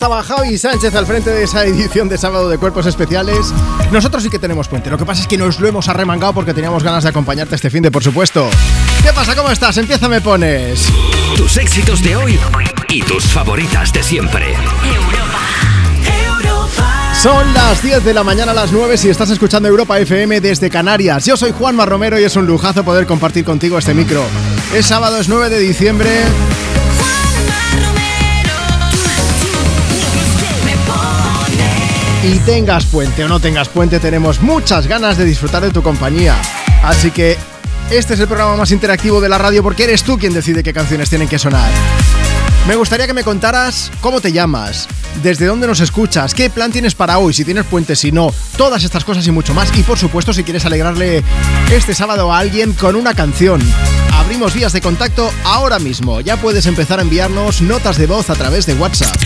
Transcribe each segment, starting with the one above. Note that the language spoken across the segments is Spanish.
Estaba Javi Sánchez al frente de esa edición de sábado de Cuerpos Especiales. Nosotros sí que tenemos puente. Lo que pasa es que nos lo hemos arremangado porque teníamos ganas de acompañarte este fin de, por supuesto. ¿Qué pasa? ¿Cómo estás? Empieza, me pones. Tus éxitos de hoy y tus favoritas de siempre. Son las 10 de la mañana a las 9 si estás escuchando Europa FM desde Canarias. Yo soy Juanma Romero y es un lujazo poder compartir contigo este micro. Es sábado, es 9 de diciembre. Y tengas puente o no tengas puente, tenemos muchas ganas de disfrutar de tu compañía. Así que este es el programa más interactivo de la radio porque eres tú quien decide qué canciones tienen que sonar. Me gustaría que me contaras cómo te llamas, desde dónde nos escuchas, qué plan tienes para hoy, si tienes puente, si no, todas estas cosas y mucho más. Y por supuesto, si quieres alegrarle este sábado a alguien con una canción. Abrimos vías de contacto ahora mismo. Ya puedes empezar a enviarnos notas de voz a través de WhatsApp.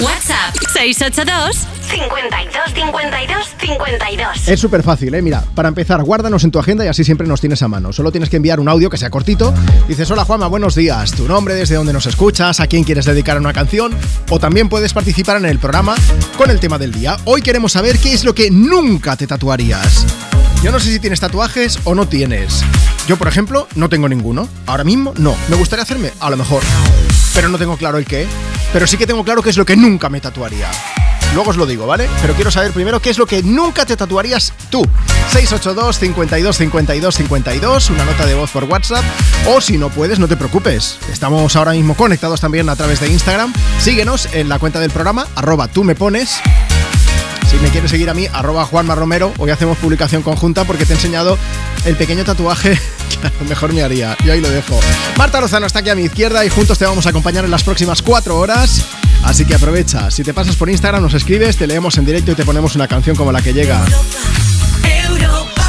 WhatsApp 682 52 52 52. Es súper fácil, ¿eh? Mira, para empezar, guárdanos en tu agenda y así siempre nos tienes a mano. Solo tienes que enviar un audio que sea cortito. Dices, hola Juanma, buenos días. Tu nombre, desde dónde nos escuchas, a quién quieres dedicar una canción. O también puedes participar en el programa con el tema del día. Hoy queremos saber qué es lo que nunca te tatuarías. Yo no sé si tienes tatuajes o no tienes. Yo, por ejemplo, no tengo ninguno. Ahora mismo, no. ¿Me gustaría hacerme? A lo mejor. Pero no tengo claro el qué. Pero sí que tengo claro qué es lo que nunca me tatuaría. Luego os lo digo, ¿vale? Pero quiero saber primero qué es lo que nunca te tatuarías tú. 682 52 52 52, una nota de voz por WhatsApp. O si no puedes, no te preocupes. Estamos ahora mismo conectados también a través de Instagram. Síguenos en la cuenta del programa, arroba tú me pones. Si me quieres seguir a mí, arroba Juanma Romero, hoy hacemos publicación conjunta porque te he enseñado el pequeño tatuaje que a lo mejor me haría. Y ahí lo dejo. Marta Lozano está aquí a mi izquierda y juntos te vamos a acompañar en las próximas cuatro horas. Así que aprovecha. Si te pasas por Instagram, nos escribes, te leemos en directo y te ponemos una canción como la que llega.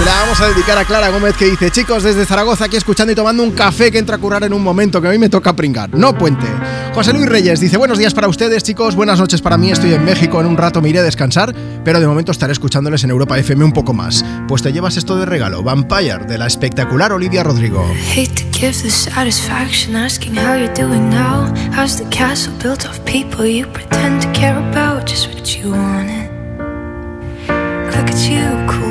Se la vamos a dedicar a Clara Gómez que dice, chicos, desde Zaragoza aquí escuchando y tomando un café que entra a curar en un momento que a mí me toca pringar. No puente. José Luis Reyes dice, buenos días para ustedes, chicos, buenas noches para mí, estoy en México, en un rato me iré a descansar, pero de momento estaré escuchándoles en Europa FM un poco más. Pues te llevas esto de regalo, Vampire, de la espectacular Olivia Rodrigo. Look at you, cool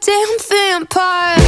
goddamn vampire.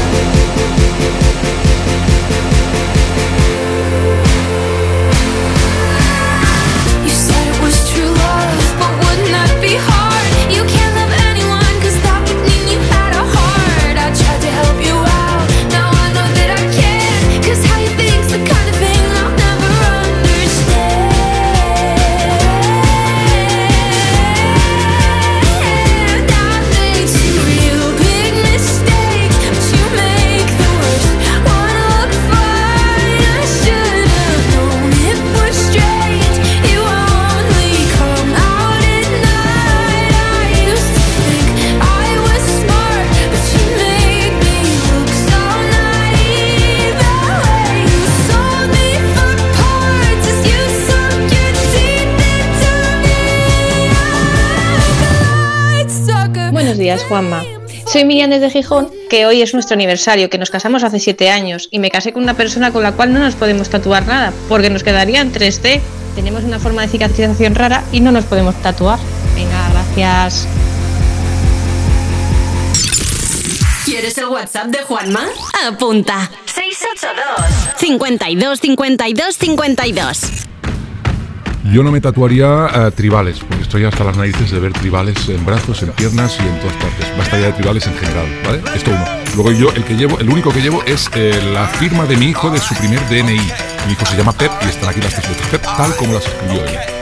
Días, Juanma. Soy Miriam desde Gijón, que hoy es nuestro aniversario, que nos casamos hace 7 años y me casé con una persona con la cual no nos podemos tatuar nada, porque nos quedaría en 3D. Tenemos una forma de cicatrización rara y no nos podemos tatuar. Venga, gracias. ¿Quieres el WhatsApp de Juanma? Apunta. 682 52 52 52 Yo no me tatuaría eh, tribales, porque estoy hasta las narices de ver tribales en brazos, en piernas y en todas partes. Basta ya de tribales en general, ¿vale? Esto uno. Luego yo, el que llevo, el único que llevo es eh, la firma de mi hijo de su primer DNI. Mi hijo se llama Pep y están aquí las tres letras. Pep, tal como las escribió él.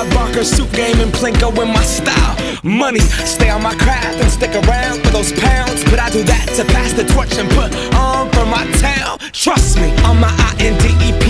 Bob Barker suit game and Plinko in my style. Money, stay on my craft and stick around for those pounds. But I do that to pass the torch and put on for my town. Trust me, on my I N D E P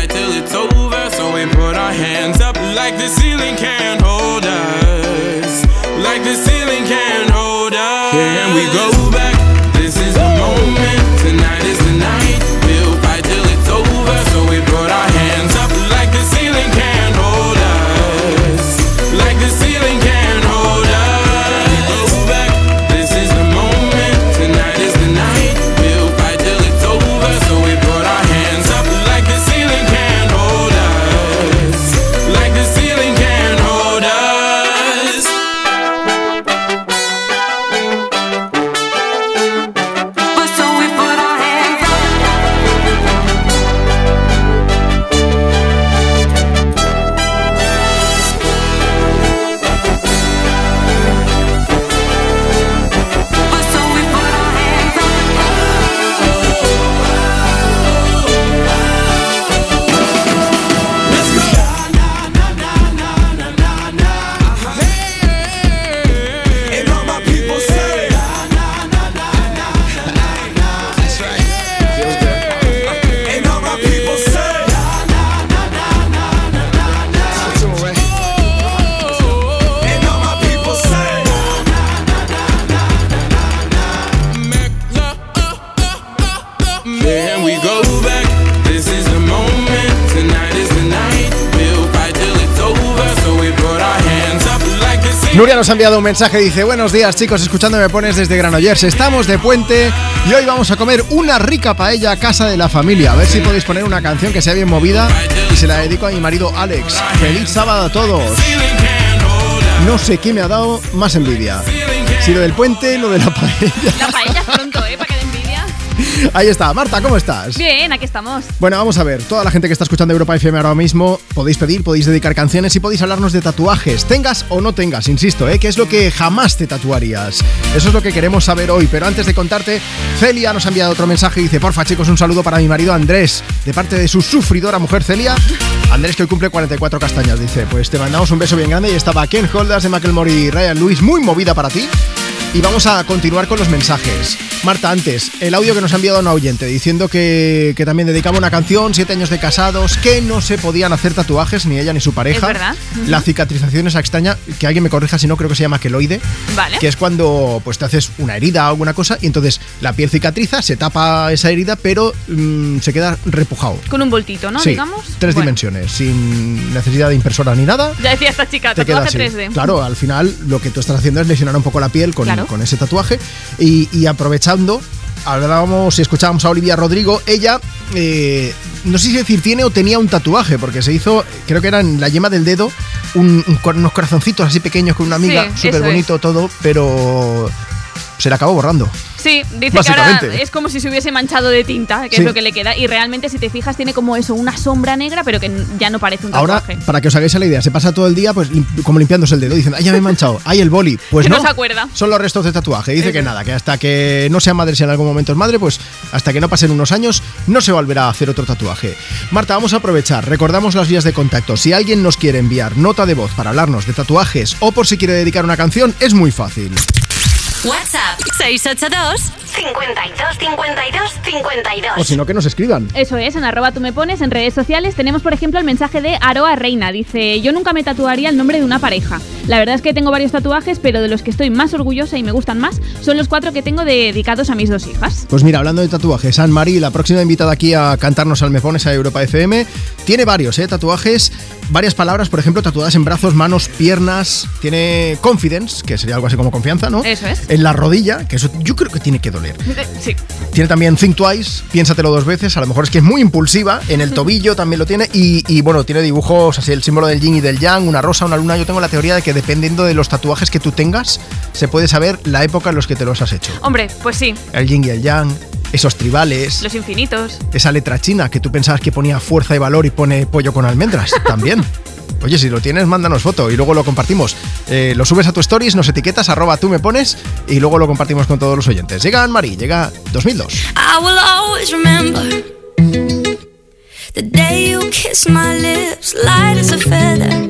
we put our hands up like the ceiling can't hold us. Like the ceiling can't hold us. Here we go back. Ha enviado un mensaje, dice, buenos días chicos, escuchando me pones desde Granollers, estamos de puente y hoy vamos a comer una rica paella a casa de la familia. A ver si podéis poner una canción que sea bien movida y se la dedico a mi marido Alex. Feliz sábado a todos. No sé qué me ha dado más envidia. Si lo del puente, lo de la paella. La paella Ahí está, Marta, ¿cómo estás? Bien, aquí estamos. Bueno, vamos a ver, toda la gente que está escuchando Europa FM ahora mismo, podéis pedir, podéis dedicar canciones y podéis hablarnos de tatuajes, tengas o no tengas, insisto, ¿eh? ¿Qué es lo que jamás te tatuarías? Eso es lo que queremos saber hoy, pero antes de contarte, Celia nos ha enviado otro mensaje y dice, porfa chicos, un saludo para mi marido Andrés, de parte de su sufridora mujer Celia. Andrés que hoy cumple 44 castañas, dice, pues te mandamos un beso bien grande y estaba Ken Holders de Macklemore y Ryan Lewis, muy movida para ti. Y vamos a continuar con los mensajes. Marta, antes, el audio que nos ha enviado un oyente diciendo que, que también dedicaba una canción, siete años de casados, que no se podían hacer tatuajes, ni ella ni su pareja. Es verdad. La cicatrización esa extraña, que alguien me corrija si no, creo que se llama queloide. Vale. Que es cuando pues te haces una herida o alguna cosa y entonces la piel cicatriza, se tapa esa herida, pero mm, se queda repujado. Con un voltito, ¿no? sí, Digamos. tres Bueno, dimensiones, sin necesidad de impresora ni nada Ya decía esta chica, te tatuaje así. 3D. Claro, al final lo que tú estás haciendo es lesionar un poco la piel con, Claro. con ese tatuaje y, y hablábamos y escuchábamos a Olivia Rodrigo, ella, eh, no sé si decir tiene o tenía un tatuaje, porque se hizo, creo que era en la yema del dedo, un- unos corazoncitos así pequeños con una amiga, súper bonito todo, pero se le acabó borrando. Sí, dice que ahora es como si se hubiese manchado de tinta, que Sí. es lo que le queda. Y realmente, si te fijas, tiene como eso, una sombra negra, pero que ya no parece un Ahora, tatuaje. para que os hagáis la idea, se pasa todo el día pues lim- como limpiándose el dedo, diciendo, ay, ya me he manchado, ay, el boli. Pues no, no se acuerda. son los restos de tatuaje. Dice Eso que nada, que hasta que no sea madre, si en algún momento es madre, pues hasta que no pasen unos años, no se volverá a hacer otro tatuaje. Marta, vamos a aprovechar, recordamos las vías de contacto. Si alguien nos quiere enviar nota de voz para hablarnos de tatuajes o por si quiere dedicar una canción, es muy fácil. WhatsApp 682 52 52 52. O si no, que nos escriban. Eso es, en arroba tú me pones, en redes sociales tenemos por ejemplo el mensaje de Aroa Reina. Dice, yo nunca me tatuaría el nombre de una pareja. La verdad es que tengo varios tatuajes, pero de los que estoy más orgullosa y me gustan más son los cuatro que tengo dedicados a mis dos hijas. Pues mira, hablando de tatuajes, San Mari, la próxima invitada aquí a cantarnos al Me Pones a Europa FM, tiene varios ¿eh? tatuajes, varias palabras, por ejemplo, tatuadas en brazos, manos, piernas. Tiene confidence, que sería algo así como confianza, ¿no? Eso es. En la rodilla, que eso yo creo que tiene que doler. Sí. Tiene también Think Twice, piénsatelo dos veces, a lo mejor es que es muy impulsiva, en el tobillo también lo tiene, y, y, bueno, tiene dibujos así, el símbolo del yin y del yang, una rosa, una luna. Yo tengo la teoría de que dependiendo de los tatuajes que tú tengas, se puede saber la época en los que te los has hecho. Hombre, pues sí, El yin y el yang, esos tribales, los infinitos. esa letra china que tú pensabas que ponía fuerza y valor y pone pollo con almendras, también. Oye, si lo tienes, mándanos foto y luego lo compartimos. Eh, lo subes a tu stories, nos etiquetas, arroba tú me pones y luego lo compartimos con todos los oyentes. Llega Anne-Marie, llega 2002. I will always remember the day you kissed my lips, light as a feather.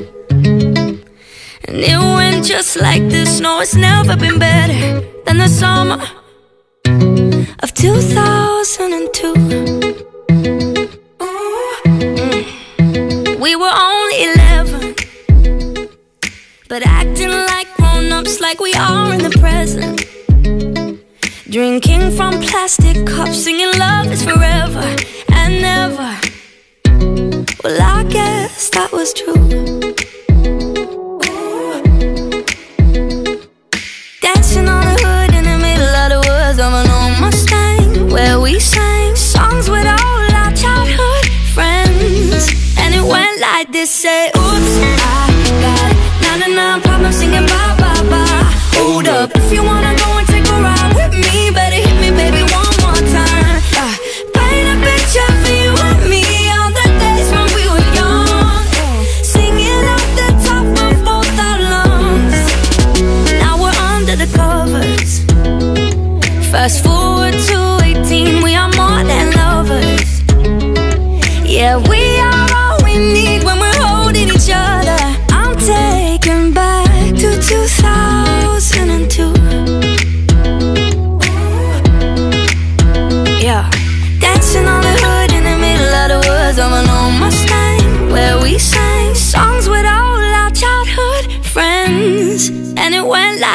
And it went just like this. No, it's never been better than the summer of 2002. Mm. We were only 11, but acting like grown ups, like we are in the present. Drinking from plastic cups, singing love is forever and never. Well, I guess that was true. This: say, Oops, I got 99 problems singing bye bye bye. Hold up, if you wanna go and take a ride with me, better hit me, baby,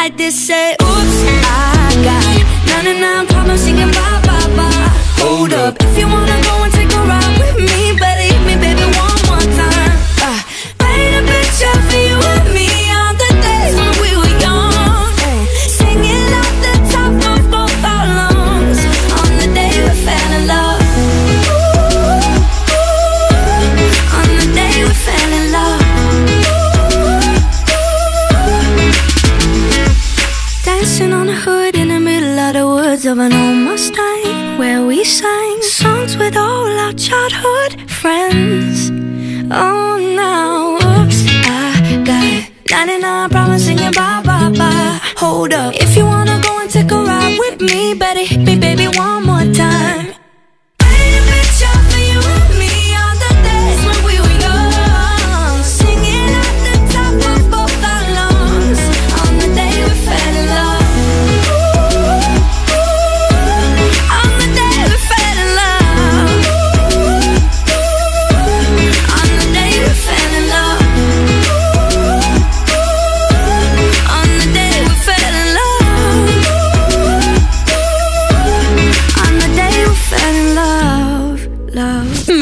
like this: say, friends. Oh, now, oops, I got 99 problems singing bye bye bye. Hold up, if you wanna go and take a ride with me, better hit me, baby, one more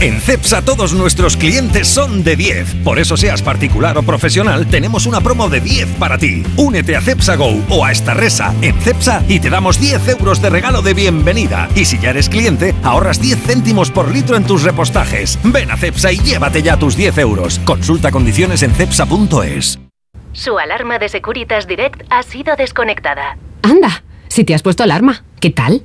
En CEPSA todos nuestros clientes son de 10. Por eso seas particular o profesional, tenemos una promo de 10 para ti. Únete a CEPSA Go o a esta resa en CEPSA y te damos 10 euros de regalo de bienvenida. Y si ya eres cliente, ahorras 10 céntimos por litro en tus repostajes. Ven a CEPSA y llévate ya tus 10 euros. Consulta condiciones en CEPSA.es. Su alarma de Securitas Direct ha sido desconectada. Anda, si te has puesto alarma, ¿qué tal?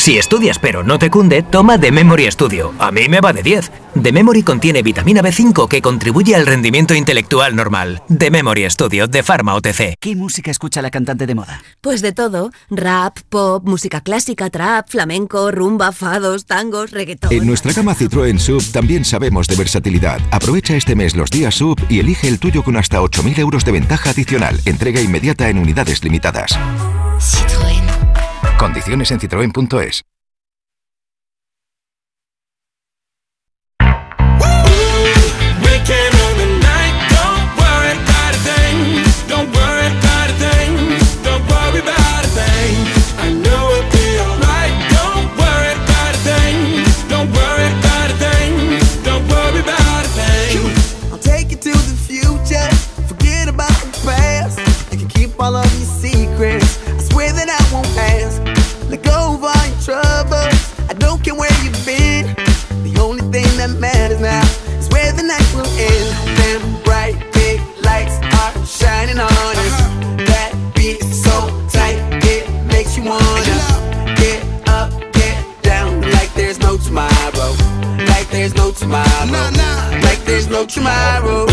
Si estudias pero no te cunde, toma The Memory Studio. A mí me va de 10. The Memory contiene vitamina B5 que contribuye al rendimiento intelectual normal. The Memory Studio de Pharma OTC. ¿Qué música escucha la cantante de moda? Pues de todo. Rap, pop, música clásica, trap, flamenco, rumba, fados, tangos, reggaetón. En nuestra gama Citroën Sub también sabemos de versatilidad. Aprovecha este mes los días Sub y elige el tuyo con hasta 8.000 euros de ventaja adicional. Entrega inmediata en unidades limitadas. Citroën. Condiciones en citroen.es. there's no tomorrow. Like there's no tomorrow.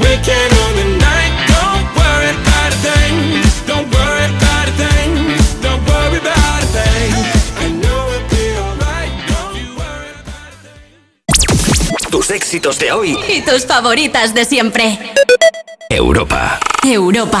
Weekend of the night, don't worry about a thing. Don't worry about a thing. Don't worry about a thing. I know it'll be alright. Tus éxitos de hoy. Y tus favoritas de siempre. Europa. Europa.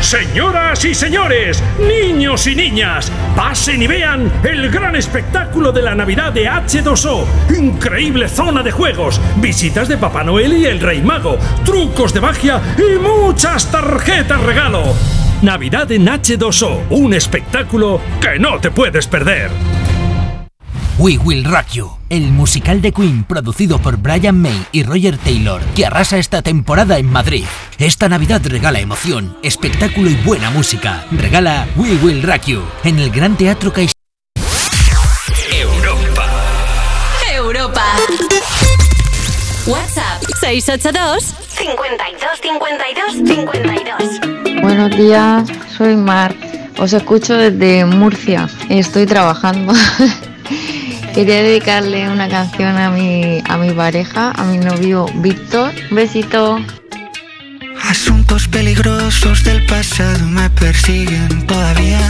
Señoras y señores, niños y niñas, pasen y vean el gran espectáculo de la Navidad de H2O. Increíble zona de juegos, visitas de Papá Noel y el Rey Mago, trucos de magia y muchas tarjetas regalo. Navidad en H2O, un espectáculo que no te puedes perder. We Will Rock You, el musical de Queen producido por Brian May y Roger Taylor, que arrasa esta temporada en Madrid. Esta Navidad regala emoción, espectáculo y buena música. Regala We Will Rock You en el Gran Teatro Caixa. Europa. Europa. WhatsApp 682 52 52 52. Buenos días, soy Mar. Os escucho desde Murcia. Estoy trabajando. Quería dedicarle una canción a mi, a mi pareja, a mi novio Víctor. Besito. Asuntos peligrosos del pasado me persiguen todavía.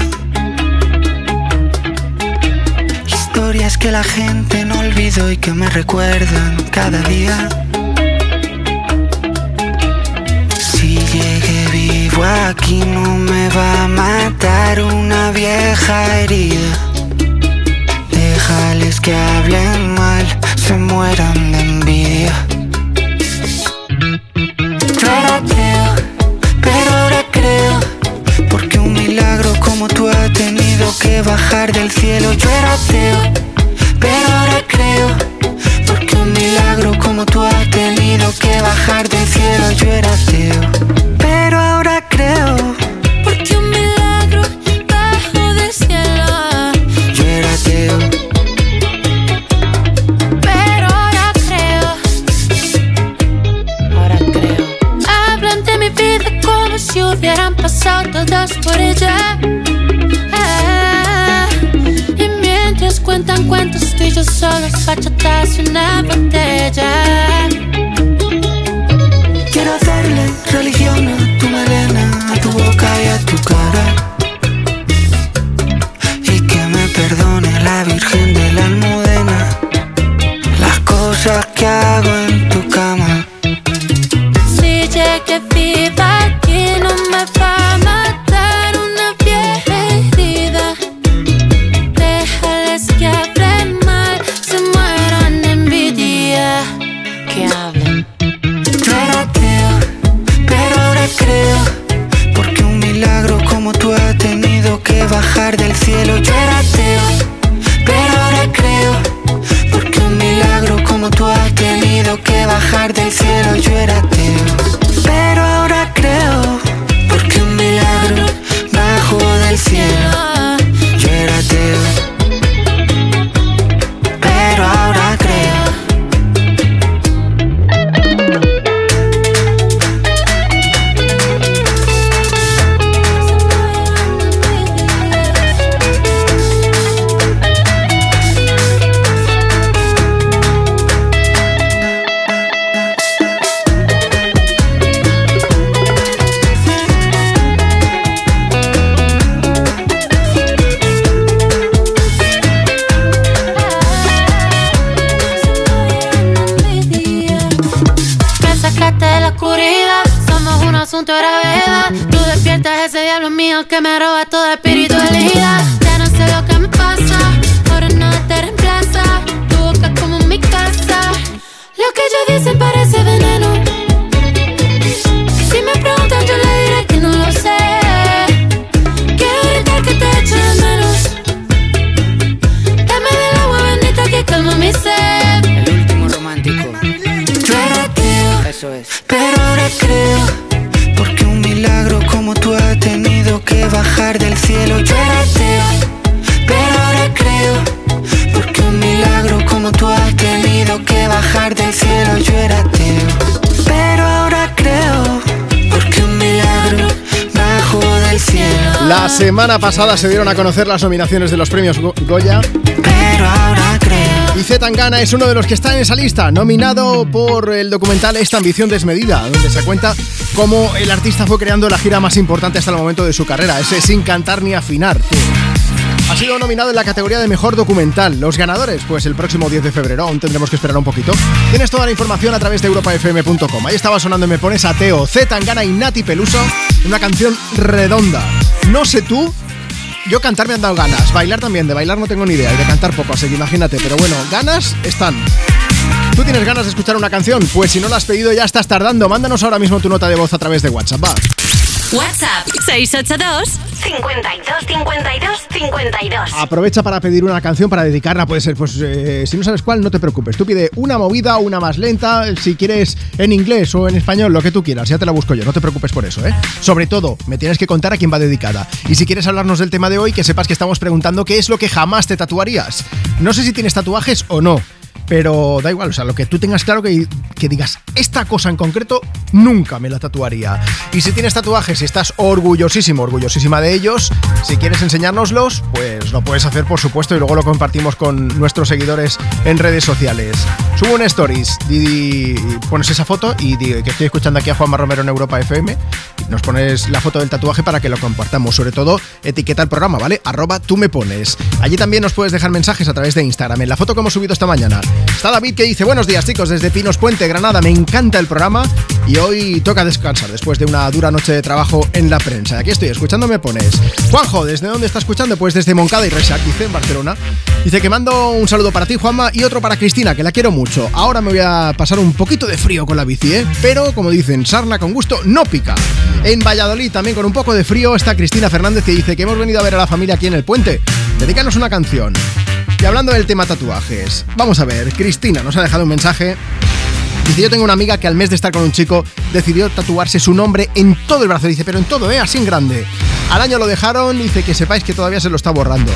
Historias que la gente no olvidó y que me recuerdan cada día. Si llegué vivo aquí no me va a matar una vieja herida. Que hablen mal, se mueran de envidia. Yo era ateo, pero ahora creo. Porque un milagro como tú ha tenido que bajar del cielo. Yo era ateo, pero ahora creo. Porque un milagro como tú ha tenido que bajar del cielo. Yo era ateo, pero ahora creo. Cuentos tú y yo solos, bachatas y una botella. Semana pasada se dieron a conocer las nominaciones de los premios Go- Goya. Pero ahora creo. Y Z Tangana es uno de los que está en esa lista, nominado por el documental Esta ambición desmedida, donde se cuenta cómo el artista fue creando la gira más importante hasta el momento de su carrera, ese sin cantar ni afinar. Ha sido nominado en la categoría de mejor documental. Los ganadores, pues el próximo 10 de febrero, aún tendremos que esperar un poquito. Tienes toda la información a través de europafm.com. Ahí estaba sonando Me Pones Ateo, Z Tangana y Nati Peluso, una canción redonda. No sé tú, yo cantar me han dado ganas, bailar también, de bailar no tengo ni idea y de cantar poco, así que imagínate, pero bueno, ganas están. ¿Tú tienes ganas de escuchar una canción? Pues si no la has pedido ya estás tardando, mándanos ahora mismo tu nota de voz a través de WhatsApp, va. WhatsApp 682 52 52 52. Aprovecha para pedir una canción para dedicarla, puede ser, pues eh, si no sabes cuál, no te preocupes. Tú pide una movida, una más lenta, si quieres en inglés o en español, lo que tú quieras, ya te la busco yo, no te preocupes por eso, ¿eh? Sobre todo, me tienes que contar a quién va dedicada. Y si quieres hablarnos del tema de hoy, que sepas que estamos preguntando qué es lo que jamás te tatuarías. No sé si tienes tatuajes o no. Pero da igual, o sea, lo que tú tengas claro que, que digas, esta cosa en concreto nunca me la tatuaría. Y si tienes tatuajes y estás orgullosísimo, orgullosísima de ellos, si quieres enseñárnoslos, pues lo puedes hacer por supuesto y luego lo compartimos con nuestros seguidores en redes sociales. Subo un stories y, pones esa foto y di que estoy escuchando aquí a Juanma Romero en Europa FM. Nos pones la foto del tatuaje para que lo compartamos. Sobre todo, etiqueta el programa, ¿vale? Arroba tú me pones. Allí también nos puedes dejar mensajes a través de Instagram. En la foto que hemos subido esta mañana está David que dice: Buenos días, chicos, desde Pinos Puente, Granada. Me encanta el programa y hoy toca descansar después de una dura noche de trabajo en la prensa. Aquí estoy escuchando, me pones. Juanjo, ¿desde dónde está escuchando? Pues desde Moncada y Resac, dice en Barcelona. Dice que mando un saludo para ti, Juanma, y otro para Cristina, que la quiero mucho. Ahora me voy a pasar un poquito de frío con la bici, ¿eh? Pero, como dicen, sarna con gusto no pica. En Valladolid, también con un poco de frío, está Cristina Fernández que dice que hemos venido a ver a la familia aquí en el puente. Dedícanos una canción. Y hablando del tema tatuajes, vamos a ver, Cristina nos ha dejado un mensaje. Dice, yo tengo una amiga que al mes de estar con un chico decidió tatuarse su nombre en todo el brazo. Dice, pero en todo, ¿eh? Así en grande. Al año lo dejaron, dice que sepáis que todavía se lo está borrando.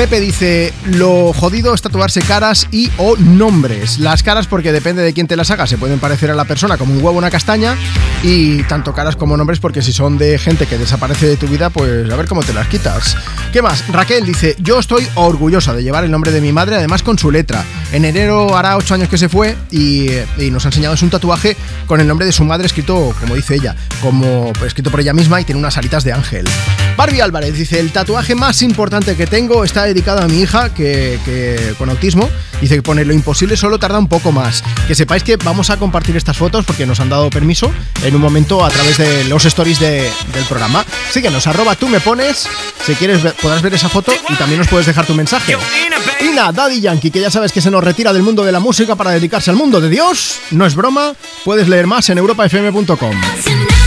Pepe dice, lo jodido es tatuarse caras y o nombres. Las caras porque depende de quién te las haga, se pueden parecer a la persona como un huevo una castaña y tanto caras como nombres porque si son de gente que desaparece de tu vida, pues a ver cómo te las quitas. ¿Qué más? Raquel dice, yo estoy orgullosa de llevar el nombre de mi madre, además con su letra. En enero hará ocho años que se fue y, y nos ha enseñado un tatuaje con el nombre de su madre escrito, como dice ella, como escrito por ella misma y tiene unas alitas de ángel. Barbie Álvarez dice, el tatuaje más importante que tengo está dedicado a mi hija que, con autismo. Dice que pone lo imposible solo tarda un poco más. Que sepáis que vamos a compartir estas fotos porque nos han dado permiso en un momento a través de los stories de- del programa. Síguenos, arroba tú me pones. Si quieres podrás ver esa foto y también nos puedes dejar tu mensaje. Ina, Daddy Yankee, que ya sabes que se nos retira del mundo de la música para dedicarse al mundo de Dios. No es broma, puedes leer más en europafm.com.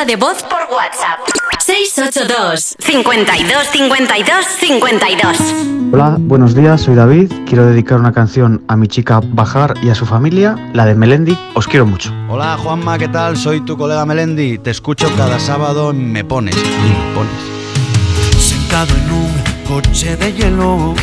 nota de voz por WhatsApp. 682 52 52 52 Hola, buenos días, soy David. Quiero dedicar una canción a mi chica Bajar y a su familia, la de Melendi. Os quiero mucho. Hola Juanma, ¿qué tal? Soy tu colega Melendi. Te escucho cada sábado en Me Pones y Me Pones. Sentado en un coche de hielo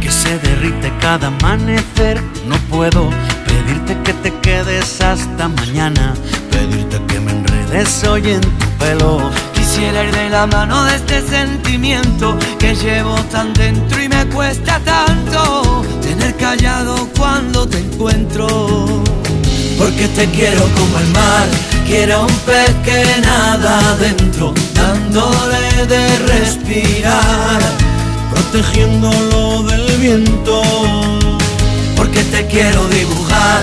que se derrite cada amanecer, no puedo pedirte que te quedes hasta mañana, pedirte que me enredes hoy en tu pelo. Quisiera ir de la mano de este sentimiento que llevo tan dentro y me cuesta tanto tener callado cuando te encuentro. Porque te quiero como el mar, quiero un pez que nada adentro, dándole de respirar, protegiéndolo del viento. Porque te quiero dibujar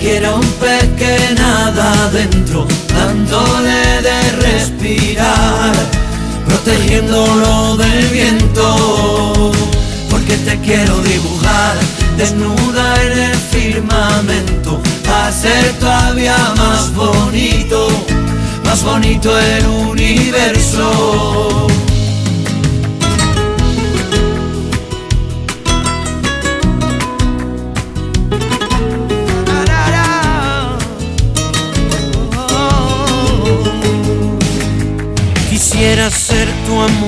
quiero un pez que nada adentro, dándole de respirar, protegiéndolo del viento. Porque te quiero dibujar desnuda en el firmamento, hacer todavía más bonito, más bonito el universo.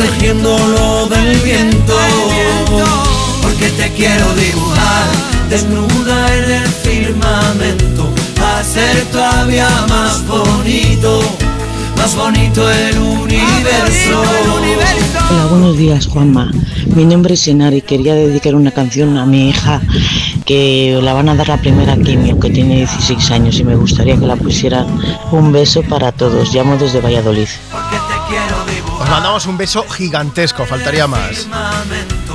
protegiéndolo del viento. Porque te quiero dibujar desnuda en el firmamento, hacer todavía más bonito, más bonito el universo. Hola, buenos días, Juanma. Mi nombre es Enar y quería dedicar una canción a mi hija que la van a dar la primera quimio, que tiene 16 años y me gustaría que la pusiera un beso para todos. Llamo desde Valladolid. Os mandamos un beso gigantesco, faltaría más.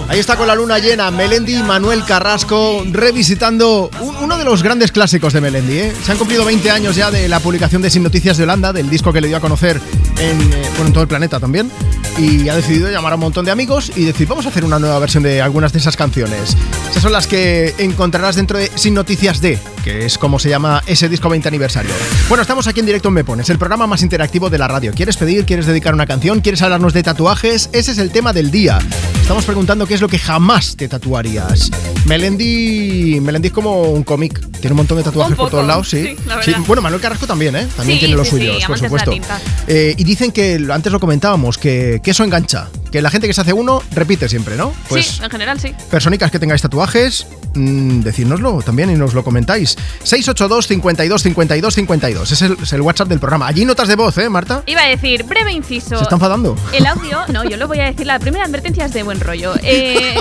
Ahí está con la luna llena, Melendi y Manuel Carrasco revisitando un- uno de los grandes clásicos de Melendi. ¿eh? Se han cumplido 20 años ya de la publicación de Sin Noticias de Holanda, del disco que le dio a conocer en, eh, en todo el planeta también. Y ha decidido llamar a un montón de amigos y decir, vamos a hacer una nueva versión de algunas de esas canciones. Esas son las que encontrarás dentro de Sin Noticias de, que es como se llama ese disco 20 aniversario. Bueno, estamos aquí en directo en Me Pones, el programa más interactivo de la radio. ¿Quieres pedir? ¿Quieres dedicar una canción? ¿Quieres hablarnos de tatuajes? Ese es el tema del día. Estamos preguntando qué es lo que jamás te tatuarías. Melendi, Melendi es como un cómic, tiene un montón de tatuajes por todos lados, sí. sí. Bueno, Manuel Carrasco también, ¿eh? También Sí, tiene los suyos, por supuesto. Eh, y dicen que, antes lo comentábamos, que, que eso engancha, que la gente que se hace uno repite siempre, ¿no? Pues sí, en general sí. Personicas que tengáis tatuajes, mm, decírnoslo también y nos lo comentáis. 682 52 52 52. Es el, es el WhatsApp del programa. Allí notas de voz, ¿eh, Marta? Iba a decir, breve inciso. ¿Se está enfadando? El audio, no, yo lo voy a decir, la primera advertencia es de buen rollo. Eh,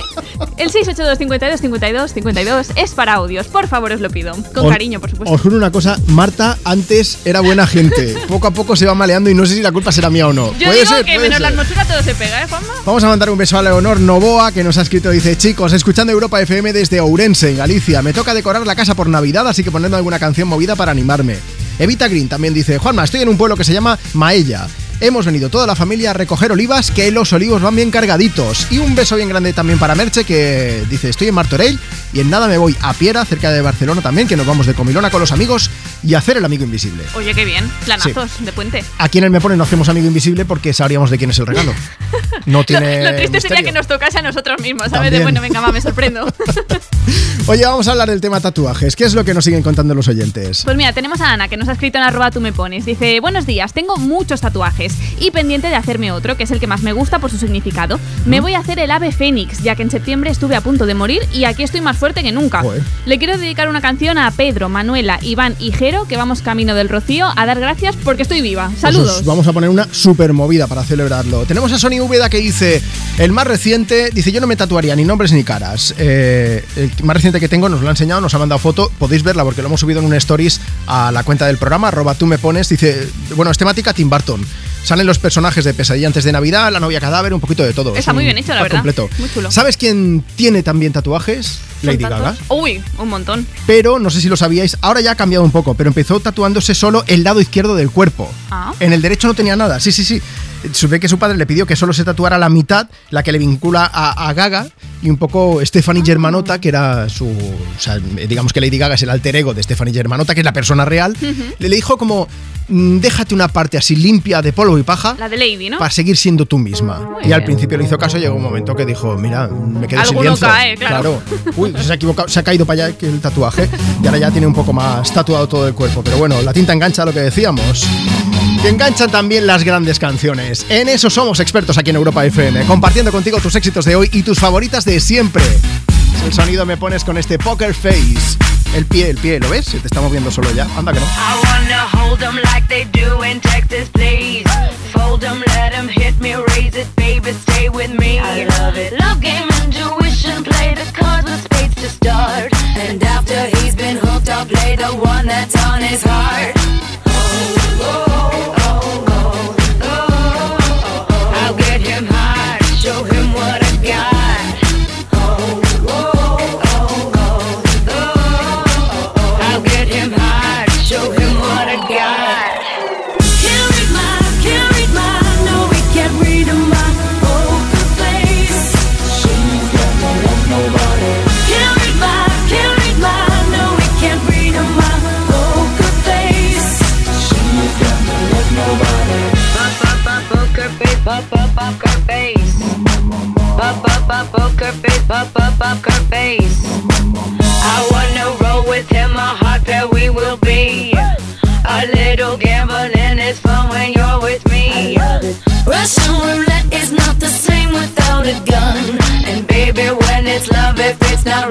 el 682 52 52 52 es para audios, por favor os lo pido. Con Os- cariño, por supuesto. Os juro una cosa, Marta antes era buena gente. Poco a poco se va maleando y no sé si la culpa será mía o no. Yo puede digo ser, que puede menos la ser. atmósfera todo se pega, ¿eh, Juanma? Vamos a mandar un beso a Leonor Novoa que nos ha escrito, dice, chicos, escuchando Europa FM desde Ourense, en Galicia. Me toca decorar la casa por Navidad, así que ponedme alguna canción movida para animarme. Evita Green también dice, Juanma, estoy en un pueblo que se llama Maella. Hemos venido toda la familia a recoger olivas, que los olivos van bien cargaditos. Y un beso bien grande también para Merche, que dice, estoy en Martorell y en nada me voy a Piera, cerca de Barcelona también, que nos vamos de comilona con los amigos y a hacer el amigo invisible. Oye, qué bien. Planazos de puente. Aquí en el Me Pone no hacemos amigo invisible porque sabríamos de quién es el regalo. No tiene Lo triste sería que nos tocase a nosotros mismos, ¿sabes? También. De bueno, venga, va, me sorprendo. Oye, vamos a hablar del tema tatuajes. ¿Qué es lo que nos siguen contando los oyentes? Pues mira, tenemos a Ana que nos ha escrito en arroba tú me pones. Dice, buenos días, tengo muchos tatuajes y pendiente de hacerme otro, que es el que más me gusta por su significado. Me voy a hacer el ave fénix, ya que en septiembre estuve a punto de morir y aquí estoy más fuerte que nunca. Joder. Le quiero dedicar una canción a Pedro, Manuela, Iván y Jero, que vamos camino del Rocío, a dar gracias porque estoy viva. Pues Saludos. os vamos a poner una super movida para celebrarlo. Tenemos a Sony Úbeda que dice, el más reciente, dice, yo no me tatuaría ni nombres ni caras. Eh, el más reciente que tengo nos lo ha enseñado, nos ha mandado foto, podéis verla porque lo hemos subido en un stories a la cuenta del programa, arroba tú me pones, dice, bueno, es temática Tim Burton. Salen los personajes de Pesadilla antes de Navidad, la novia cadáver, un poquito de todo. Está Es muy bien hecho, la verdad. completo. Muy chulo. ¿Sabes quién tiene también tatuajes? ¿Son Lady tantos? Gaga. Uy, un montón. Pero no sé si lo sabíais, ahora ya ha cambiado un poco, pero empezó tatuándose solo el lado izquierdo del cuerpo. Ah. En el derecho no tenía nada, sí, sí, sí. Supe que su padre le pidió que solo se tatuara la mitad, la que le vincula a, a Gaga, y un poco Stephanie Ah. Germanotta, que era su. O sea, digamos que Lady Gaga es el alter ego de Stephanie Germanotta, que es la persona real. Le dijo como: "Mm, déjate una parte así limpia de polvo y paja. La de Lady, ¿no? Para seguir siendo tú misma. Muy y al bien. principio le hizo caso, llegó un momento que dijo, mira, me quedé sin lienzo. cae, claro. Uy, se ha equivocado, se ha caído para allá el tatuaje y ahora ya tiene un poco más tatuado todo el cuerpo. Pero bueno, la tinta engancha lo que decíamos. Y enganchan también las grandes canciones. En eso somos expertos aquí en Europa FM, compartiendo contigo tus éxitos de hoy y tus favoritas de siempre. El sonido me pones con este poker face. El pie, el pie, ¿lo ves? Se te está moviendo solo ya. Anda que no. I wanna hold 'em like they do in Texas, please. Fold 'em, let 'em hit me, raise it, baby, stay with me. I love it. Love game, intuition, play the cards with spades to start. And after he's been hooked, I'll play the one that's on his heart. I'll Pop, pop, poker face, pop, pop, poker face. I wanna roll with him, a hot pair we will be. A little gambling is fun when you're with me. Russian roulette is not the same without a gun. And baby, when it's love, if it's not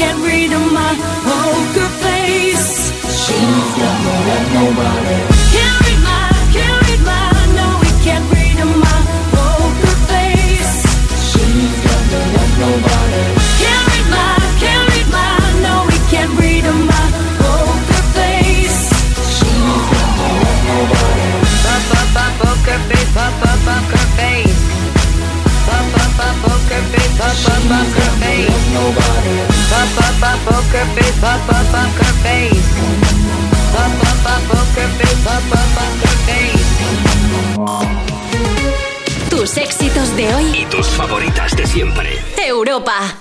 read my, no, we can't read my poker face. She's got no love, nobody. Can't read my, can't read my, no, we can't read my poker face. She's got no love, nobody. Can't read my, can't read my, no, we can't read my poker face. She's got no love, nobody. Poker face, pop, pop, poker face. Pop, pop, pop, poker face, pop, pop, poker face. Poker face, poker face. Poker face, poker face. Tus éxitos de hoy. Y tus favoritas de siempre. Europa.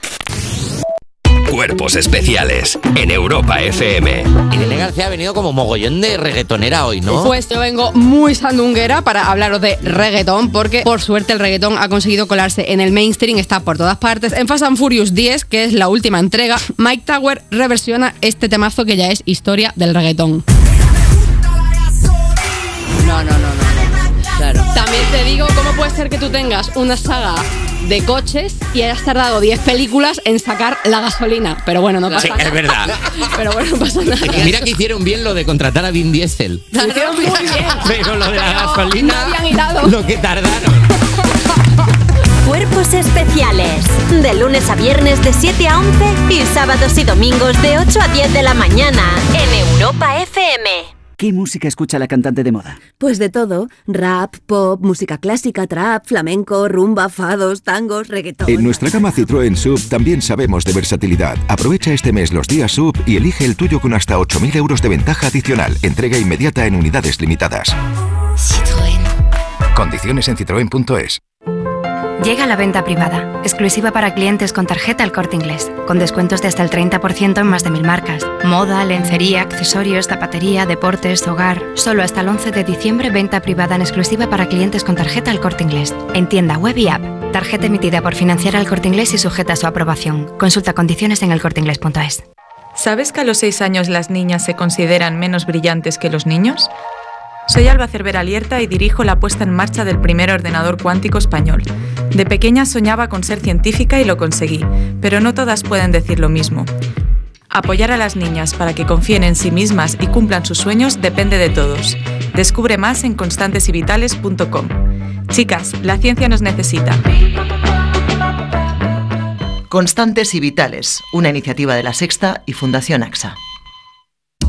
Cuerpos especiales en Europa FM. Irene García ha venido como mogollón de reggaetonera hoy, ¿no? Pues yo vengo muy sandunguera para hablaros de reggaetón, porque por suerte el reggaetón ha conseguido colarse en el mainstream, está por todas partes. En Fast and Furious 10, que es la última entrega, Mike Tower reversiona este temazo que ya es historia del reggaetón. No, no, no, no. Claro. También te digo, ¿cómo puede ser que tú tengas una saga de coches y hayas tardado 10 películas en sacar la gasolina? Pero bueno, no pasa Sí, nada. es verdad. Pero bueno, no pasa nada. Es que mira que hicieron bien lo de contratar a Vin Diesel. Lo hicieron muy bien. Pero lo de la Pero gasolina. no habían hilado. Lo que tardaron. Cuerpos especiales. De lunes a viernes de 7 a 11 y sábados y domingos de 8 a 10 de la mañana en Europa FM. ¿Qué música escucha la cantante de moda? Pues de todo, rap, pop, música clásica, trap, flamenco, rumba, fados, tangos, reggaetón. En nuestra gama Citroën Sub también sabemos de versatilidad. Aprovecha este mes los días Sub y elige el tuyo con hasta 8.000 euros de ventaja adicional. Entrega inmediata en unidades limitadas. Condiciones en citroen.es. Llega la venta privada, exclusiva para clientes con tarjeta El Corte Inglés, con descuentos de hasta el 30% en más de mil marcas. Moda, lencería, accesorios, zapatería, deportes, hogar. Solo hasta el 11 de diciembre venta privada en exclusiva para clientes con tarjeta El Corte Inglés. En tienda web y app. Tarjeta emitida por financiar al Corte Inglés y sujeta a su aprobación. Consulta condiciones en elcorteinglés.es. ¿Sabes que a los 6 años las niñas se consideran menos brillantes que los niños? Soy Alba Cervera Lierta y dirijo la puesta en marcha del primer ordenador cuántico español. De pequeña soñaba con ser científica y lo conseguí, pero no todas pueden decir lo mismo. Apoyar a las niñas para que confíen en sí mismas y cumplan sus sueños depende de todos. Descubre más en constantesyvitales.com. Chicas, la ciencia nos necesita. Constantes y Vitales, una iniciativa de la Sexta y Fundación AXA.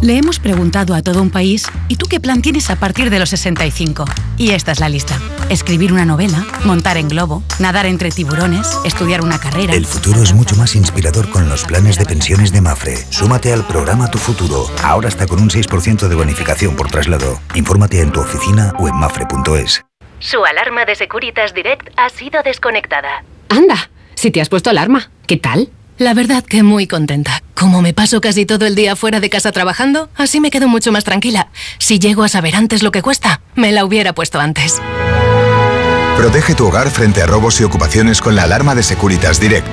Le hemos preguntado a todo un país, ¿y tú qué plan tienes a partir de los 65? Y esta es la lista. Escribir una novela, montar en globo, nadar entre tiburones, estudiar una carrera. El futuro es mucho más inspirador con los planes de pensiones de Mafre. Súmate al programa Tu Futuro. Ahora está con un 6% de bonificación por traslado. Infórmate en tu oficina o en mafre.es. Su alarma de Securitas Direct ha sido desconectada. Anda, si te has puesto alarma, ¿qué tal? La verdad que muy contenta. Como me paso casi todo el día fuera de casa trabajando, así me quedo mucho más tranquila. Si llego a saber antes lo que cuesta, me la hubiera puesto antes. Protege tu hogar frente a robos y ocupaciones con la alarma de Securitas Direct.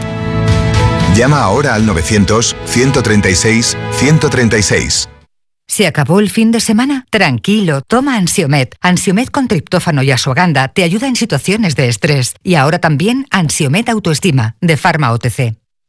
Llama ahora al 900-136-136. ¿Se acabó el fin de semana? Tranquilo, toma Ansiomet. Ansiomet con triptófano y asuaganda te ayuda en situaciones de estrés. Y ahora también Ansiomet Autoestima, de Pharma OTC.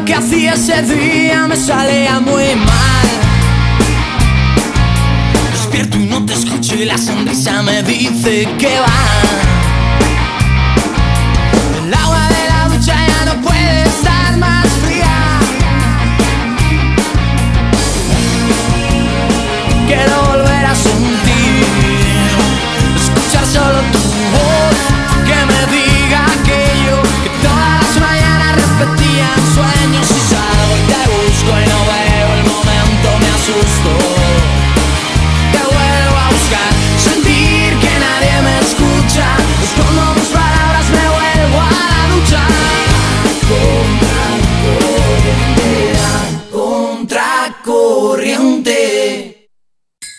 Lo que hacía ese día me salía muy mal. Despierto y no te escucho y la sonrisa me dice que va. El agua de la ducha ya no puede estar más fría. Quiero volver a sentir repetían sueños y salgo y te busco y no veo el momento, me asusto. Te vuelvo a buscar, sentir que nadie me escucha, es como mis palabras me vuelvo a la lucha. Contra corriente, contra corriente.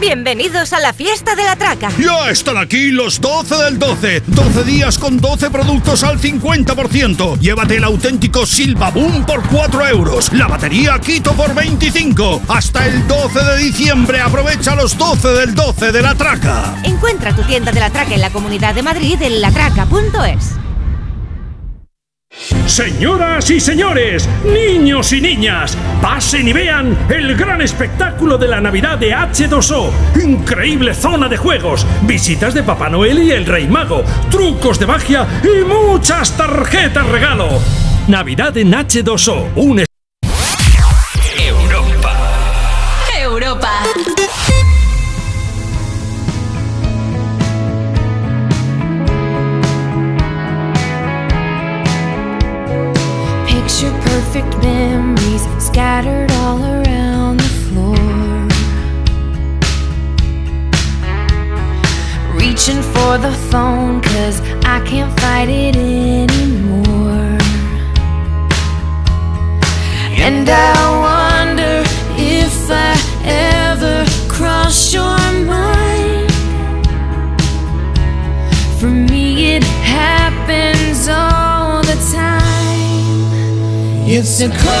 Bienvenidos a la fiesta de la traca. Ya están aquí los 12 del 12. 12 días con 12 productos al 50%. Llévate el auténtico Silva Boom por 4 euros. La batería Quito por 25. Hasta el 12 de diciembre aprovecha los 12 del 12 de la traca. Encuentra tu tienda de la traca en la Comunidad de Madrid en latraca.es. Señoras y señores, niños y niñas, pasen y vean el gran espectáculo de la Navidad de H2O. Increíble zona de juegos, visitas de Papá Noel y el Rey Mago, trucos de magia y muchas tarjetas regalo. Navidad en H2O, un It's a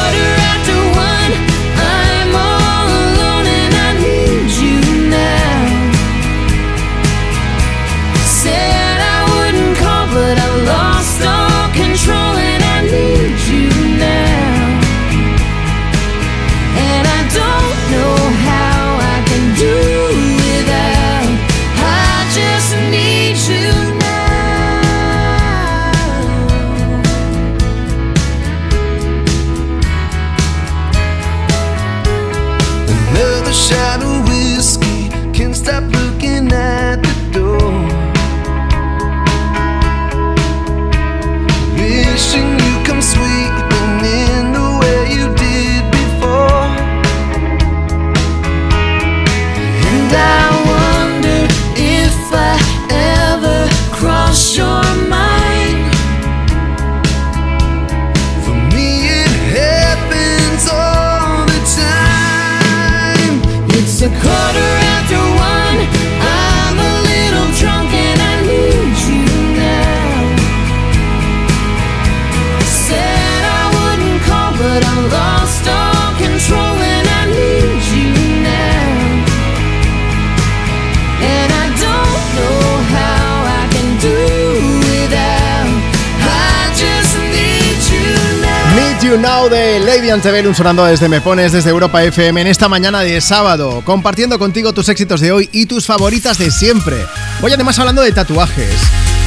de Lady Antebellum sonando desde Me Pones, desde Europa FM en esta mañana de sábado, compartiendo contigo tus éxitos de hoy y tus favoritas de siempre. Hoy además hablando de tatuajes.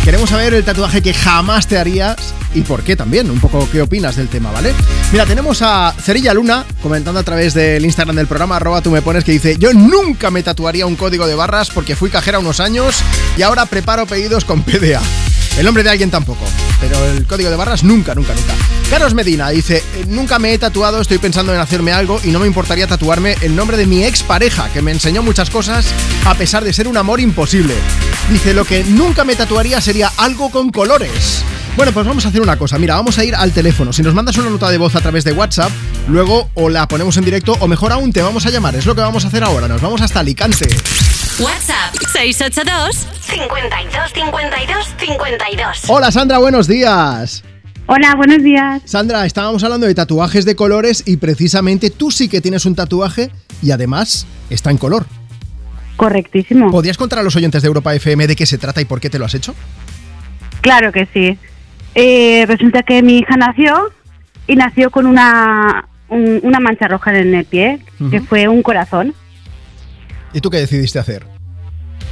Queremos saber el tatuaje que jamás te harías y por qué también, un poco qué opinas del tema, ¿vale? Mira, tenemos a Cerilla Luna comentando a través del Instagram del programa arroba tú me pones que dice yo nunca me tatuaría un código de barras porque fui cajera unos años y ahora preparo pedidos con PDA. El nombre de alguien tampoco, pero el código de barras nunca, nunca, nunca. Carlos Medina dice, "Eh, nunca me he tatuado, estoy pensando en hacerme algo y no me importaría tatuarme el nombre de mi expareja, que me enseñó muchas cosas a pesar de ser un amor imposible. Dice, lo que nunca me tatuaría sería algo con colores. Bueno, pues vamos a hacer una cosa. Mira, vamos a ir al teléfono. Si nos mandas una nota de voz a través de WhatsApp, luego o la ponemos en directo o mejor aún te vamos a llamar. Es lo que vamos a hacer ahora. Nos vamos hasta Alicante. WhatsApp 682 52 52 52. Hola Sandra, buenos días. Hola, buenos días. Sandra, estábamos hablando de tatuajes de colores y precisamente tú sí que tienes un tatuaje y además está en color. Correctísimo. ¿Podrías contar a los oyentes de Europa FM de qué se trata y por qué te lo has hecho? Claro que sí. Eh, resulta que mi hija nació y nació con una, un- una mancha roja en el pie, que fue un corazón. ¿Y tú qué decidiste hacer?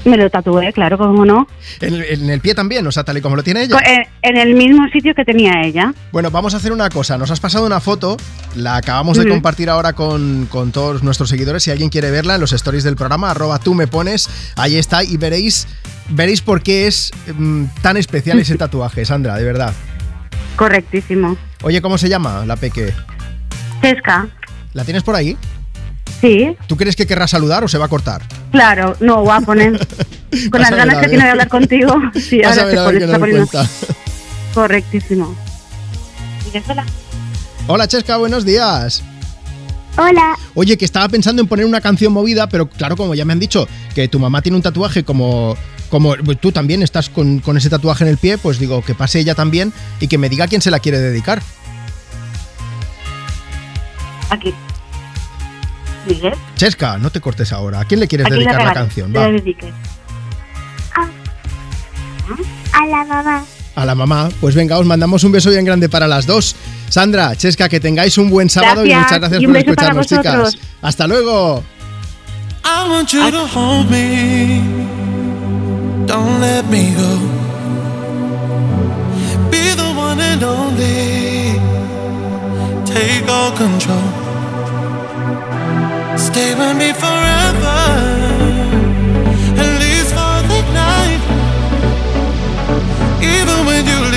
Me lo tatué, claro, cómo no. En el, en el pie también, o sea, tal y como lo tiene ella. Co- En, en el mismo sitio que tenía ella. Bueno, vamos a hacer una cosa. Nos has pasado una foto, la acabamos de compartir ahora con, con todos nuestros seguidores. Si alguien quiere verla en los stories del programa, arroba tú me pones, ahí está y veréis, veréis por qué es mm, tan especial ese tatuaje, Sandra, de verdad. Correctísimo. Oye, ¿cómo se llama la peque? Cesca. ¿La tienes por ahí? Sí, ¿Tú crees que querrá saludar o se va a cortar? claro, no, voy a poner. Con las ganas que tiene de hablar contigo. Sí, ahora se está poniendo. Correctísimo. Hola, Chesca, buenos días. Hola. Oye, que estaba pensando en poner una canción movida, pero claro, como ya me han dicho que tu mamá tiene un tatuaje como, como tú también estás con, con ese tatuaje en el pie, pues digo que pase ella también y que me diga quién se la quiere dedicar. Aquí. Miguel. Chesca, no te cortes ahora. ¿A quién le quieres dedicar la canción? Va. la dedique. A la mamá. A la mamá. Pues venga, os mandamos un beso bien grande para las dos. Sandra, Chesca, que tengáis un buen sábado y muchas gracias Y por escucharnos, chicas. Hasta luego. I want you to hold me. Don't let me go. Be the one and only. Take all control. Stay with me forever. At least for the night. Even when you leave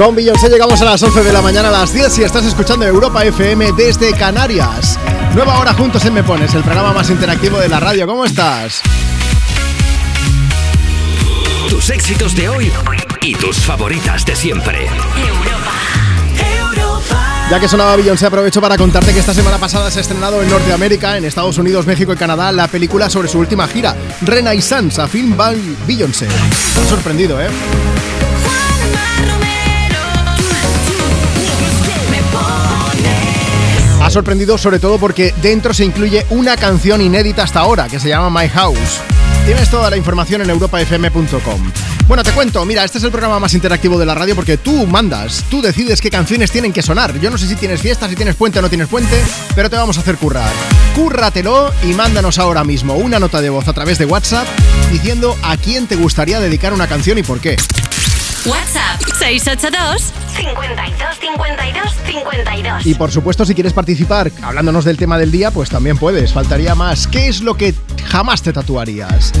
Con Beyoncé llegamos a las 11 de la mañana a las 10 y estás escuchando Europa FM desde Canarias. Nueva hora juntos en Me Pones, el programa más interactivo de la radio. ¿Cómo estás? Tus éxitos de hoy y tus favoritas de siempre. Ya que sonaba Beyoncé, aprovecho para contarte que esta semana pasada se ha estrenado en Norteamérica, en Estados Unidos, México y Canadá, la película sobre su última gira, Renaissance, a film by Beyoncé. Me ha sorprendido, ¿eh? Sorprendido sobre todo porque dentro se incluye una canción inédita hasta ahora, que se llama My House. Tienes toda la información en europafm.com. Bueno, te cuento, mira, este es el programa más interactivo de la radio porque tú mandas, tú decides qué canciones tienen que sonar. Yo no sé si tienes fiesta, si tienes puente o no tienes puente, pero te vamos a hacer currar. Cúrratelo y mándanos ahora mismo una nota de voz a través de WhatsApp diciendo a quién te gustaría dedicar una canción y por qué. WhatsApp 682 52 52 52. Y por supuesto, si quieres participar hablándonos del tema del día, pues también puedes. Faltaría más. ¿Qué es lo que jamás te tatuarías?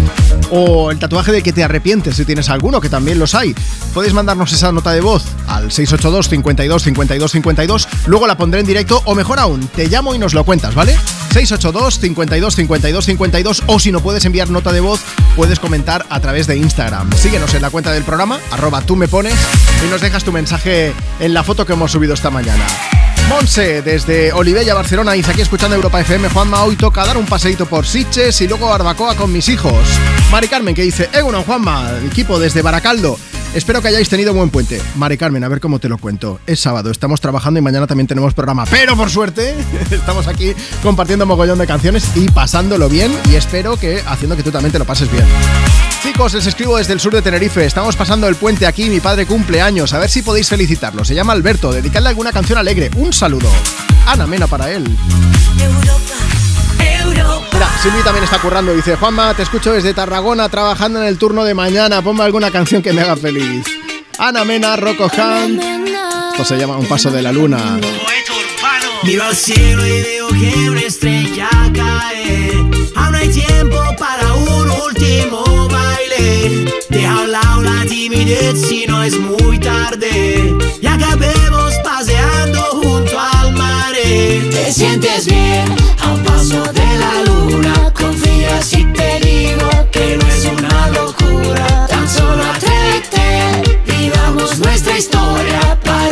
O el tatuaje de que te arrepientes si tienes alguno, que también los hay. Puedes mandarnos esa nota de voz al 682 52 52 52. Luego la pondré en directo o mejor aún, te llamo y nos lo cuentas, ¿vale? 682 52 52 52 o si no puedes enviar nota de voz, puedes comentar a través de Instagram. Síguenos en la cuenta del programa, arroba tú me pones y nos dejas tu mensaje en la foto que hemos subido esta mañana. Monse, desde Olivella, Barcelona, dice aquí escuchando Europa FM. Juanma, hoy toca dar un paseíto por Siches y luego Barbacoa con mis hijos. Mari Carmen, que dice, Egunon, Juanma, equipo desde Baracaldo. Espero que hayáis tenido buen puente. Mari Carmen, a ver cómo te lo cuento. Es sábado, estamos trabajando y mañana también tenemos programa. Pero por suerte, estamos aquí compartiendo mogollón de canciones y pasándolo bien. Y espero que haciendo que tú también te lo pases bien. Chicos, les escribo desde el sur de Tenerife. Estamos pasando el puente aquí. Mi padre cumple años. A ver si podéis felicitarlo. Se llama Alberto. Dedicarle alguna canción alegre. Un saludo. Ana Mena para él. Mira, Silvi también está currando. Dice, Juanma, te escucho desde Tarragona trabajando en el turno de mañana. Ponme alguna canción que me haga feliz. Ana Mena, Rocco Hunt. Esto se llama Un paso de la luna. Miro al cielo y veo que una estrella cae. Aún hay tiempo para un último baile. Deja a un la timidez si no es muy tarde. Y acabemos paseando junto al mar. Te sientes bien a un paso de la luna. Confía si te digo que no es una locura. Tan solo atrévete, vivamos nuestra historia.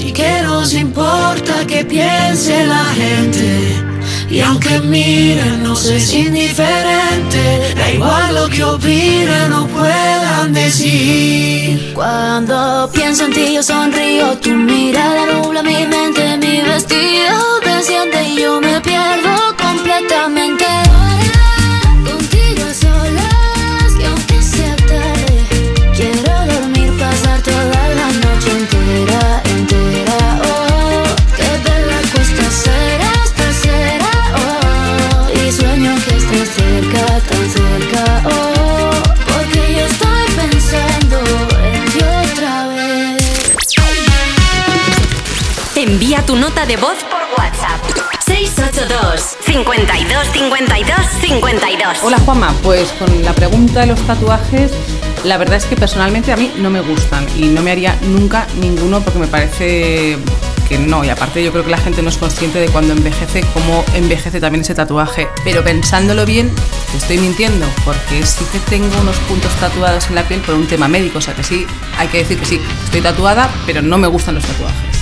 Y que nos importa que piense la gente. Y aunque miren, no es indiferente. Da igual lo que opinen o puedan decir. Cuando pienso en ti yo sonrío, tu mirada nubla mi mente, mi vestido desciende y yo me pierdo completamente. Tu nota de voz por WhatsApp. 682 52 52 52. Hola Juanma, pues con la pregunta de los tatuajes, la verdad es que personalmente a mí no me gustan y no me haría nunca ninguno porque me parece que no. Y aparte yo creo que la gente no es consciente de cuando envejece cómo envejece también ese tatuaje. Pero pensándolo bien te estoy mintiendo porque sí que tengo unos puntos tatuados en la piel por un tema médico. O sea que sí hay que decir que sí estoy tatuada pero no me gustan los tatuajes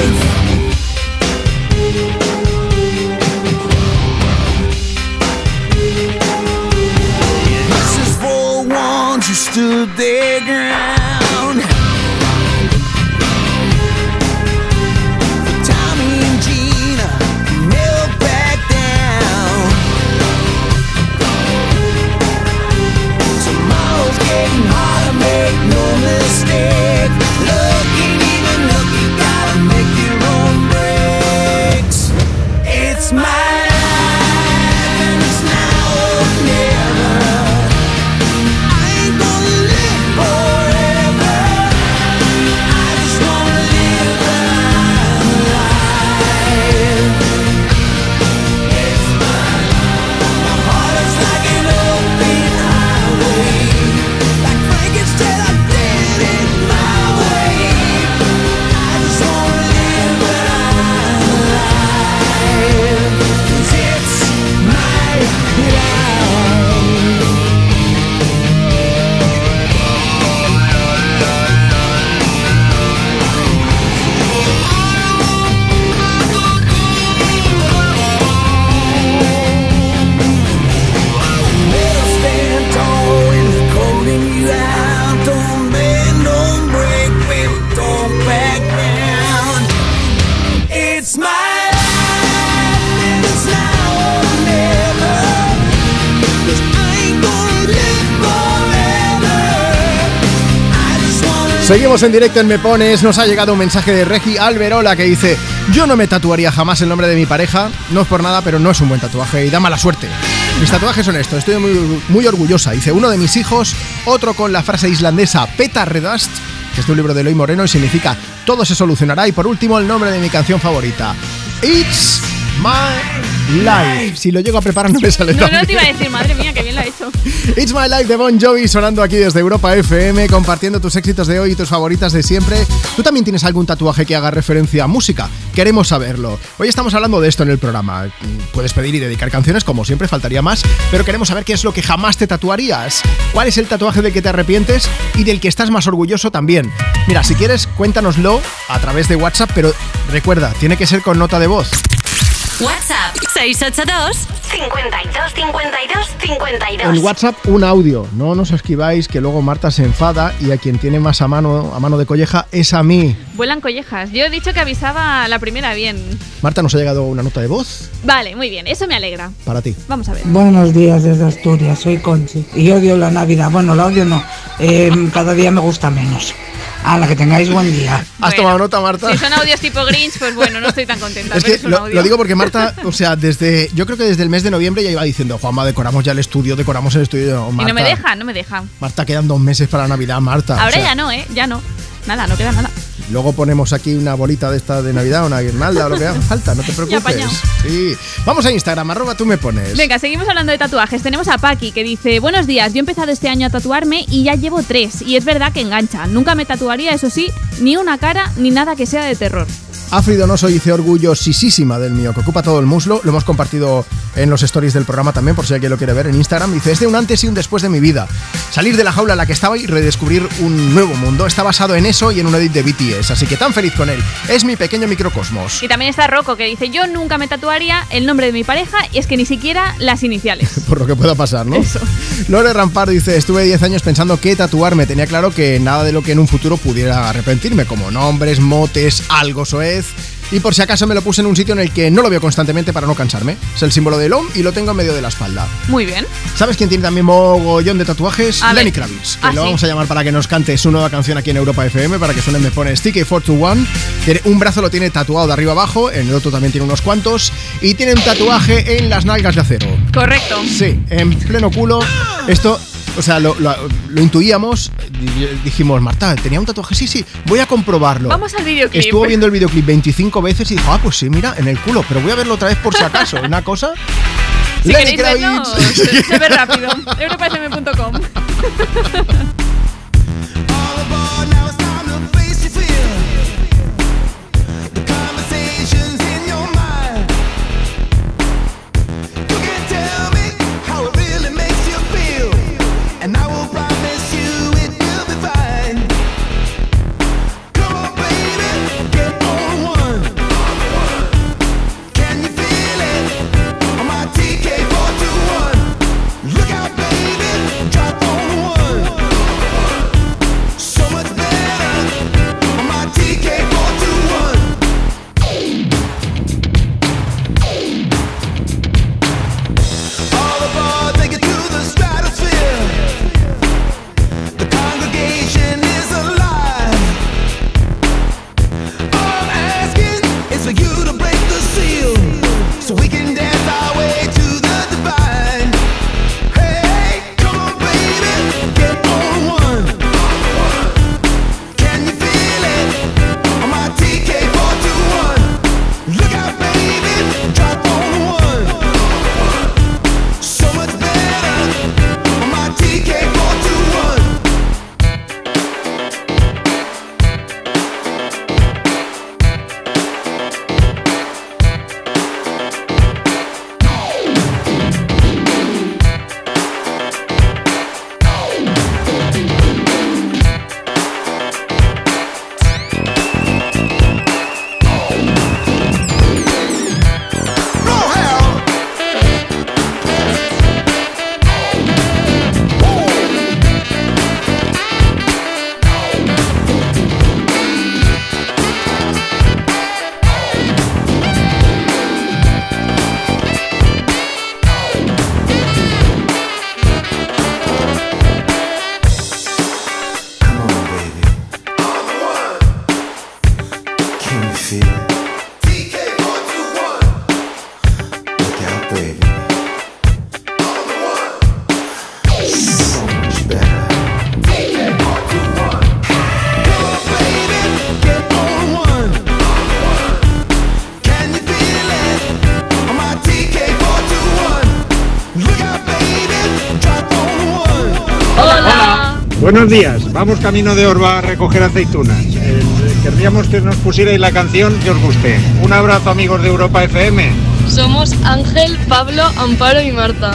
life. Seguimos en directo en Me Pones. Nos ha llegado un mensaje de Regi Alberola que dice: Yo no me tatuaría jamás el nombre de mi pareja. No es por nada, pero no es un buen tatuaje y da mala suerte. Mis tatuajes son estos. Estoy muy, orgullosa. Dice uno de mis hijos, otro con la frase islandesa Peta Redust, que es de un libro de Eloy Moreno y significa todo se solucionará. Y por último, el nombre de mi canción favorita: It's My Life. Si lo llego a preparar, no me sale No, no te iba a decir, madre mía, que bien lo ha hecho. It's My Life de Bon Jovi sonando aquí desde Europa FM, compartiendo tus éxitos de hoy y tus favoritas de siempre. ¿Tú también tienes algún tatuaje que haga referencia a música? Queremos saberlo. Hoy estamos hablando de esto en el programa. Puedes pedir y dedicar canciones, como siempre, faltaría más, pero queremos saber qué es lo que jamás te tatuarías. ¿Cuál es el tatuaje del que te arrepientes y del que estás más orgulloso también? Mira, si quieres, cuéntanoslo a través de WhatsApp, pero recuerda, tiene que ser con nota de voz. WhatsApp 682 52 52 52. En WhatsApp un audio, no nos esquiváis que luego Marta se enfada y a quien tiene más a mano, a mano de colleja es a mí. Vuelan collejas. Yo he dicho que avisaba la primera bien. Marta, nos ha llegado una nota de voz Vale, muy bien, eso me alegra. para ti. Vamos a ver. Buenos días desde Asturias, soy Conchi y odio la Navidad. Bueno, la odio no, eh, cada día me gusta menos. A la que tengáis buen día. ¿Has tomado nota, Marta? Si son audios tipo Grinch, pues bueno, no estoy tan contenta. Es pero que es un lo, audio. lo digo porque Marta, o sea, desde yo creo que desde el mes de noviembre ya iba diciendo, Juanma, decoramos ya el estudio, decoramos el estudio. Y Marta, no me deja, no me deja. Marta, quedan dos meses para Navidad, Marta. Ahora O sea, ya no, ¿eh? Ya no. Nada, no queda nada. Luego ponemos aquí una bolita de esta de Navidad, una guirnalda o lo que haga falta, no te preocupes. Sí. Vamos a Instagram, arroba tú me pones. Venga, seguimos hablando de tatuajes. Tenemos a Paki que dice, buenos días, yo he empezado este año a tatuarme y ya llevo tres. Y es verdad que engancha. Nunca me tatuaría, eso sí, ni una cara ni nada que sea de terror. Afri Donoso dice orgullosísima del mío, que ocupa todo el muslo. Lo hemos compartido en los stories del programa también, por si alguien lo quiere ver en Instagram. Dice, es de un antes y un después de mi vida. Salir de la jaula en la que estaba y redescubrir un nuevo mundo. Está basado en eso y en un edit de BTS, así que tan feliz con él. Es mi pequeño microcosmos. Y también está Rocco que dice, yo nunca me tatuaría el nombre de mi pareja y es que ni siquiera las iniciales. Por lo que pueda pasar, ¿no? Eso. Lore Rampar dice, estuve 10 años pensando qué tatuarme. Tenía claro que nada de lo que en un futuro pudiera arrepentirme, como nombres, motes, algo soez. Y por si acaso me lo puse en un sitio en el que no lo veo constantemente para no cansarme. Es el símbolo del OM y lo tengo en medio de la espalda. Muy bien. ¿Sabes quién tiene también mogollón de tatuajes? A. Lenny Kravitz. Que Ah, lo sí. vamos a llamar para que nos cante su nueva canción aquí en Europa FM, para que suene Me Pone Sticky 421. Tiene, un brazo lo tiene tatuado de arriba abajo, en el otro también tiene unos cuantos. Y tiene un tatuaje en las nalgas de acero. Correcto. Sí, en pleno culo. Esto, o sea, lo, lo- lo intuíamos. di- Dijimos, Marta, ¿tenía un tatuaje? Sí, sí, voy a comprobarlo. Vamos al videoclip. Estuvo viendo el videoclip 25 veces y dijo, ah, pues sí, mira, en el culo, pero voy a verlo otra vez por si acaso. Una cosa. Si Lenny queréis verlo, se, se ve rápido. Buenos días, vamos camino de Orba a recoger aceitunas. Eh, querríamos que nos pusierais la canción que os guste. Un abrazo amigos de Europa FM. Somos Ángel, Pablo, Amparo y Marta.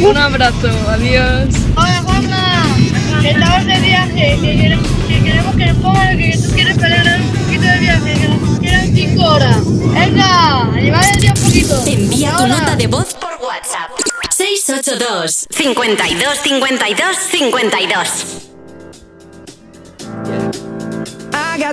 Un abrazo, adiós. Hola Juanma, estamos de viaje, que queremos que, nos pongan que tú quieres para un poquito de viaje, que nos quedan 5 horas. Venga, a el día un poquito. Envía tu nota de voz por WhatsApp. 682 52 52 52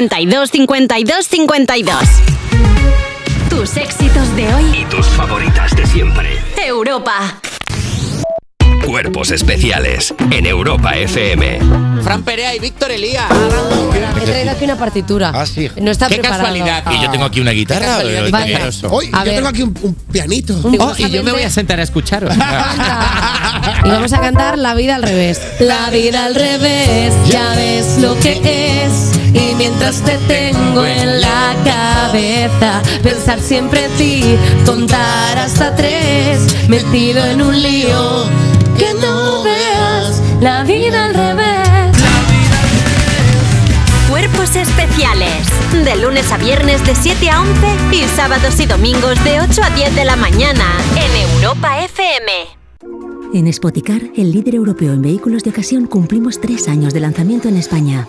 52 52 52. Tus éxitos de hoy y tus favoritas de siempre. Europa. Cuerpos especiales en Europa FM. Fran Perea y Víctor Elías. He traído aquí una partitura. Ah, sí. Qué casualidad. Y yo tengo aquí una guitarra. Vale. Yo tengo aquí un, pianito. Oh, y yo me voy a sentar a escucharos. y vamos a cantar La vida al revés. La vida al revés, ya ves lo que es. Y mientras te tengo en la cabeza, pensar siempre en ti, contar hasta tres, metido en un lío. Que no veas la vida al revés. Cuerpos especiales. De lunes a viernes de 7 a 11 y sábados y domingos de 8 a 10 de la mañana en Europa FM. En Spoticar, el líder europeo en vehículos de ocasión, cumplimos tres años de lanzamiento en España.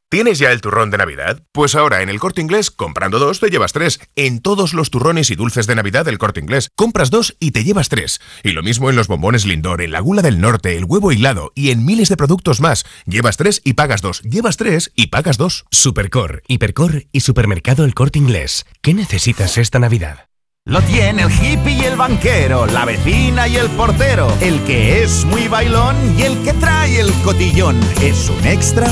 ¿Tienes ya el turrón de Navidad? Pues ahora en el Corte Inglés, comprando dos, te llevas tres. En todos los turrones y dulces de Navidad del Corte Inglés, compras dos y te llevas tres. Y lo mismo en los bombones Lindor, en la gula del norte, el huevo hilado y en miles de productos más. Llevas tres y pagas dos. Llevas tres y pagas dos. Supercor, Hipercor y Supermercado El Corte Inglés. ¿Qué necesitas esta Navidad? Lo tiene el hippie y el banquero, la vecina y el portero, el que es muy bailón y el que trae el cotillón. Es un extra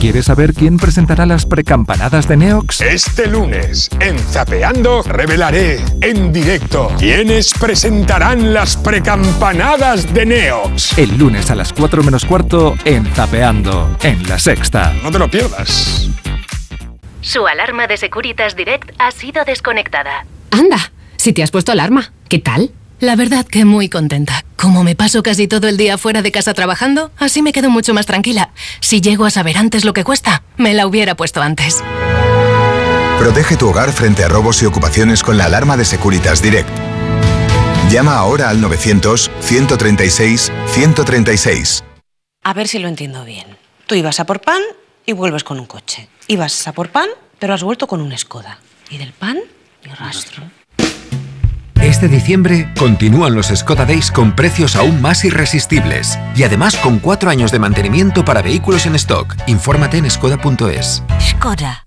¿Quieres saber quién presentará las precampanadas de Neox? Este lunes, en Zapeando, revelaré en directo quiénes presentarán las precampanadas de Neox. El lunes a las 4 menos cuarto en Zapeando, en la sexta. No te lo pierdas. Su alarma de Securitas Direct ha sido desconectada. Anda, si te has puesto alarma, ¿qué tal? La verdad que muy contenta. Como me paso casi todo el día fuera de casa trabajando, así me quedo mucho más tranquila. Si llego a saber antes lo que cuesta, me la hubiera puesto antes. Protege tu hogar frente a robos y ocupaciones con la alarma de Securitas Direct. Llama ahora al 900-136-136. A ver si lo entiendo bien. Tú ibas a por pan y vuelves con un coche. Ibas a por pan, pero has vuelto con un Skoda. Y del pan, ni rastro. Este diciembre continúan los Skoda Days con precios aún más irresistibles y además con cuatro años de mantenimiento para vehículos en stock. Infórmate en skoda.es. Skoda.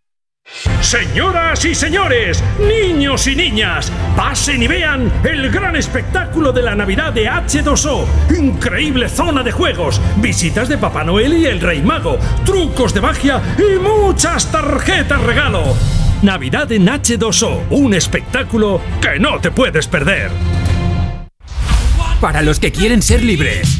Señoras y señores, niños y niñas, pasen y vean el gran espectáculo de la Navidad de H2O. Increíble zona de juegos, visitas de Papá Noel y el Rey Mago, trucos de magia y muchas tarjetas regalo. Navidad en H2O, un espectáculo que no te puedes perder. Para los que quieren ser libres.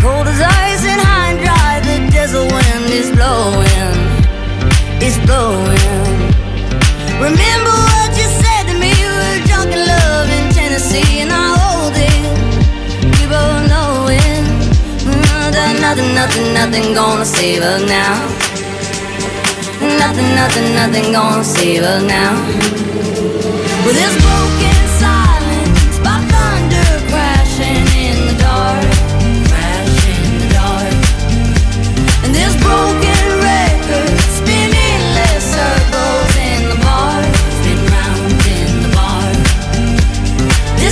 cold as ice and high and dry. The desert wind is blowing, blowing. Remember what you said to me? We were drunk in love in Tennessee, and I hold it. We both know it. Mm, that nothing, nothing, nothing gonna save us now. Nothing, nothing, nothing gonna save us now. With this broken silence by thunder crashing in the dark, crashing in the dark. And this broken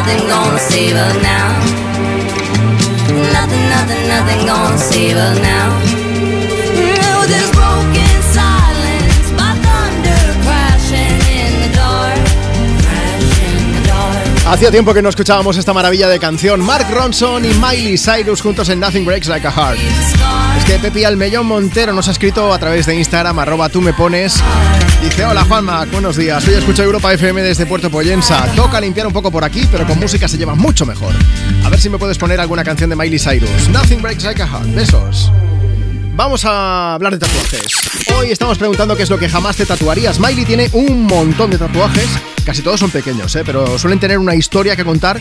nothing, gonna now. Nothing, nothing, nothing gonna now. Hacía tiempo que no escuchábamos esta maravilla de canción. Mark Ronson y Miley Cyrus juntos en Nothing Breaks Like a Heart. Es que Pepi Almellón Montero nos ha escrito a través de Instagram, arroba tú me pones. Dice, hola Juanma, buenos días. Hoy escucho Europa FM desde Puerto Poyensa. Toca limpiar un poco por aquí, pero con música se lleva mucho mejor. A ver si me puedes poner alguna canción de Miley Cyrus. Nothing Breaks Like a Heart. Besos. Vamos a hablar de tatuajes. Hoy estamos preguntando qué es lo que jamás te tatuarías. Miley tiene un montón de tatuajes, casi todos son pequeños, ¿eh? pero suelen tener una historia que contar.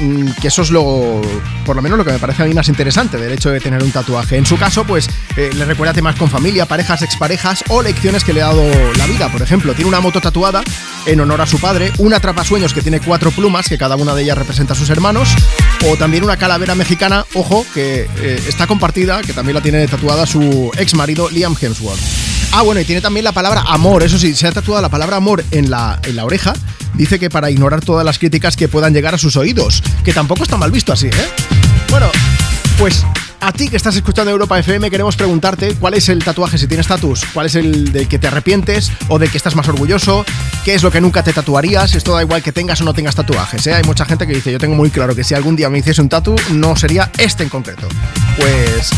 Mm, Que eso es lo, por lo menos lo que me parece a mí más interesante del hecho de tener un tatuaje. En su caso, pues eh, le recuerda temas con familia, parejas, exparejas o lecciones que le ha dado la vida. Por ejemplo, tiene una moto tatuada en honor a su padre, una atrapasueños que tiene cuatro plumas, que cada una de ellas representa a sus hermanos, o también una calavera mexicana, ojo, que eh, está compartida, que también la tiene tatuada su ex marido Liam Hemsworth. Ah, bueno, y tiene también la palabra amor, eso sí, se ha tatuado la palabra amor en la, en la oreja. Dice que para ignorar todas las críticas que puedan llegar a sus oídos, que tampoco está mal visto así, ¿eh? Bueno, pues a ti que estás escuchando Europa FM queremos preguntarte cuál es el tatuaje si tienes tatus, cuál es el del que te arrepientes o del que estás más orgulloso, qué es lo que nunca te tatuarías, esto da igual que tengas o no tengas tatuajes, ¿eh? Hay mucha gente que dice, yo tengo muy claro que si algún día me hiciese un tatu no sería este en concreto. Pues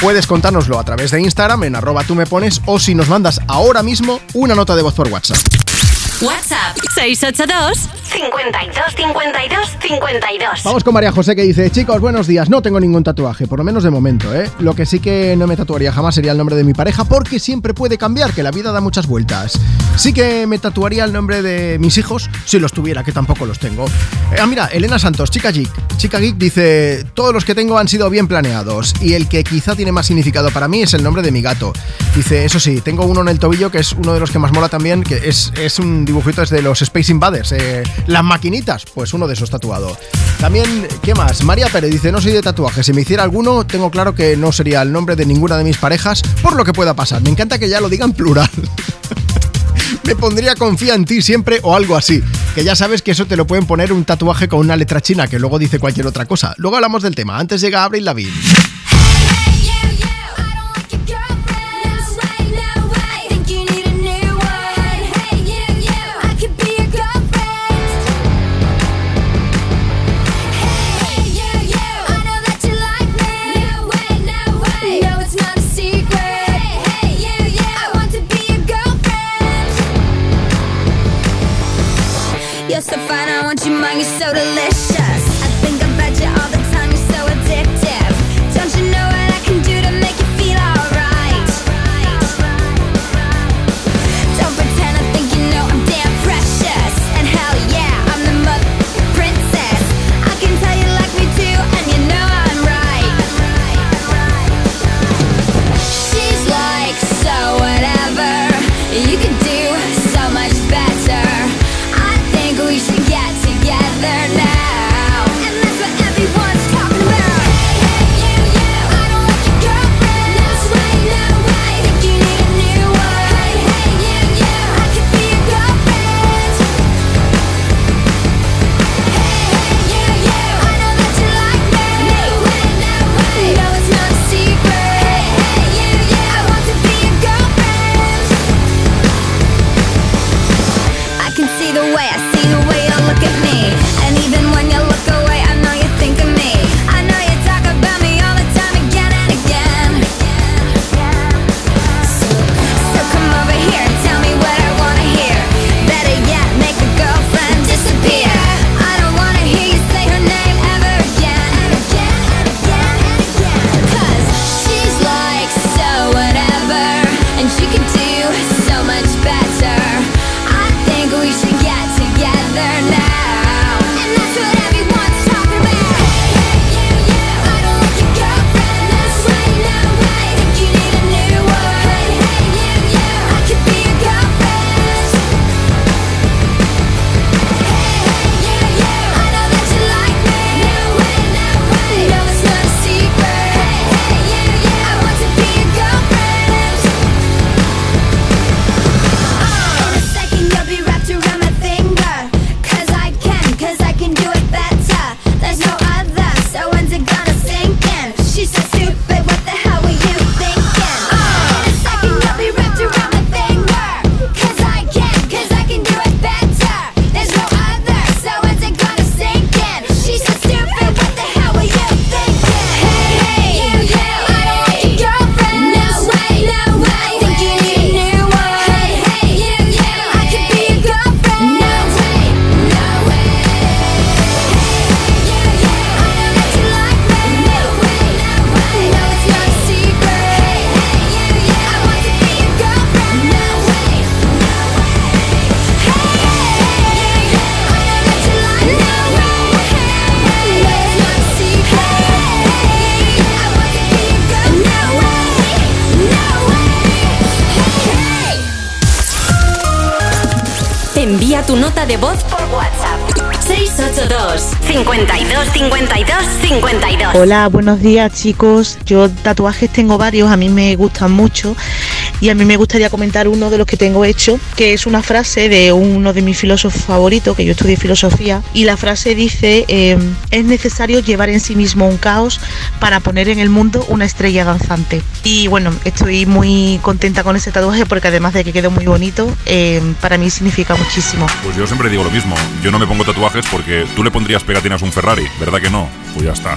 puedes contárnoslo a través de Instagram en arroba tú me pones o si nos mandas ahora mismo una nota de voz por WhatsApp. WhatsApp 682 52 52 52. Vamos con María José que dice, chicos, buenos días, no tengo ningún tatuaje, por lo menos de momento, ¿eh? Lo que sí que no me tatuaría jamás sería el nombre de mi pareja porque siempre puede cambiar, que la vida da muchas vueltas. Sí que me tatuaría el nombre de mis hijos si los tuviera, que tampoco los tengo. Eh, ah, mira, Elena Santos, chica geek. Chica geek dice, todos los que tengo han sido bien planeados y el que quizá tiene más significado para mí es el nombre de mi gato. Dice, eso sí, tengo uno en el tobillo que es uno de los que más mola también, que es, es un dibujito es de los Space Invaders, eh, las maquinitas, pues uno de esos tatuado. También, ¿qué más? María Pérez dice, no soy de tatuajes, si me hiciera alguno, tengo claro que no sería el nombre de ninguna de mis parejas, por lo que pueda pasar. Me encanta que ya lo digan plural. me pondría confía en ti siempre o algo así. Que ya sabes que eso te lo pueden poner un tatuaje con una letra china que luego dice cualquier otra cosa. Luego hablamos del tema. Antes llega Abril Lavigne. You're so fine, I want you mind, you're so delicious. I can see the way, I see the way you look at me. Hola, buenos días chicos. Yo tatuajes tengo varios, a mí me gustan mucho y a mí me gustaría comentar uno de los que tengo hecho, que es una frase de uno de mis filósofos favoritos, que yo estudié filosofía, y la frase dice, eh, es necesario llevar en sí mismo un caos para poner en el mundo una estrella danzante. Y bueno, estoy muy contenta con ese tatuaje porque además de que quedó muy bonito, eh, para mí significa muchísimo. Pues yo siempre digo lo mismo. Yo no me pongo tatuajes porque tú le pondrías pegatinas a un Ferrari, ¿verdad que no? Pues ya está.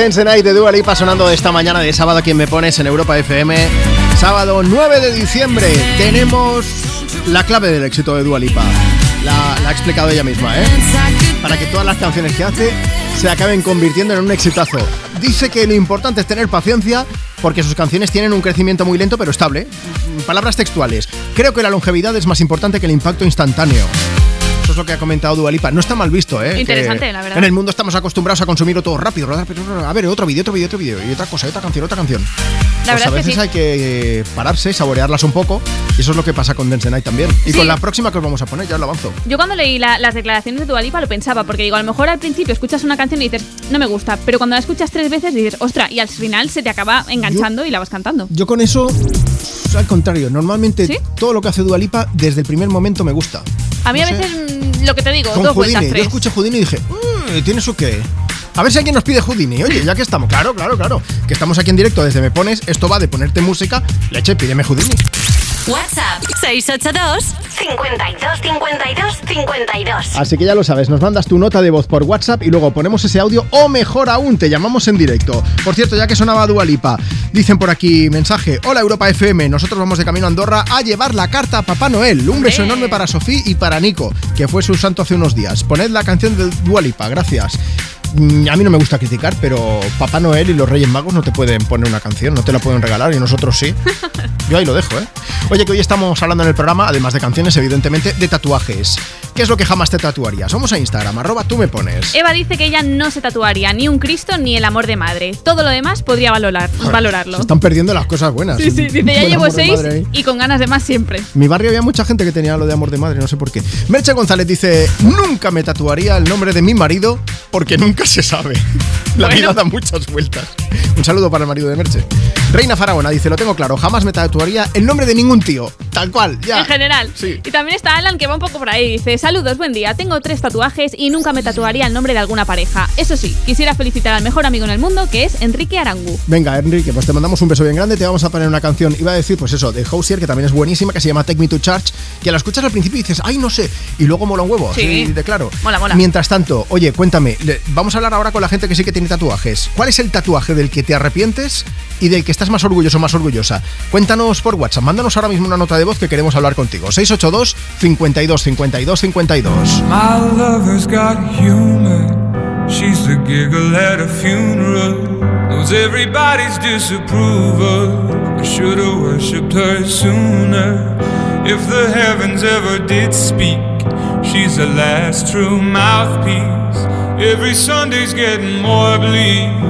Dance Night de Dua Lipa sonando esta mañana de sábado quien me pones en Europa FM. Sábado 9 de diciembre tenemos la clave del éxito de Dua Lipa. La, la ha explicado ella misma, ¿eh? Para que todas las canciones que hace se acaben convirtiendo en un exitazo. Dice que lo importante es tener paciencia porque sus canciones tienen un crecimiento muy lento pero estable. Palabras textuales. Creo que la longevidad es más importante que el impacto instantáneo. Eso es lo que ha comentado Dualipa. No está mal visto, ¿eh? Interesante, Que la verdad. En el mundo estamos acostumbrados a consumir todo rápido, rápido. A ver, otro vídeo, otro vídeo, otro vídeo. Y otra cosa, otra canción, otra canción. La Pues verdad a es que veces sí. hay que eh, pararse, saborearlas un poco. Y eso es lo que pasa con Dance the Night también. Y Sí. con la próxima que os vamos a poner, ya lo avanzo. Yo cuando leí la- las declaraciones de Dualipa lo pensaba, porque digo, a lo mejor al principio escuchas una canción y dices, no me gusta, pero cuando la escuchas tres veces dices, ostra, y al final se te acaba enganchando y la vas cantando. Yo con eso, al contrario, normalmente todo lo que hace Dualipa desde el primer momento me gusta. A mí No a sé. veces, mm, lo que te digo, Con dos vueltas, Houdini. Yo escuché Houdini y dije, "Mm, ¿tiene su qué? A ver si alguien nos pide Houdini. Oye, ya que estamos, claro, claro, claro. Que estamos aquí en directo desde Me Pones, esto va de ponerte música. Leche, pídeme Houdini. WhatsApp 682 52 52 52. Así que ya lo sabes, nos mandas tu nota de voz por WhatsApp y luego ponemos ese audio o mejor aún, te llamamos en directo. Por cierto, ya que sonaba Dualipa, dicen por aquí mensaje, hola Europa FM, nosotros vamos de camino a Andorra a llevar la carta a Papá Noel. Un beso enorme para Sofía y para Nico, que fue su santo hace unos días. Poned la canción de Dualipa, gracias. Mm, A mí no me gusta criticar, pero Papá Noel y los Reyes Magos no te pueden poner una canción, no te la pueden regalar y nosotros sí. Yo ahí lo dejo, ¿eh? Oye, que hoy estamos hablando en el programa, además de canciones, evidentemente, de tatuajes. ¿Qué es lo que jamás te tatuarías? Vamos a Instagram, arroba tú me pones. Eva dice que ella no se tatuaría ni un Cristo ni el amor de madre. Todo lo demás podría valorar, valorarlo. Se están perdiendo las cosas buenas. Sí, sí, dice, ya llevo seis y con ganas de más siempre. En Mi barrio había mucha gente que tenía lo de amor de madre, no sé por qué. Merche González dice, nunca me tatuaría el nombre de mi marido porque nunca se sabe. La Bueno. vida da muchas vueltas. Un saludo para el marido de Merche. Reina Faraona dice, lo tengo claro, jamás me tatuaría el nombre de ningún tío. Tal cual, ya. En general. Y también está Alan que va un poco por ahí. Dice, saludos, buen día. Tengo tres tatuajes y nunca me tatuaría el nombre de alguna pareja. Eso sí, quisiera felicitar al mejor amigo en el mundo, que es Enrique Arangu. Venga, Enrique, pues te mandamos un beso bien grande. Te vamos a poner una canción. Iba a decir, pues eso, de Housier, que también es buenísima, que se llama Take Me to Church, que la escuchas al principio y dices, ay, no sé, y luego mola un huevo. Sí. así de claro. Mola, mola. Mientras tanto, oye, cuéntame, vamos a hablar ahora con la gente que sí que tiene tatuajes. ¿Cuál es el tatuaje del que te arrepientes y del que estás más orgulloso o más orgullosa? Cuéntanos por WhatsApp, mándanos ahora mismo una nota de voz que queremos hablar contigo. 682 52 52 52. My lover's humor. She's the giggle at a funeral. Knows everybody's disapproval. I should've worshipped her sooner. If the heavens ever did speak, she's the last true mouthpiece. Every Sunday's getting more bleak.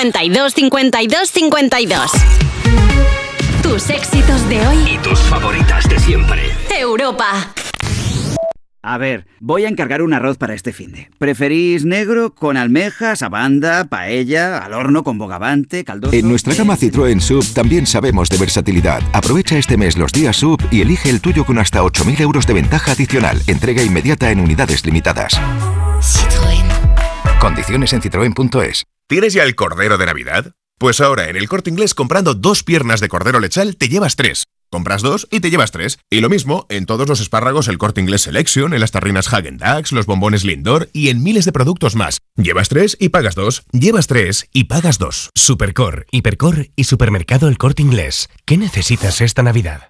52 52 52 Tus éxitos de hoy. Y tus favoritas de siempre. Europa. A ver, voy a encargar un arroz para este finde. ¿Preferís negro con almejas, abanda, paella, al horno con bogavante, caldoso? En nuestra gama Citroën Sub también sabemos de versatilidad. Aprovecha este mes los días Sub y elige el tuyo con hasta 8.000 euros de ventaja adicional. Entrega inmediata en unidades limitadas. Condiciones en citroen.es. ¿Tienes ya el cordero de Navidad? Pues ahora en el corte inglés comprando dos piernas de cordero lechal te llevas tres. Compras dos y te llevas tres. Y lo mismo en todos los espárragos el corte inglés Selection, en las tarrinas Hagen Dazs, los bombones Lindor y en miles de productos más. Llevas tres y pagas dos. Llevas tres y pagas dos. Supercor, Hipercor y Supermercado El Corte Inglés. ¿Qué necesitas esta Navidad?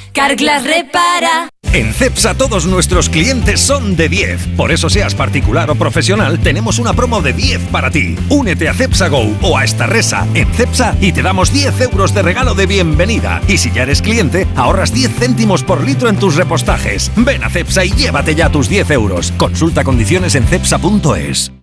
Carglass repara. En CEPSA todos nuestros clientes son de 10. Por eso seas particular o profesional, tenemos una promo de 10 para ti. Únete a CEPSA Go o a esta resa en CEPSA y te damos 10 euros de regalo de bienvenida. Y si ya eres cliente, ahorras 10 céntimos por litro en tus repostajes. Ven a CEPSA y llévate ya tus 10 euros. Consulta condiciones en CEPSA.es.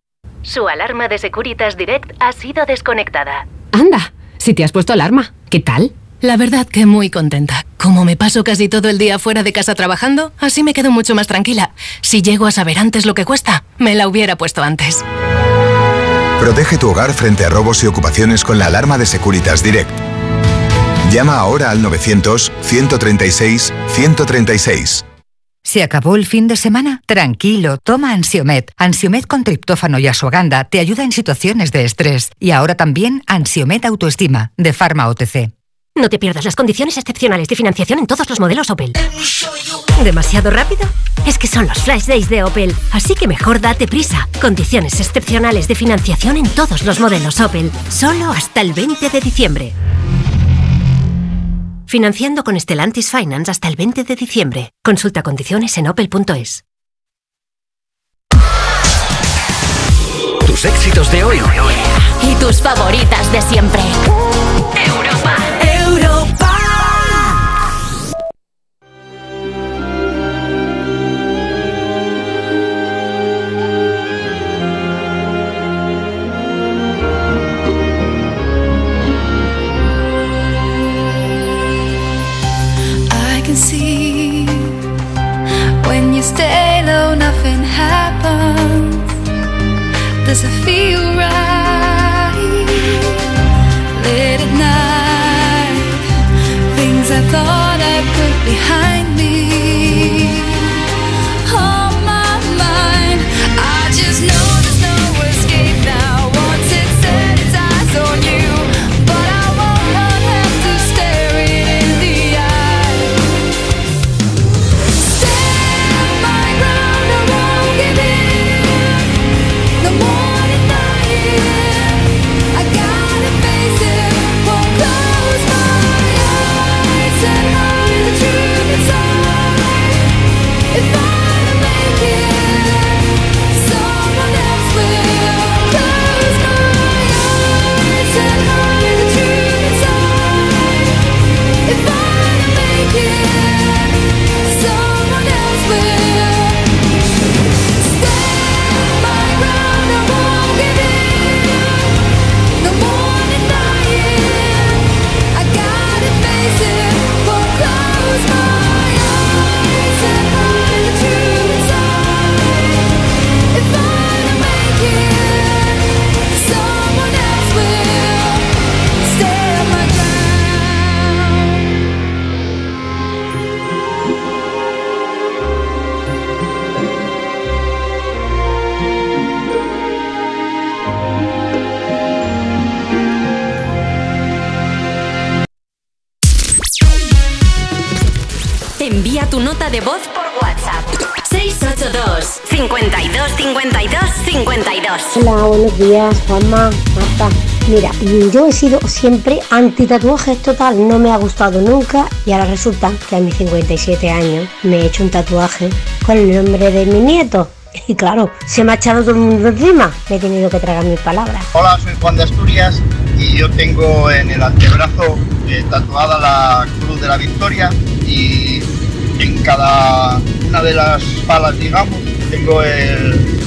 Su alarma de Securitas Direct ha sido desconectada. Anda, si te has puesto alarma, ¿qué tal? La verdad que muy contenta. Como me paso casi todo el día fuera de casa trabajando, así me quedo mucho más tranquila. Si llego a saber antes lo que cuesta, me la hubiera puesto antes. Protege tu hogar frente a robos y ocupaciones con la alarma de Securitas Direct. Llama ahora al 900-136-136. ¿Se acabó el fin de semana? Tranquilo, toma Ansiomet. Ansiomet con triptófano y asuaganda te ayuda en situaciones de estrés. Y ahora también Ansiomet Autoestima, de Pharma OTC. No te pierdas las condiciones excepcionales de financiación en todos los modelos Opel. ¿Demasiado rápido? Es que son los Flash Days de Opel, así que mejor date prisa. Condiciones excepcionales de financiación en todos los modelos Opel, solo hasta el 20 de diciembre. Financiando con Stellantis Finance hasta el 20 de diciembre. Consulta condiciones en opel.es. Tus éxitos de hoy Y tus favoritas de siempre. Does it feel buenos días, Juanma, Marta. Mira, yo he sido siempre anti tatuajes total, no me ha gustado nunca y ahora resulta que a mis 57 años me he hecho un tatuaje con el nombre de mi nieto. Y claro, se me ha echado todo el mundo encima, me he tenido que tragar mis palabras. Hola, soy Juan de Asturias y yo tengo en el antebrazo eh, tatuada la Cruz de la Victoria y en cada una de las palas, digamos, tengo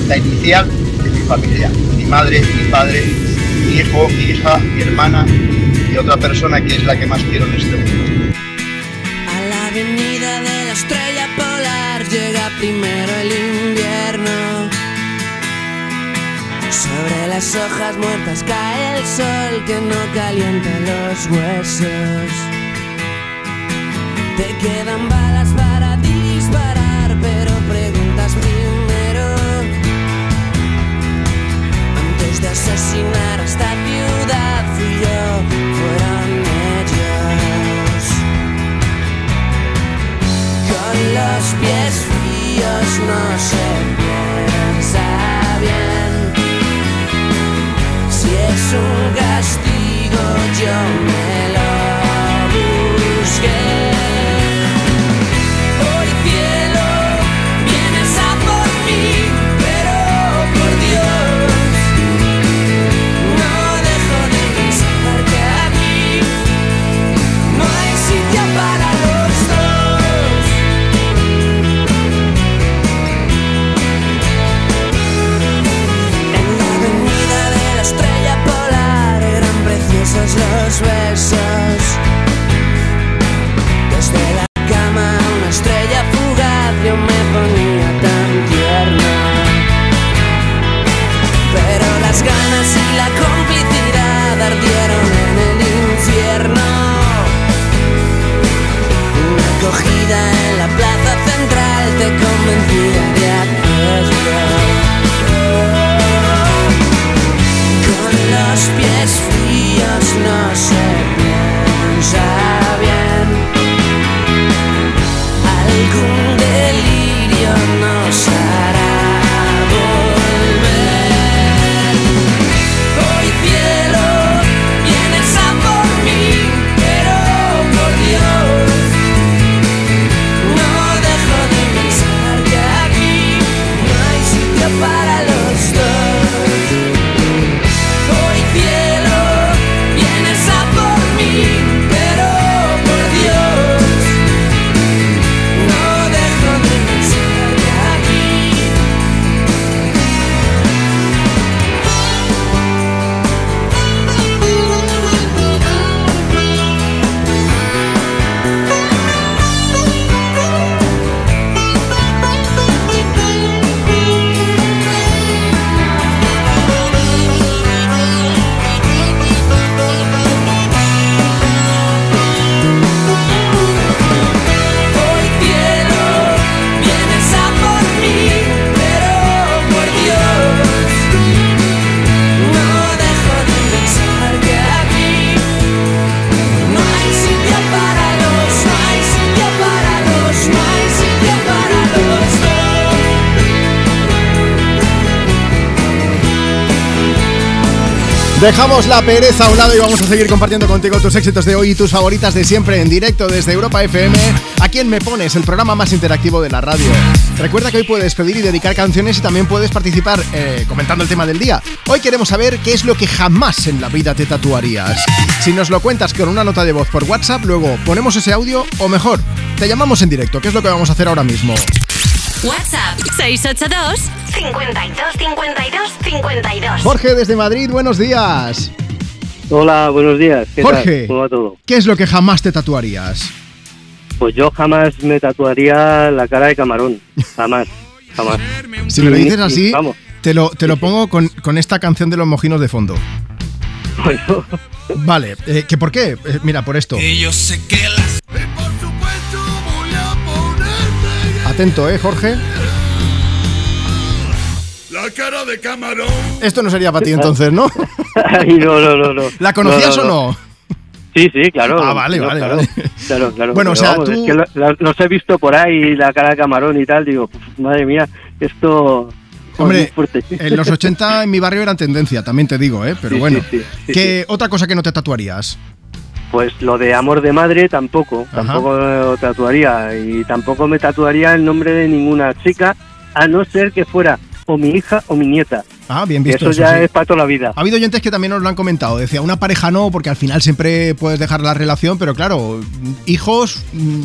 la inicial de mi familia, mi madre, mi padre, mi hijo, mi hija, mi hermana y otra persona que es la que más quiero en este mundo. A la avenida de la estrella polar llega primero el invierno. Sobre las hojas muertas cae el sol que no calienta los huesos. Te quedan balas para disparar, pero asesinar a esta ciudad, fui yo, fueron ellos. Con los pies fríos no se piensa bien. Si es un castigo, yo me lo busqué. Dejamos la pereza a un lado y vamos a seguir compartiendo contigo tus éxitos de hoy y tus favoritas de siempre en directo desde Europa FM. ¿A quién me pones? El programa más interactivo de la radio. Recuerda que hoy puedes pedir y dedicar canciones y también puedes participar eh, comentando el tema del día. Hoy queremos saber qué es lo que jamás en la vida te tatuarías. Si nos lo cuentas con una nota de voz por WhatsApp, luego ponemos ese audio o mejor, te llamamos en directo, que es lo que vamos a hacer ahora mismo. WhatsApp 682 52 52 52. Jorge desde Madrid, buenos días. Hola, buenos días. ¿Qué Jorge. tal? ¿Cómo va todo? ¿Qué es lo que jamás te tatuarías? Pues yo jamás me tatuaría la cara de camarón. Jamás, jamás. Si me lo dices así, Vamos. te lo, te lo pongo con, con esta canción de los mojinos de fondo. Vale, eh, ¿que por qué? Eh, mira, por esto. yo sé que las Atento, ¿eh, Jorge? La cara de camarón. Esto no sería para ti entonces, ¿no? Ay, no, no, no, no. ¿La conocías No, no, o no? Sí, sí, claro. Ah, vale, No, vale, claro, vale. Claro, claro. Bueno, o sea, vamos, tú- es que lo- lo- los he visto por ahí, la cara de camarón y tal, digo, "Puf, madre mía, esto... Hombre, en los 80 en mi barrio eran tendencia, también te digo, ¿eh? Pero Sí, bueno. sí, sí, sí, ¿Qué otra cosa que no te tatuarías? Pues lo de amor de madre tampoco, Ajá. tampoco lo tatuaría y tampoco me tatuaría el nombre de ninguna chica, a no ser que fuera o mi hija o mi nieta. Ah, bien visto. eso eso ya sí. es para toda la vida. Ha habido oyentes que también nos lo han comentado. Decía, una pareja no, porque al final siempre puedes dejar la relación, pero claro, hijos, mm,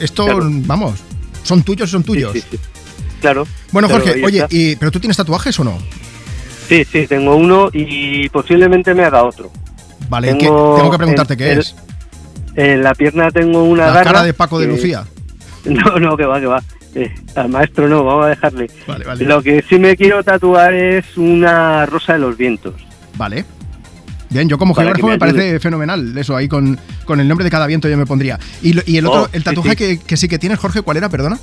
esto, Claro. vamos, son tuyos, son tuyos. Claro. Bueno, Claro, Jorge, oye, y- ¿pero tú tienes tatuajes o no? Sí, sí, tengo uno y posiblemente me haga otro. Vale, ¿qué- tengo que preguntarte qué es. En la pierna tengo una La garra cara de Paco de Lucía. No, no, que va, que va. Eh, al maestro no, vamos a dejarle. Vale, vale. Lo que sí me quiero tatuar es una rosa de los vientos. Vale. Bien, yo como geógrafo me parece fenomenal. Eso ahí con, con el nombre de cada viento yo me pondría. Y, y el otro, Oh, el sí, tatuaje sí. Que, que sí que tienes, Jorge, ¿cuál era? Perdona.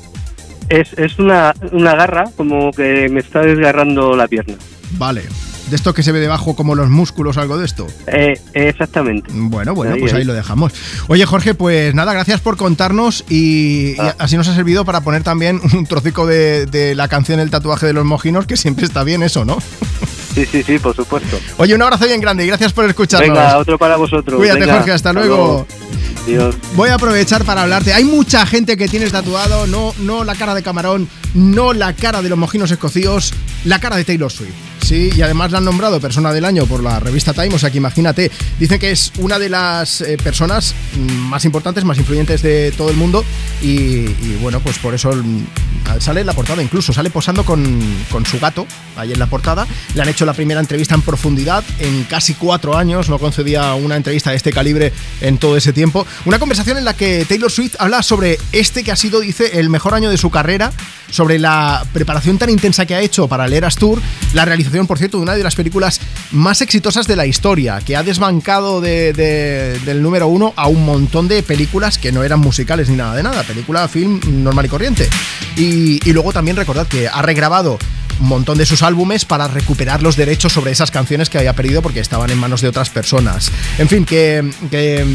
Es, es una, una garra como que me está desgarrando la pierna. Vale. De esto que se ve debajo como los músculos algo de esto. Eh, exactamente. Bueno, bueno, Ahí, pues ahí ahí. lo dejamos. Oye, Jorge, pues nada, gracias por contarnos y, y Ah. así nos ha servido para poner también un trocico de, de la canción El tatuaje de los mojinos, que siempre está bien eso, ¿no? Sí, sí, sí, por supuesto. Oye, un abrazo bien grande y gracias por escucharnos. Venga, otro para vosotros. Cuídate, Venga, Jorge, hasta luego. Dios. Voy a aprovechar para hablarte. Hay mucha gente que tienes tatuado, no, no la cara de camarón, no la cara de los mojinos escocíos, la cara de Taylor Swift. Sí, y además la han nombrado persona del año por la revista Time, o sea que imagínate. Dicen que es una de las eh, personas mm, más importantes, más influyentes de todo el mundo y, bueno, pues por eso mm, sale en la portada, incluso sale posando con, con su gato ahí en la portada. Le han hecho la primera entrevista en profundidad en casi cuatro años, no concedía una entrevista de este calibre en todo ese tiempo. Una conversación en la que Taylor Swift habla sobre este que ha sido, dice, el mejor año de su carrera, sobre la preparación tan intensa que ha hecho para el Eras Tour, la realización, por cierto, de una de las películas más exitosas de la historia, que ha desbancado de- de- del número uno a un montón de películas que no eran musicales ni nada de nada, película, film normal y corriente. Y, y luego también recordad que ha regrabado un montón de sus álbumes para recuperar los derechos sobre esas canciones que había perdido porque estaban en manos de otras personas. En fin, que,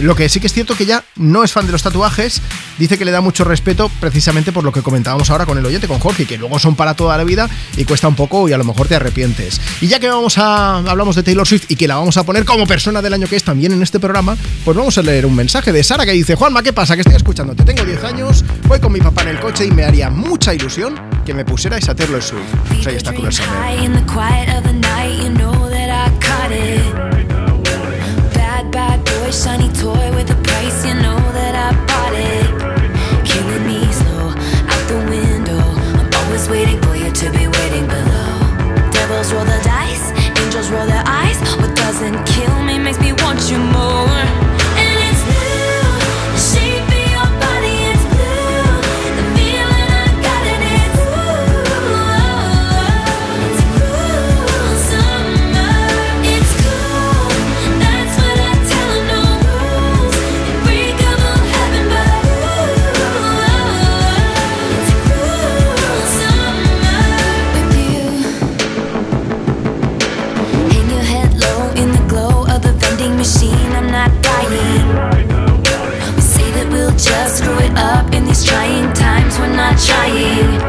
lo que sí que es cierto que ya no es fan de los tatuajes, dice que le da mucho respeto precisamente por lo que comentábamos ahora con el oyente, con Jorge, que luego son para toda la vida y cuesta un poco y a lo mejor te arrepientes. Y ya que vamos a hablamos de Taylor Swift y que la vamos a poner como persona del año que es también en este programa, pues vamos a leer un mensaje de Sara que dice, Juanma, ¿qué pasa? Que estoy escuchándote, tengo 10 años, voy con mi papá en el coche y me haría mucha ilusión que me pusierais a Taylor Swift. Pues ahí está Summer. Trying times. We're not trying.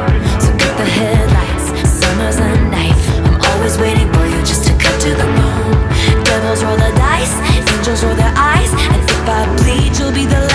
So cut the headlights. Summer's a knife. I'm always waiting for you just to cut to the bone. Devils roll the dice. Angels roll their eyes. And if I bleed, you'll be the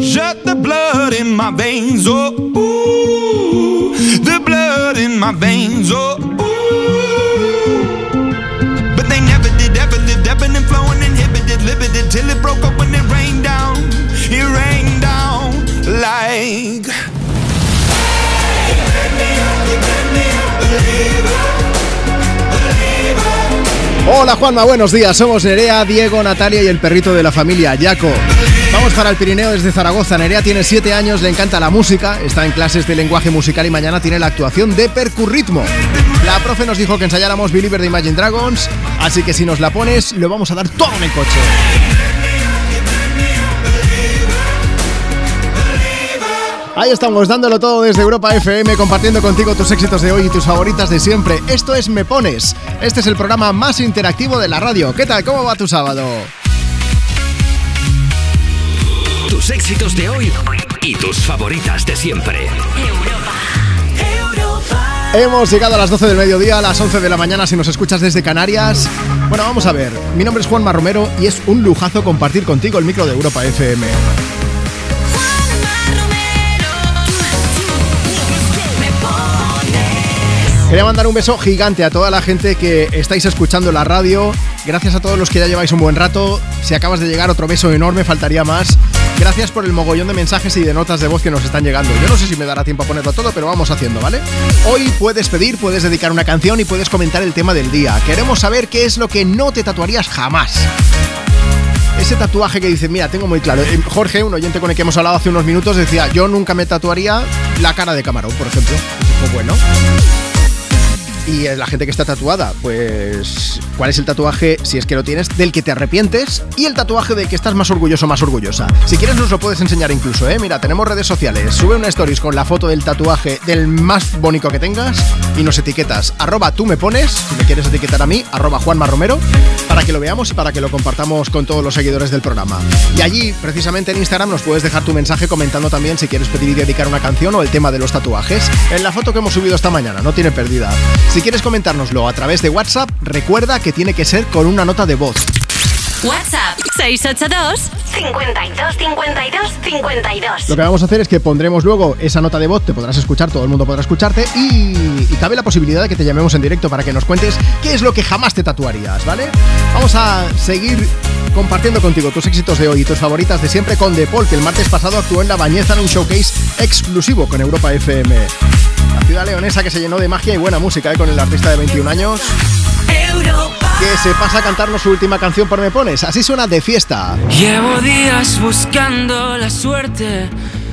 future, the blood in my veins. Oh, ooh, the blood in my veins. Oh, ooh. But they never did, ever lived, ebbing and flowing, inhibited, limited, till it broke up when it rained down. It rained down like. Hola Juanma, buenos días. Somos Nerea, Diego, Natalia y el perrito de la familia, Jaco. Vamos para el Pirineo desde Zaragoza. Nerea tiene 7 años, le encanta la música, está en clases de lenguaje musical y mañana tiene la actuación de percurritmo. La profe nos dijo que ensayáramos Believer de Imagine Dragons, así que si nos la pones, lo vamos a dar todo en el coche. Ahí estamos, dándolo todo desde Europa FM, compartiendo contigo tus éxitos de hoy y tus favoritas de siempre. Esto es Me Pones. Este es el programa más interactivo de la radio. ¿Qué tal? ¿Cómo va tu sábado? Tus éxitos de hoy y tus favoritas de siempre. Hemos llegado a las 12 del mediodía, a las 11 de la mañana si nos escuchas desde Canarias. Bueno, vamos a ver. Mi nombre es Juanma Romero y es un lujazo compartir contigo el micro de Europa FM. Quería mandar un beso gigante a toda la gente que estáis escuchando la radio. Gracias a todos los que ya lleváis un buen rato. Si acabas de llegar, otro beso enorme, faltaría más. Gracias por el mogollón de mensajes y de notas de voz que nos están llegando. Yo no sé si me dará tiempo a ponerlo todo, pero vamos haciendo, ¿vale? Hoy puedes pedir, puedes dedicar una canción y puedes comentar el tema del día. Queremos saber qué es lo que no te tatuarías jamás. Ese tatuaje que dice, mira, tengo muy claro. Eh, Jorge, un oyente con el que hemos hablado hace unos minutos, decía, yo nunca me tatuaría la cara de camarón, por ejemplo. Fue bueno. Y eh, la gente que está tatuada, pues, ¿cuál es el tatuaje, si es que lo tienes, del que te arrepientes? Y el tatuaje del que estás más orgulloso, más orgullosa. Si quieres nos lo puedes enseñar incluso, ¿eh? Mira, tenemos redes sociales. Sube una stories con la foto del tatuaje del más bonito que tengas y nos etiquetas. Arroba tú me pones, si me quieres etiquetar a mí, arroba Juanma Romero, para que lo veamos y para que lo compartamos con todos los seguidores del programa. Y allí, precisamente en Instagram, nos puedes dejar tu mensaje comentando también si quieres pedir y dedicar una canción o el tema de los tatuajes. En la foto que hemos subido esta mañana, no tiene pérdida. Si quieres comentárnoslo a través de WhatsApp, recuerda que tiene que ser con una nota de voz. WhatsApp 682 52 52 52. Lo que vamos a hacer es que pondremos luego esa nota de voz, te podrás escuchar, todo el mundo podrá escucharte y, y cabe la posibilidad de que te llamemos en directo para que nos cuentes qué es lo que jamás te tatuarías, ¿vale? Vamos a seguir compartiendo contigo tus éxitos de hoy y tus favoritas de siempre con De Paul, que el martes pasado actuó en La Bañeza en un showcase exclusivo con Europa FM. La ciudad leonesa que se llenó de magia y buena música ¿eh? con el artista de 21 años. Que se pasa a cantarnos su última canción por Me Pones. Así suena de fiesta. Llevo días buscando la suerte,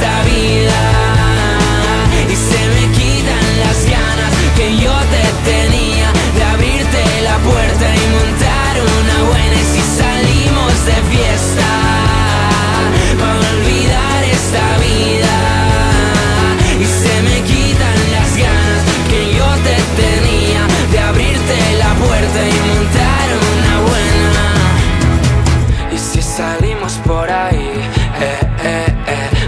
esta vida. Y se me quitan las ganas que yo te tenía de abrirte la puerta y montar una buena. Si salimos de fiesta, va a olvidar esta vida. Y se me quitan las ganas que yo te tenía de abrirte la puerta y montar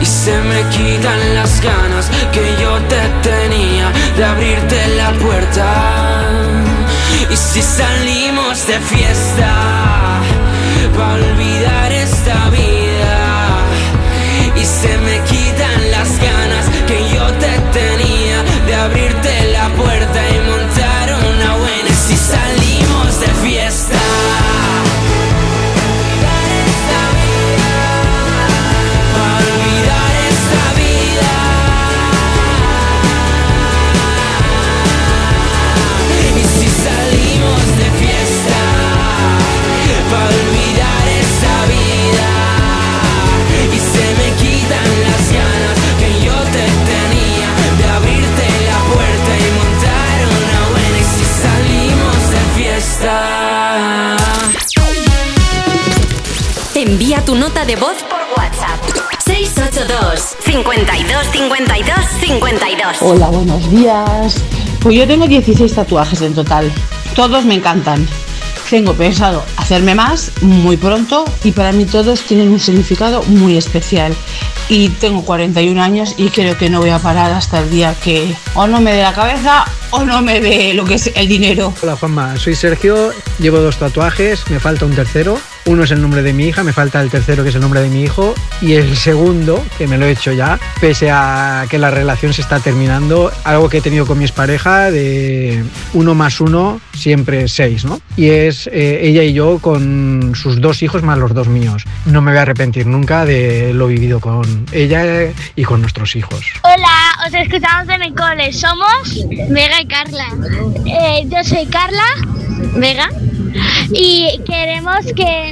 Y se me quitan las ganas que yo te tenía de abrirte la puerta. Y si salimos de fiesta, va a olvidar esta vida. Y se me quitan las ganas que yo te tenía de abrirte la puerta y tu nota de voz por WhatsApp. 682 52 52 52. Hola, buenos días. Pues yo tengo 16 tatuajes en total. Todos me encantan. Tengo pensado hacerme más muy pronto y para mí todos tienen un significado muy especial. Y tengo 41 años y creo que no voy a parar hasta el día que o no me dé la cabeza o no me dé lo que es el dinero. Hola Juanma, soy Sergio, llevo dos tatuajes, me falta un tercero. Uno es el nombre de mi hija, me falta el tercero que es el nombre de mi hijo. Y el segundo, que me lo he hecho ya, pese a que la relación se está terminando, algo que he tenido con mi expareja de uno más uno, siempre seis, ¿no? Y es eh, ella y yo con sus dos hijos más los dos míos. No me voy a arrepentir nunca de lo vivido con ella y con nuestros hijos. Hola, os escuchamos en el cole. Somos Vega y Carla. Eh, yo soy Carla Vega y queremos que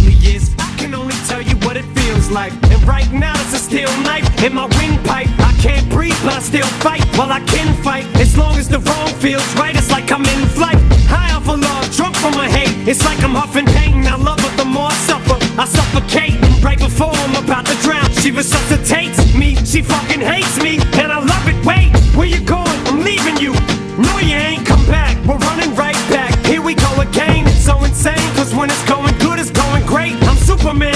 like. And right now it's a steel knife in my windpipe. I can't breathe, but I still fight. While I can fight, as long as the wrong feels right, it's like I'm in flight. High off a love, drunk from my hate. It's like I'm huffing pain. I love her the more I suffer. I suffocate right before I'm about to drown. She resuscitates me. She fucking hates me, and I love it. Wait, where you going? I'm leaving you. No, you ain't come back. We're running right back. Here we go again. It's so insane, cause when it's going good, it's going great. I'm Superman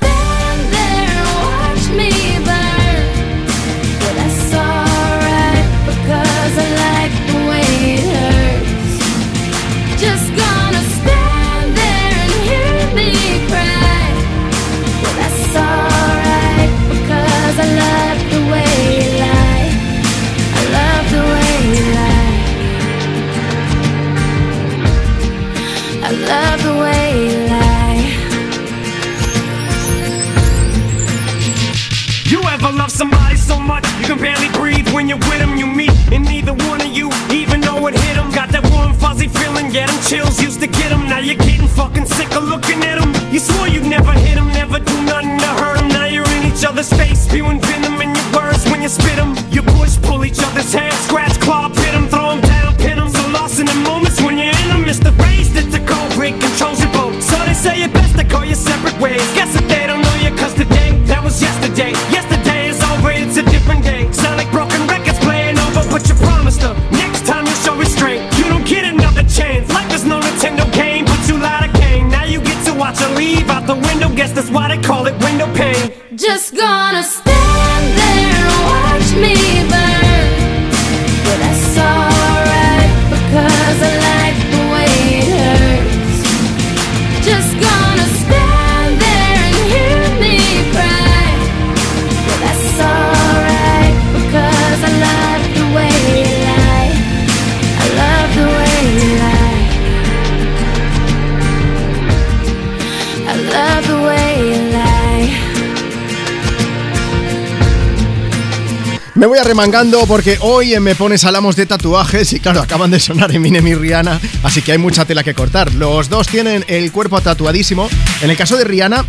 Me voy arremangando porque hoy Me Pones hablamos de tatuajes y claro, acaban de sonar Eminem y Rihanna, así que hay mucha tela que cortar. Los dos tienen el cuerpo tatuadísimo. En el caso de Rihanna,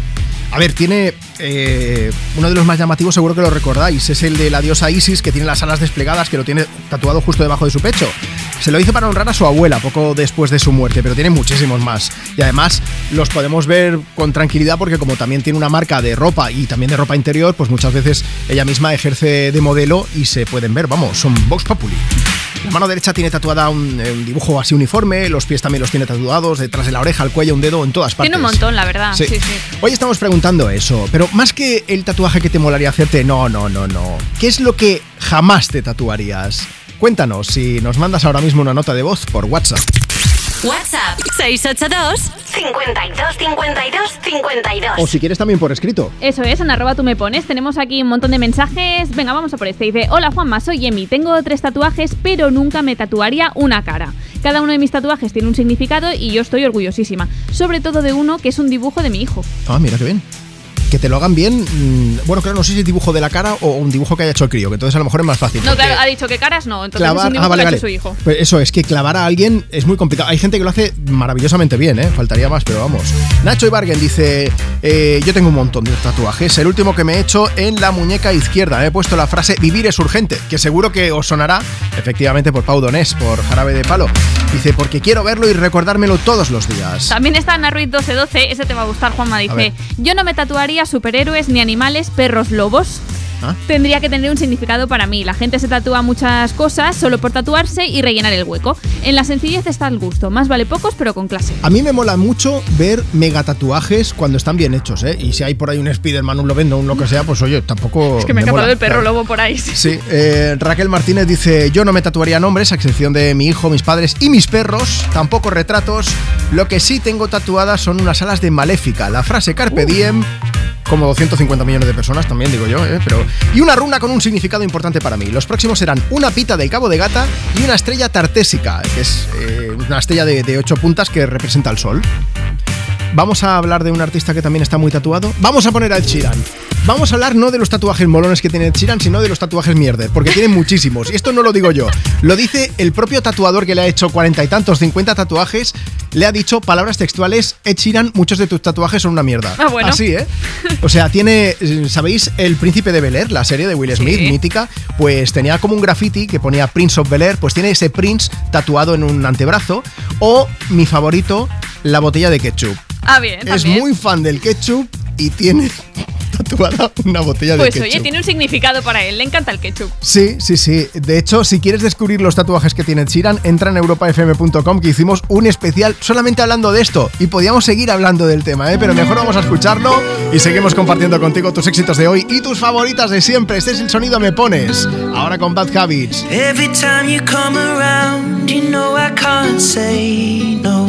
a ver, tiene eh, uno de los más llamativos, seguro que lo recordáis, es el de la diosa Isis, que tiene las alas desplegadas, que lo tiene tatuado justo debajo de su pecho. Se lo hizo para honrar a su abuela poco después de su muerte, pero tiene muchísimos más. Y además los podemos ver con tranquilidad porque como también tiene una marca de ropa y también de ropa interior, pues muchas veces ella misma ejerce de modelo y se pueden ver, vamos, son Vox Populi. La mano derecha tiene tatuada un, eh, un dibujo así uniforme, los pies también los tiene tatuados, detrás de la oreja, el cuello, un dedo, en todas partes. Tiene un montón, la verdad. Sí. Sí, sí. Hoy estamos preguntando eso, pero más que el tatuaje que te molaría hacerte, no, no, no, no. ¿Qué es lo que jamás te tatuarías? Cuéntanos si nos mandas ahora mismo una nota de voz por WhatsApp. WhatsApp 682 52 52 52. O si quieres también por escrito. Eso es, en arroba tú me pones. Tenemos aquí un montón de mensajes. Venga, vamos a por este. Dice, hola Juanma, soy Emi. Tengo tres tatuajes, pero nunca me tatuaría una cara. Cada uno de mis tatuajes tiene un significado y yo estoy orgullosísima. Sobre todo de uno que es un dibujo de mi hijo. Ah, mira qué bien. Que te lo hagan bien. mm, Bueno, claro, no sé si es dibujo de la cara o un dibujo que haya hecho el crío, que entonces a lo mejor es más fácil. No, claro, ha dicho que caras no. Entonces es clavar, un dibujo ah, vale, que ha vale. hecho su hijo. Pues eso, es que clavar a alguien es muy complicado. Hay gente que lo hace maravillosamente bien, ¿eh? Faltaría más, pero vamos. Nacho Ibargen dice: eh, Yo tengo un montón de tatuajes. El último que me he hecho en la muñeca izquierda. Me he puesto la frase Vivir es urgente, que seguro que os sonará, efectivamente, por Pau Donés, por Jarabe de Palo. Dice: Porque quiero verlo y recordármelo todos los días. También está Ana Ruiz 1212, ese te va a gustar, Juanma. Dice: Yo no me tatuaría superhéroes ni animales, perros, lobos. ¿Ah? Tendría que tener un significado para mí. La gente se tatúa muchas cosas solo por tatuarse y rellenar el hueco. En la sencillez está el gusto. Más vale pocos, pero con clase. A mí me mola mucho ver mega tatuajes cuando están bien hechos, ¿eh? Y si hay por ahí un Spiderman, un Lobendo, un lo que sea, pues oye, tampoco. Es que me, he mola, escapado el perro claro. lobo por ahí. Sí, eh, Raquel Martínez dice: Yo no me tatuaría nombres, a excepción de mi hijo, mis padres y mis perros, tampoco retratos. Lo que sí tengo tatuadas son unas alas de Maléfica, la frase Carpe Diem, como 250 millones de personas también, digo yo, ¿eh? Pero, y una runa con un significado importante para mí. Los próximos serán una pita del Cabo de Gata y una estrella tartésica, que es eh, una estrella de, de ocho puntas que representa el sol. Vamos a hablar de un artista que también está muy tatuado. Vamos a poner a Ed Sheeran. Vamos a hablar no de los tatuajes molones que tiene Ed Sheeran, sino de los tatuajes mierder, porque tiene muchísimos. Y esto no lo digo yo, lo dice el propio tatuador que le ha hecho cuarenta y tantos, 50 tatuajes. Le ha dicho palabras textuales: Ed Sheeran, muchos de tus tatuajes son una mierda. Ah, bueno. Así, ¿eh? O sea, tiene, ¿sabéis? El Príncipe de Bel Air, la serie de Will Smith, Sí. mítica, pues tenía como un graffiti que ponía Prince of Bel Air, pues tiene ese Prince tatuado en un antebrazo. O mi favorito, la botella de ketchup. Ah, bien, Es también. muy fan del ketchup y tiene tatuada una botella Pues de ketchup. oye, tiene un significado para él. Le encanta el ketchup. Sí, sí, sí. De hecho, si quieres descubrir los tatuajes que tiene Chiran, entra en europafm.com que hicimos un especial solamente hablando de esto. Y podíamos seguir hablando del tema, ¿eh? pero mejor vamos a escucharlo y seguimos compartiendo contigo tus éxitos de hoy y tus favoritas de siempre. Este es el sonido Me Pones. Ahora con Bad Habits. Every time you come around, you know I can't say no.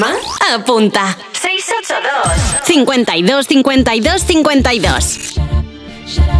Juanma? Apunta. 682 52 52 52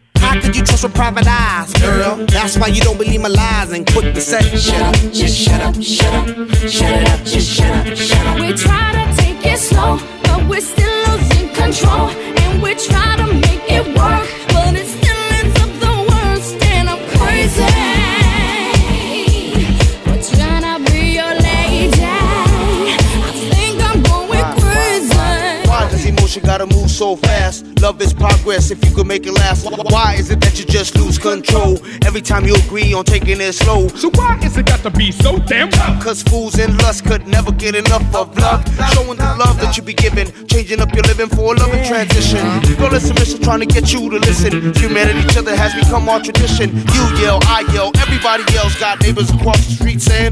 How could you trust with private eyes, girl? That's why you don't believe my lies and quick to say, shut up, just shut up, shut up, shut it up, just shut up, shut up. We try to take it slow, but we're still losing control. And we try to make it work, but it Emotion gotta move so fast? Love is progress if you could make it last. Why is it that you just lose control every time you agree on taking it slow? So why is it got to be so damn tough? Cause fools and lust could never get enough of love. Showing the love that you be giving, changing up your living for a loving transition. It's submission trying to get you to listen. Humanity, each other has become our tradition. You yell, I yell, everybody else got neighbors across the street saying,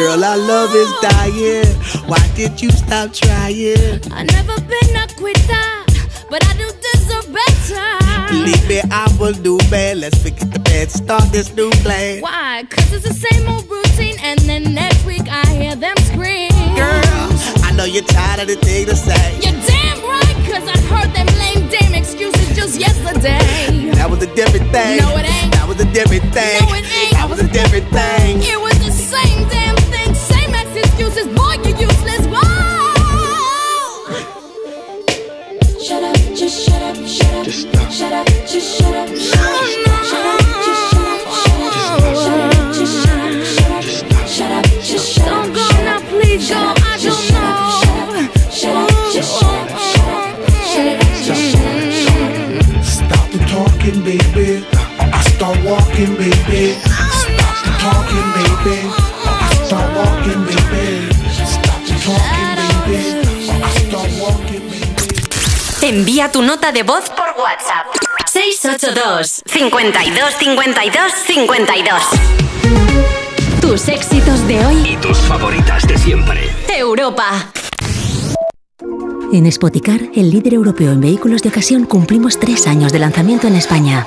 Girl, our love is dying. Why did you stop trying? I've never been a quitter, but I do deserve better. Believe me, I will do bad. Let's forget the bad, start this new plan. Why? Cause it's the same old routine, and then next week I hear them scream. Girl, I know you're tired of the thing to say. You're damn right, cause I heard them lame damn excuses just yesterday. That was a different thing. No, it ain't. That was a different thing. No, it ain't. That was a different thing. It was the same damn thing, same ex excuses. Boy, you useless. Whoa! Shut up, just shut up, shut up. Just stop. Shut up, just shut up. Shut up, shut up, walking, baby. Stop the talking, baby. Start walking, baby. Stop the talking, baby. Start walking, baby. Envía tu nota de voz por WhatsApp. 682 52 52 52 Tus éxitos de hoy. Y tus favoritas de siempre. Europa. En Spoticar, el líder europeo en vehículos de ocasión, cumplimos tres años de lanzamiento en España.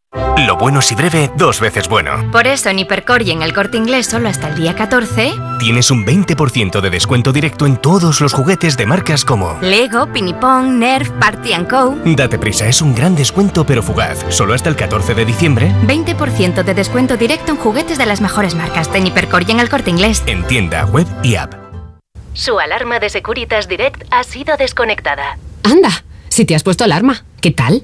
Lo bueno si breve, dos veces bueno. Por eso en Hipercor y en el corte inglés solo hasta el día 14, Tienes un 20% de descuento directo en todos los juguetes de marcas como... Lego, Pinipong, Nerf, Party Co. Date prisa, es un gran descuento pero fugaz. Solo hasta el 14 de diciembre. 20% de descuento directo en juguetes de las mejores marcas en Hipercor y en el corte inglés. En tienda, web y app. Su alarma de Securitas Direct ha sido desconectada. Anda, si te has puesto alarma, ¿qué tal?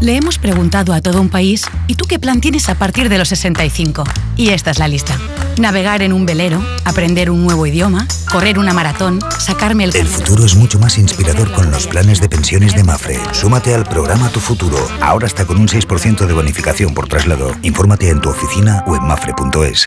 Le hemos preguntado a todo un país, ¿y tú qué plan tienes a partir de los 65? Y esta es la lista. Navegar en un velero, aprender un nuevo idioma, correr una maratón, sacarme el... El futuro es mucho más inspirador con los planes de pensiones de Mafre. Súmate al programa Tu Futuro. Ahora está con un 6% de bonificación por traslado. Infórmate en tu oficina o en mafre.es.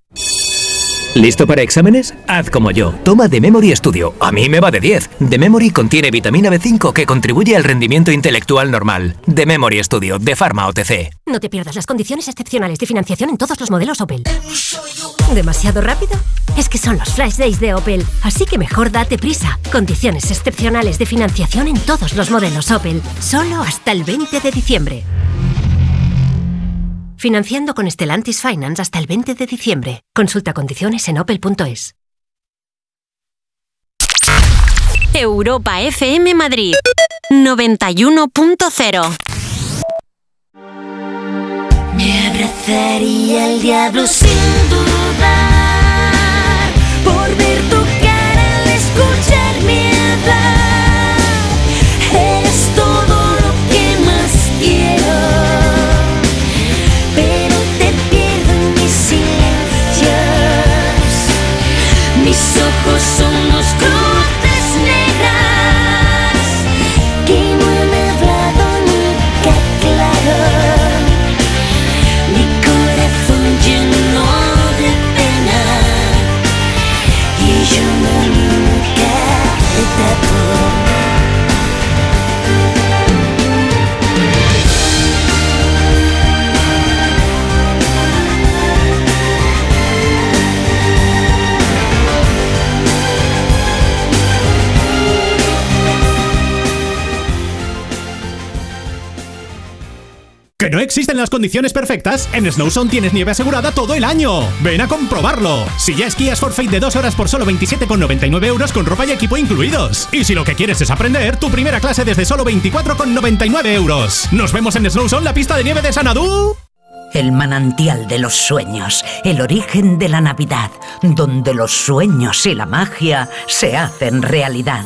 ¿Listo para exámenes? Haz como yo. Toma The Memory Studio. A mí me va de 10. The Memory contiene vitamina B5 que contribuye al rendimiento intelectual normal. The Memory Studio, de Pharma OTC. No te pierdas las condiciones excepcionales de financiación en todos los modelos Opel. ¿Demasiado rápido? Es que son los Flash Days de Opel, así que mejor date prisa. Condiciones excepcionales de financiación en todos los modelos Opel, solo hasta el 20 de diciembre. Financiando con Stellantis Finance hasta el 20 de diciembre. Consulta condiciones en opel.es. Europa FM Madrid 91.0 Me abrazaría el diablo sin dudar por ver tu cara al escuchar mi hablar. Mis ¿Que no existen las condiciones perfectas? En Snowzone tienes nieve asegurada todo el año. Ven a comprobarlo. Si ya esquías forfait de dos horas por solo 27,99 euros con ropa y equipo incluidos. Y si lo que quieres es aprender, tu primera clase desde solo 24,99 euros. Nos vemos en Snowzone, la pista de nieve de Sanadú. El manantial de los sueños, el origen de la Navidad, donde los sueños y la magia se hacen realidad.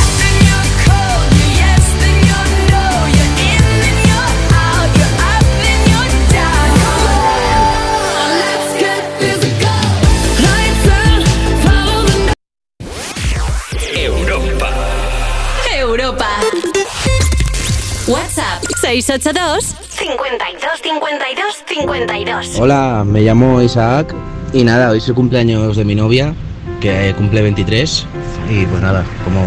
682 52 52 52. Hola, me llamo Isaac y nada, hoy es el cumpleaños de mi novia, que cumple 23 y pues nada, como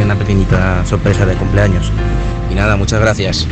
una pequeñita sorpresa de cumpleaños. Y nada, muchas gracias.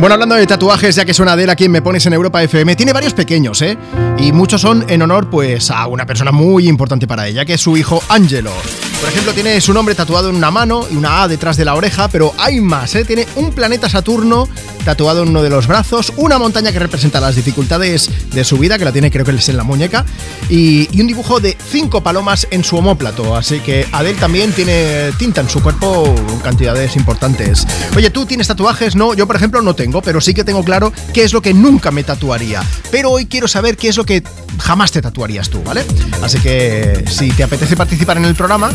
Bueno, hablando de tatuajes, ya que suena Adele a quien me pones en Europa FM, tiene varios pequeños, ¿eh? Y muchos son en honor, pues, a una persona muy importante para ella, que es su hijo Angelo. Por ejemplo, tiene su nombre tatuado en una mano y una A detrás de la oreja, pero hay más, ¿eh? Tiene un planeta Saturno tatuado en uno de los brazos, una montaña que representa las dificultades de su vida, que la tiene creo que es en la muñeca, y, un dibujo de cinco palomas en su omóplato. Así que Adele también tiene tinta en su cuerpo en cantidades importantes. Oye, ¿tú tienes tatuajes? No, yo por ejemplo no tengo, pero sí que tengo claro qué es lo que nunca me tatuaría. Pero hoy quiero saber qué es lo que jamás te tatuarías tú, ¿vale? Así que si te apetece participar en el programa,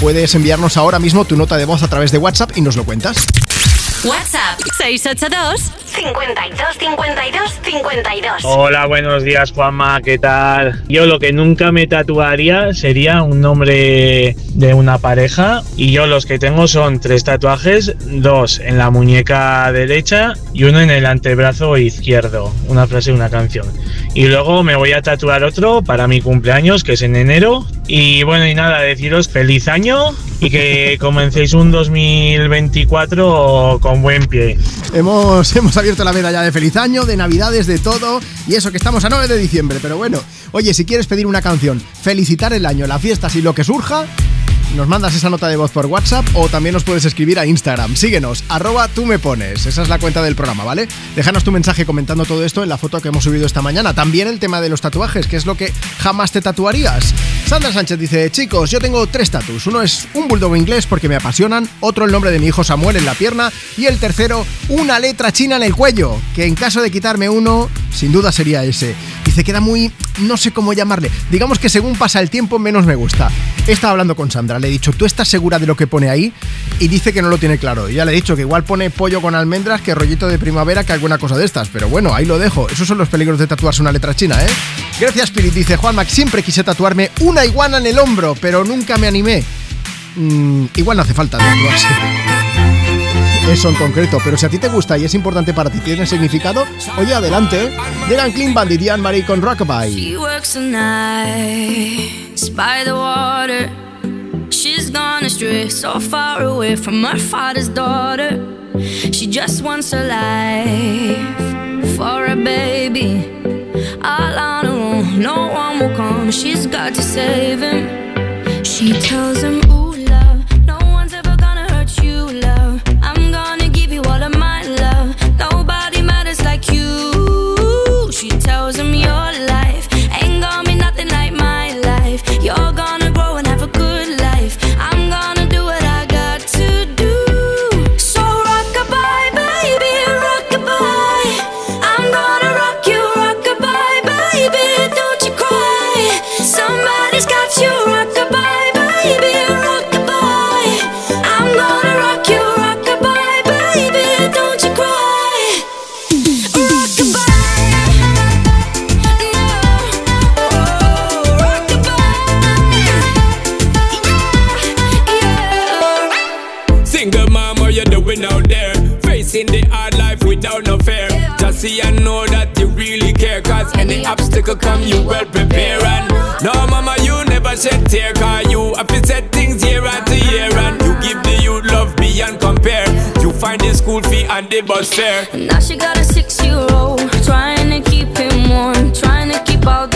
puedes enviarnos ahora mismo tu nota de voz a través de WhatsApp y nos lo cuentas. WhatsApp 682 52 52 52. Hola, buenos días Juanma, ¿qué tal? Yo lo que nunca me tatuaría sería un nombre de una pareja y yo los que tengo son tres tatuajes, dos en la muñeca derecha y uno en el antebrazo izquierdo, una frase de una canción. Y luego me voy a tatuar otro para mi cumpleaños, que es en enero. Y bueno, y nada, deciros feliz año y que comencéis un 2024 con buen pie. Hemos, hemos abierto la medalla de feliz año, de navidades, de todo, y eso que estamos a 9 de diciembre, pero bueno. Oye, si quieres pedir una canción, felicitar el año, las fiestas y lo que surja, nos mandas esa nota de voz por WhatsApp o también nos puedes escribir a Instagram. Síguenos, arroba tú me pones. Esa es la cuenta del programa, ¿vale? Déjanos tu mensaje comentando todo esto en la foto que hemos subido esta mañana. También el tema de los tatuajes, que es lo que jamás te tatuarías. Sandra Sánchez dice, chicos, yo tengo tres tatus. Uno es un bulldog inglés porque me apasionan, otro el nombre de mi hijo Samuel en la pierna y el tercero una letra china en el cuello, que en caso de quitarme uno, sin duda sería ese. Dice, queda muy, no sé cómo llamarle. Digamos que según pasa el tiempo, menos me gusta. Estado hablando con Sandra, le he dicho, ¿tú estás segura de lo que pone ahí? Y dice que no lo tiene claro. Ya le he dicho que igual pone pollo con almendras, que rollito de primavera, que alguna cosa de estas. Pero bueno, ahí lo dejo. Esos son los peligros de tatuarse una letra china, ¿eh? Gracias, Spirit. Dice Juan Max, siempre quise tatuarme una iguana en el hombro, pero nunca me animé. Mm, igual no hace falta tatuarse. Eso en concreto, pero si a ti te gusta y es importante para ti, tiene significado, oye, adelante. Llegan Clean Bandit y Anne-Marie con Rockabye. She's gone astray, so far away from her father's daughter. She just wants a life for a baby. All on her own, no one will come. She's got to save him. She tells him, see and know that you really care. Cause any obstacle come, you well prepare. And no, mama, you never shed tear. Cause you have to set things year after year. And you give the youth love beyond compare. You find the school fee and the bus fare. Now she got a six year old, trying to keep him warm, trying to keep out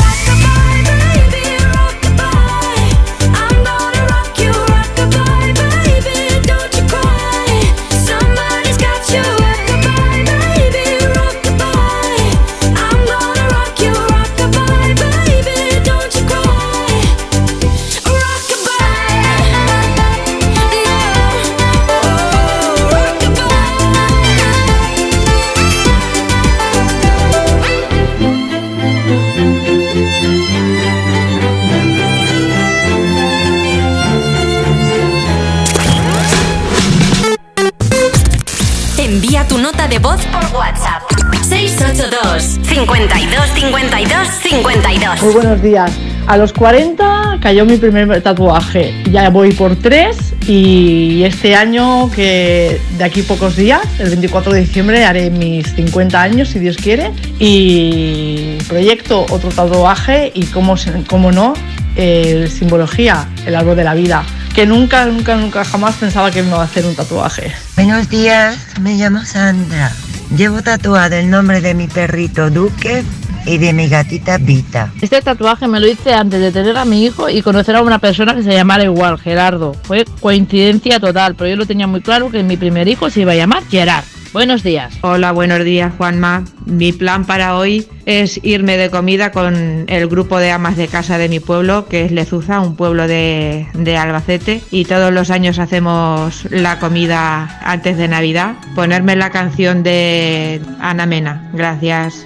Voz por WhatsApp. 682 52 52 52 Muy buenos días. A los 40 cayó mi primer tatuaje. Ya voy por tres y este año, que de aquí pocos días, el 24 de diciembre, haré mis 50 años, si Dios quiere. Y proyecto otro tatuaje y, como, como no, el simbología, el árbol de la vida. Que nunca, nunca, nunca jamás pensaba que me iba a hacer un tatuaje. Buenos días, me llamo Sandra. Llevo tatuado el nombre de mi perrito Duque y de mi gatita Vita. Este tatuaje me lo hice antes de tener a mi hijo y conocer a una persona que se llamara igual, Gerardo. Fue coincidencia total, pero yo lo tenía muy claro que mi primer hijo se iba a llamar Gerard. Buenos días. Hola, buenos días Juanma. Mi plan para hoy es irme de comida con el grupo de amas de casa de mi pueblo, que es Lezuza, un pueblo de, de Albacete. Y todos los años hacemos la comida antes de Navidad. Ponerme la canción de Ana Mena. Gracias.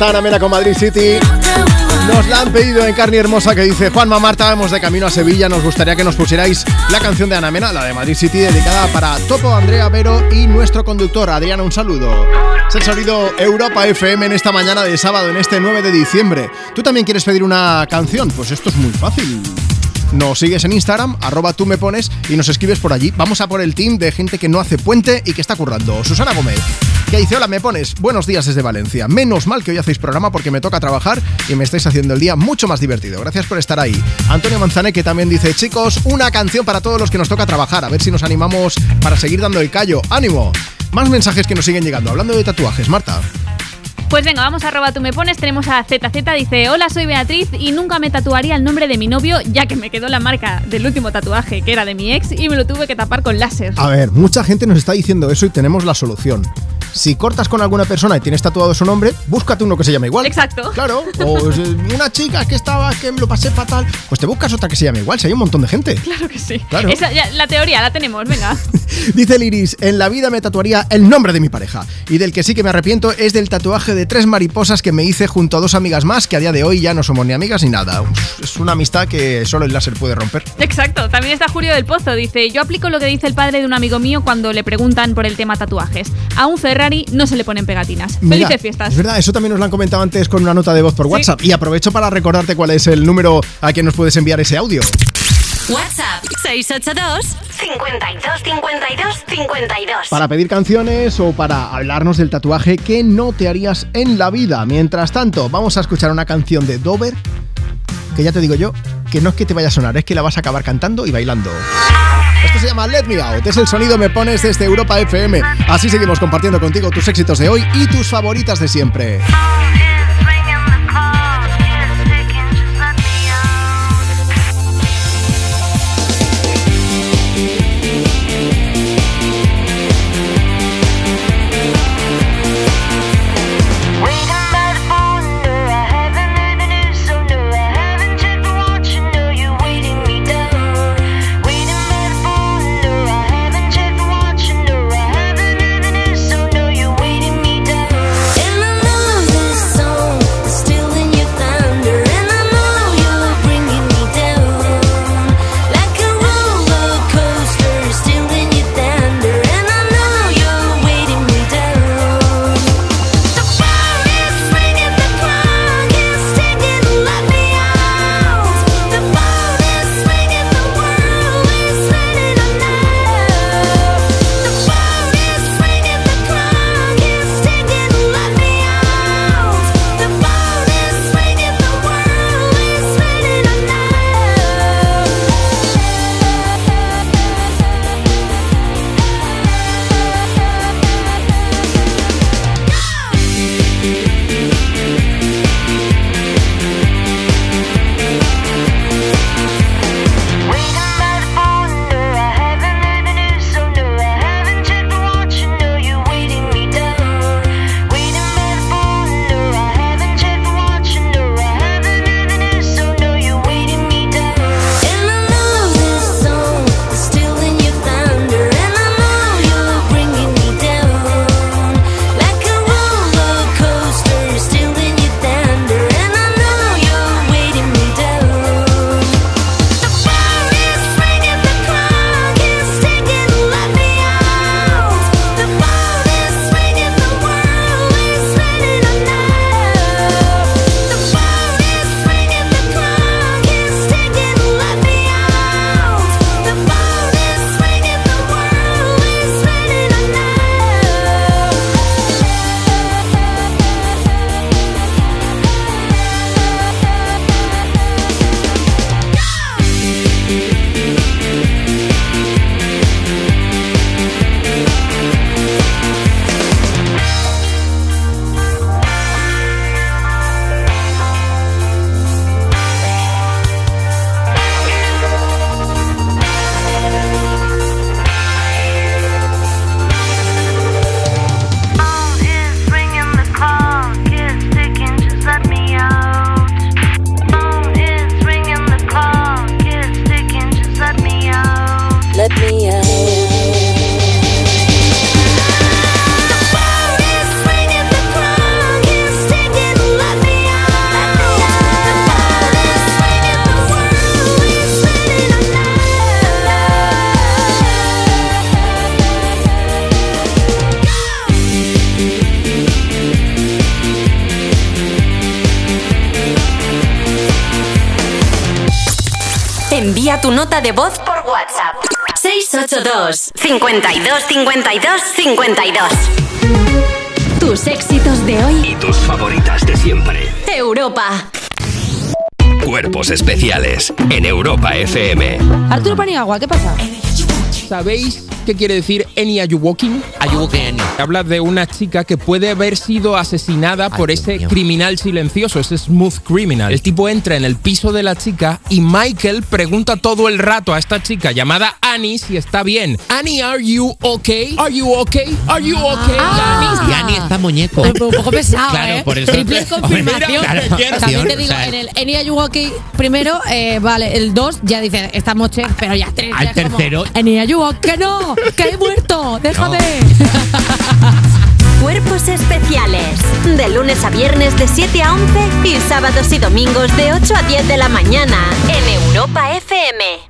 está Ana Mena con Madrid City. Nos la han pedido en carne hermosa que dice Juanma Marta, vamos de camino a Sevilla. Nos gustaría que nos pusierais la canción de Ana Mena, la de Madrid City, dedicada para Topo, Andrea Vero y nuestro conductor Adriana. Un saludo. Es el sonido Europa FM en esta mañana de sábado, en este 9 de diciembre. ¿Tú también quieres pedir una canción? Pues esto es muy fácil. Nos sigues en Instagram, arroba tú me pones y nos escribes por allí. Vamos a por el team de gente que no hace puente y que está currando. Susana Gómez, que dice, hola, me pones, buenos días desde Valencia. Menos mal que hoy hacéis programa porque me toca trabajar y me estáis haciendo el día mucho más divertido. Gracias por estar ahí. Antonio Manzane, que también dice, chicos, una canción para todos los que nos toca trabajar. A ver si nos animamos para seguir dando el callo. ¡Ánimo! Más mensajes que nos siguen llegando. Hablando de tatuajes, Marta. Pues venga, vamos a arroba tú me pones. Tenemos a ZZ, dice: Hola, soy Beatriz y nunca me tatuaría el nombre de mi novio, ya que me quedó la marca del último tatuaje, que era de mi ex, y me lo tuve que tapar con láser. A ver, mucha gente nos está diciendo eso y tenemos la solución. Si cortas con alguna persona y tienes tatuado su nombre, búscate uno que se llame igual. Exacto. Claro. O eh, una chica que estaba, que me lo pasé fatal, pues te buscas otra que se llame igual, si hay un montón de gente. Claro que sí. Claro. Esa, ya, la teoría la tenemos, venga. Dice Liris, en la vida me tatuaría el nombre de mi pareja. Y del que sí que me arrepiento es del tatuaje de tres mariposas que me hice junto a dos amigas más, que a día de hoy ya no somos ni amigas ni nada. Es una amistad que solo el láser puede romper. Exacto. También está Julio del Pozo. Dice: Yo aplico lo que dice el padre de un amigo mío cuando le preguntan por el tema tatuajes. A un Ferrari no se le ponen pegatinas. Mira, Felices fiestas. Es verdad, eso también nos lo han comentado antes con una nota de voz por WhatsApp. Y aprovecho para recordarte cuál es el número a que nos puedes enviar ese audio. WhatsApp 682 52 52 52. Para pedir canciones o para hablarnos del tatuaje que no te harías en la vida. Mientras tanto, vamos a escuchar una canción de Dover que ya te digo yo, que no es que te vaya a sonar, es que la vas a acabar cantando y bailando. Esto se llama Let Me Out, es el sonido me pones desde Europa FM. Así seguimos compartiendo contigo tus éxitos de hoy y tus favoritas de siempre. 52 52 52. Tus éxitos de hoy. Y tus favoritas de siempre. Europa. Cuerpos especiales en Europa FM. Arturo Paniagua, ¿qué pasa? ¿Sabéis qué quiere decir Any Are You Walking? Habla de una chica que puede haber sido asesinada por ese criminal silencioso, ese smooth criminal. El tipo entra en el piso de la chica y Michael pregunta todo el rato a esta chica llamada Annie si está bien. Annie, are you okay? Are you okay? Are you okay? Ah. Annie? Y Annie está muñeco. Un poco pesado, Claro, ¿eh? por eso- Triple confirmación. Mira, claro, También te o digo, sea, en el Enya Yuwoki, primero, eh, vale, el 2 ya dice, estamos che, pero ya tres. Al ya es como, tercero- Enya Yuwoki, que no, que he muerto, déjame. Cuerpos especiales. De lunes a viernes de 7 a 11 y sábados y domingos de 8 a 10 de la mañana en Europa FM.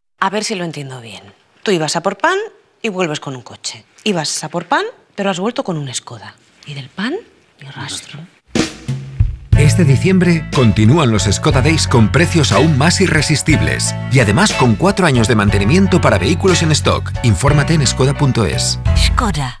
A ver si lo entiendo bien. Tú ibas a por pan y vuelves con un coche. Ibas a por pan, pero has vuelto con un Skoda. Y del pan, ni rastro. Este diciembre continúan los Skoda Days con precios aún más irresistibles y además con cuatro años de mantenimiento para vehículos en stock. Infórmate en skoda.es. Skoda.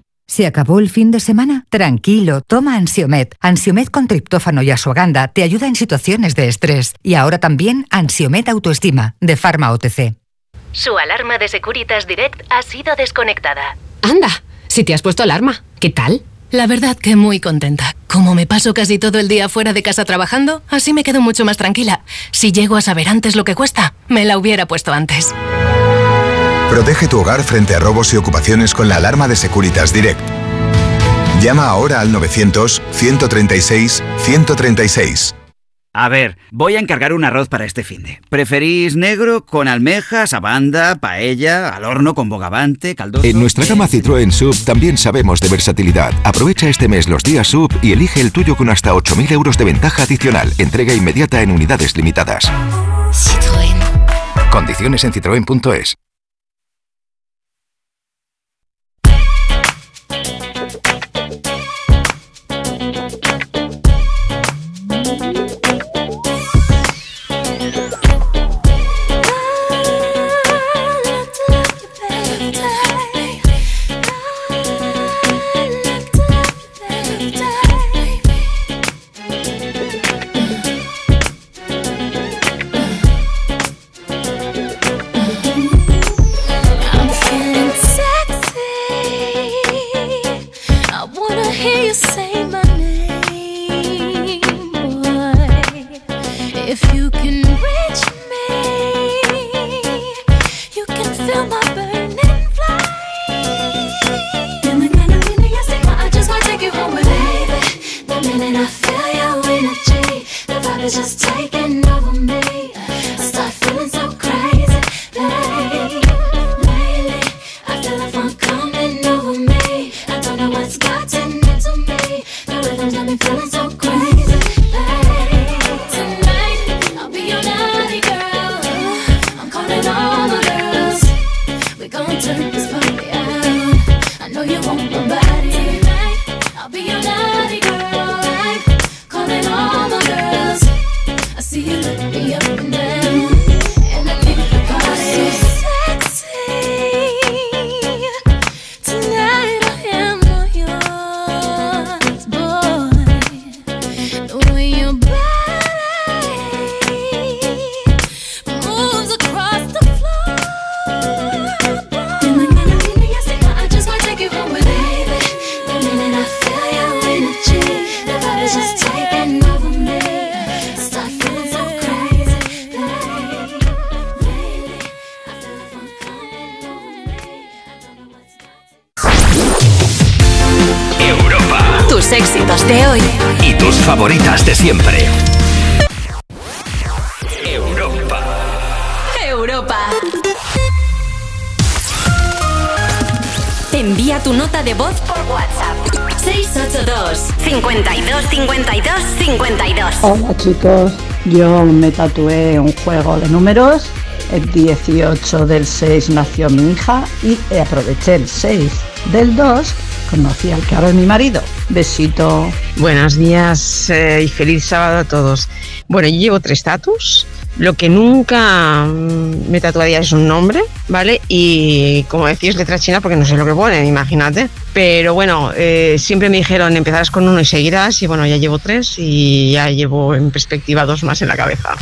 ¿Se acabó el fin de semana? Tranquilo, toma Ansiomet. Ansiomet con triptófano y asuaganda te ayuda en situaciones de estrés. Y ahora también Ansiomet Autoestima, de Pharma OTC. Su alarma de Securitas Direct ha sido desconectada. Anda, si te has puesto alarma, ¿qué tal? La verdad que muy contenta. Como me paso casi todo el día fuera de casa trabajando, así me quedo mucho más tranquila. Si llego a saber antes lo que cuesta, me la hubiera puesto antes. Protege tu hogar frente a robos y ocupaciones con la alarma de Securitas Direct. Llama ahora al 900-136-136. A ver, voy a encargar un arroz para este finde. ¿Preferís negro con almejas, abanda, paella, al horno con bogavante, caldoso? En nuestra gama Citroën Sub también sabemos de versatilidad. Aprovecha este mes los días Sub y elige el tuyo con hasta 8.000 euros de ventaja adicional. Entrega inmediata en unidades limitadas. Citroën. Condiciones en citroen.es. just Éxitos de hoy Y tus favoritas de siempre. Europa. Europa. Envía tu nota de voz por WhatsApp. 682 52 52 52. Hola chicos, yo me tatué un juego de números. El 18 del 6 nació mi hija y aproveché el 6 del 2. Conocí al que ahora es mi marido. Besito. Buenos días eh, y feliz sábado a todos. Bueno, yo llevo tres tatus. Lo que nunca mm, me tatuaría es un nombre, ¿vale? Y como decís, letra china porque no sé lo que ponen, imagínate. Pero bueno, eh, siempre me dijeron empezarás con uno y seguirás y bueno, ya llevo tres y ya llevo en perspectiva dos más en la cabeza.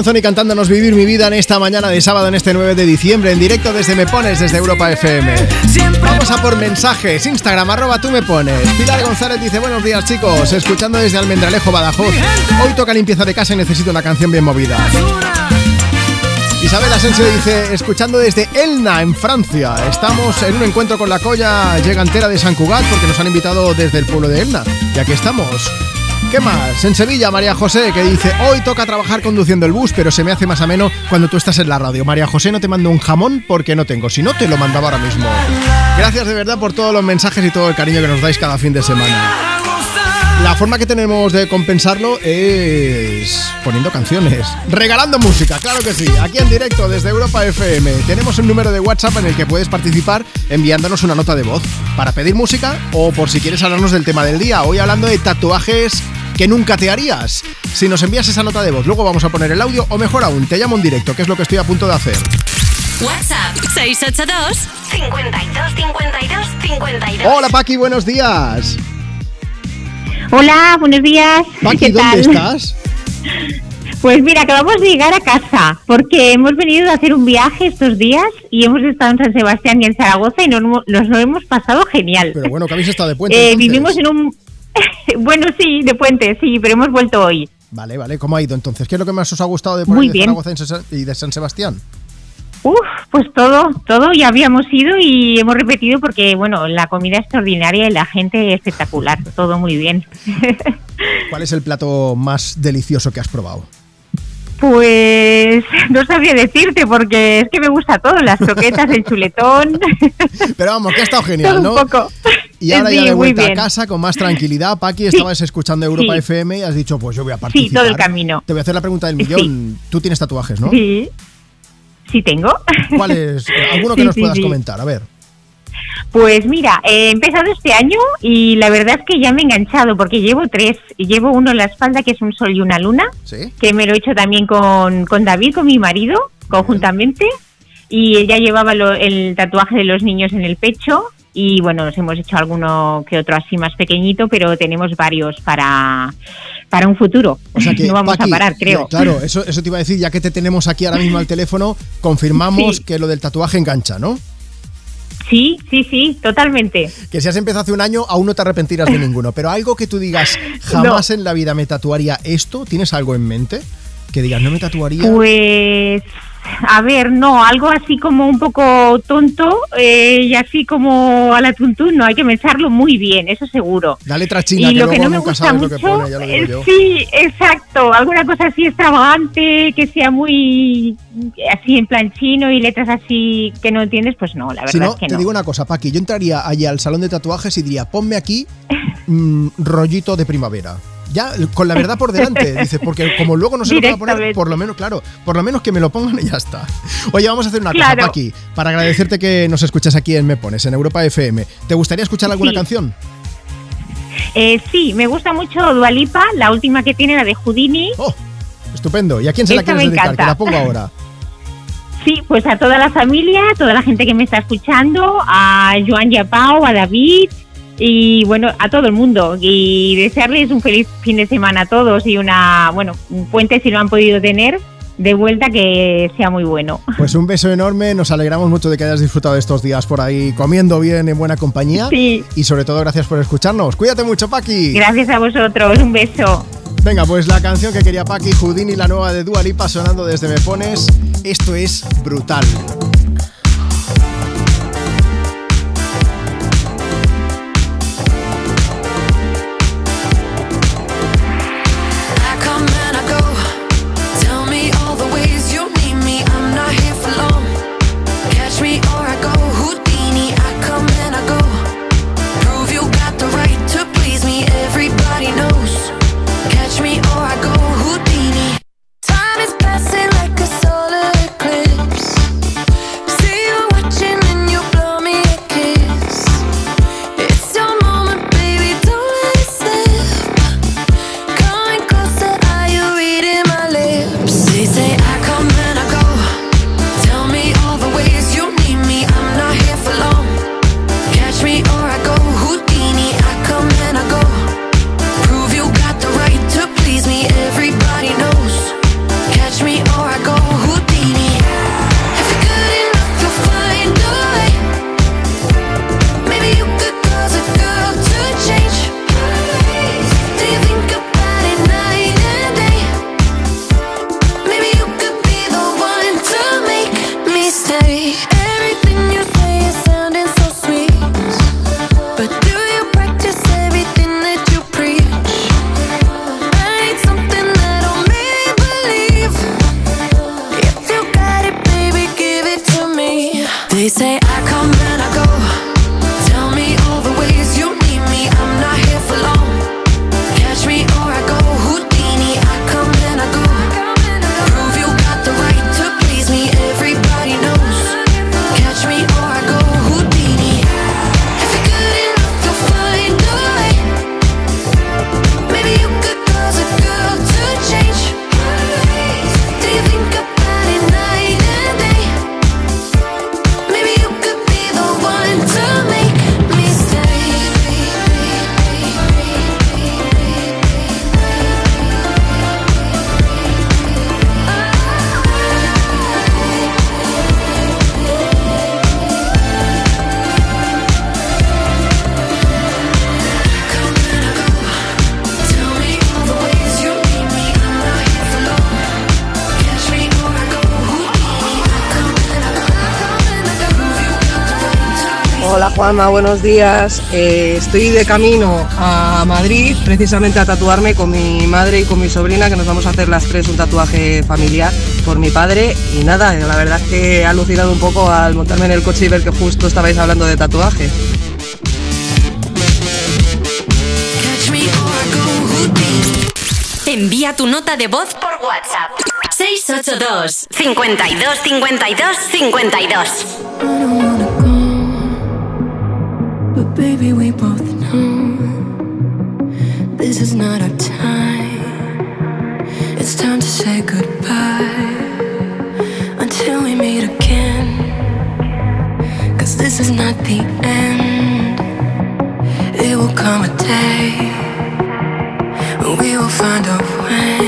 Anthony cantándonos Vivir mi vida en esta mañana de sábado, en este 9 de diciembre, en directo desde Me Pones, desde Europa FM. Vamos a por mensajes, Instagram, arroba tú me pones. Pilar González dice, buenos días chicos, escuchando desde Almendralejo, Badajoz. Hoy toca limpieza de casa y necesito una canción bien movida. Isabel Asensio dice, escuchando desde Elna, en Francia. Estamos en un encuentro con la colla llegantera de San Cugat porque nos han invitado desde el pueblo de Elna. Y aquí estamos. ¿Qué más? En Sevilla, María José, que dice, hoy toca trabajar conduciendo el bus, pero se me hace más ameno cuando tú estás en la radio. María José, no te mando un jamón porque no tengo, si no te lo mandaba ahora mismo. Gracias de verdad por todos los mensajes y todo el cariño que nos dais cada fin de semana. La forma que tenemos de compensarlo es poniendo canciones, regalando música, claro que sí, aquí en directo desde Europa FM. Tenemos un número de WhatsApp en el que puedes participar enviándonos una nota de voz para pedir música o por si quieres hablarnos del tema del día. Hoy hablando de tatuajes que nunca te harías. Si nos envías esa nota de voz, luego vamos a poner el audio o mejor aún, te llamo en directo, que es lo que estoy a punto de hacer. WhatsApp 682 52 52 52. Hola Paqui, buenos días. Hola, buenos días. Paqui, ¿Qué ¿dónde tal? estás? Pues mira, acabamos de llegar a casa porque hemos venido a hacer un viaje estos días y hemos estado en San Sebastián y en Zaragoza y nos, nos lo hemos pasado genial. Pero bueno, que habéis estado de puente. Eh, vivimos en un... bueno, sí, de puente, sí, pero hemos vuelto hoy. Vale, vale, ¿cómo ha ido entonces? ¿Qué es lo que más os ha gustado de por Muy ahí de bien. Zaragoza y de San Sebastián? Uf, pues todo, todo ya habíamos ido y hemos repetido porque, bueno, la comida extraordinaria y la gente espectacular, todo muy bien. ¿Cuál es el plato más delicioso que has probado? Pues no sabría decirte porque es que me gusta todo, las croquetas, el chuletón. Pero vamos, que ha estado genial, Todo ¿no? un poco. Y ahora ya Sí, de vuelta a casa con más tranquilidad. Paqui, estabas escuchando Europa Sí. FM y has dicho, pues yo voy a participar. Sí, todo el camino. Te voy a hacer la pregunta del millón. Tú tienes tatuajes, ¿no? Sí. Sí tengo. ¿Cuál es? ¿Alguno que Sí, nos sí, puedas sí. comentar? A ver. Pues mira, he empezado este año y la verdad es que ya me he enganchado porque llevo tres. Llevo uno en la espalda que es un sol y una luna, ¿Sí? que me lo he hecho también con, con David, con mi marido, conjuntamente. Y ella llevaba lo- el tatuaje de los niños en el pecho. Y bueno, nos hemos hecho alguno que otro así más pequeñito, pero tenemos varios para, para un futuro. O sea que, no vamos Paqui, a parar, creo. Claro, eso, eso te iba a decir, ya que te tenemos aquí ahora mismo al teléfono, confirmamos Sí. que lo del tatuaje engancha, ¿no? Sí, sí, sí, totalmente. Que si has empezado hace un año, aún no te arrepentirás de ninguno. Pero algo que tú digas, jamás en la vida me tatuaría esto, ¿tienes algo en mente? Que digas, no me tatuaría. Pues, a ver, no, algo así como un poco tonto eh, y así como a la tuntún, no, hay que pensarlo muy bien, eso seguro. La letra china, y que lo que no me nunca gusta sabes lo mucho, que pone, eh, sí, exacto, alguna cosa así extravagante, que sea muy así en plan chino y letras así que no entiendes, pues no, la verdad Si no, es que te no. digo una cosa, Paqui, yo entraría allí al salón de tatuajes y diría, ponme aquí mm, rollito de primavera. Ya, con la verdad por delante, dice, porque como luego no se lo van a poner, por lo menos, claro, por lo menos que me lo pongan y ya está. Oye, vamos a hacer una cosa, Claro. Paqui, para agradecerte que nos escuchas aquí en Me Pones, en Europa FM. ¿Te gustaría escuchar alguna Sí. canción? Eh, sí, me gusta mucho Dualipa, la última que tiene, la de Houdini. Estupendo. ¿Y a quién se la quieres dedicar? encanta. Que la pongo ahora. Sí, pues a toda la familia, a toda la gente que me está escuchando, a Joan Yapao, a David y bueno, a todo el mundo. Y desearles un feliz fin de semana a todos y una, bueno, un puente si lo han podido tener, de vuelta que sea muy bueno. Pues un beso enorme, nos alegramos mucho de que hayas disfrutado estos días por ahí comiendo bien en buena compañía. Sí. Y sobre todo gracias por escucharnos. Cuídate mucho, Paqui. Gracias a vosotros, un beso. Venga, pues la canción que quería Paqui, Houdini, la nueva de Dua Lipa sonando desde Me Pones. Esto es brutal. Buenos días. Eh, estoy de camino a Madrid precisamente a tatuarme con mi madre y con mi sobrina, que nos vamos a hacer las tres un tatuaje familiar por mi padre. Y nada, la verdad es que he alucinado un poco al montarme en el coche y ver que justo estabais hablando de tatuajes. Envía tu nota de voz por WhatsApp. 682 52 52 52. Baby, we both know this is not our time. It's time to say goodbye until we meet again. Cause this is not the end. It will come a day when we will find a way.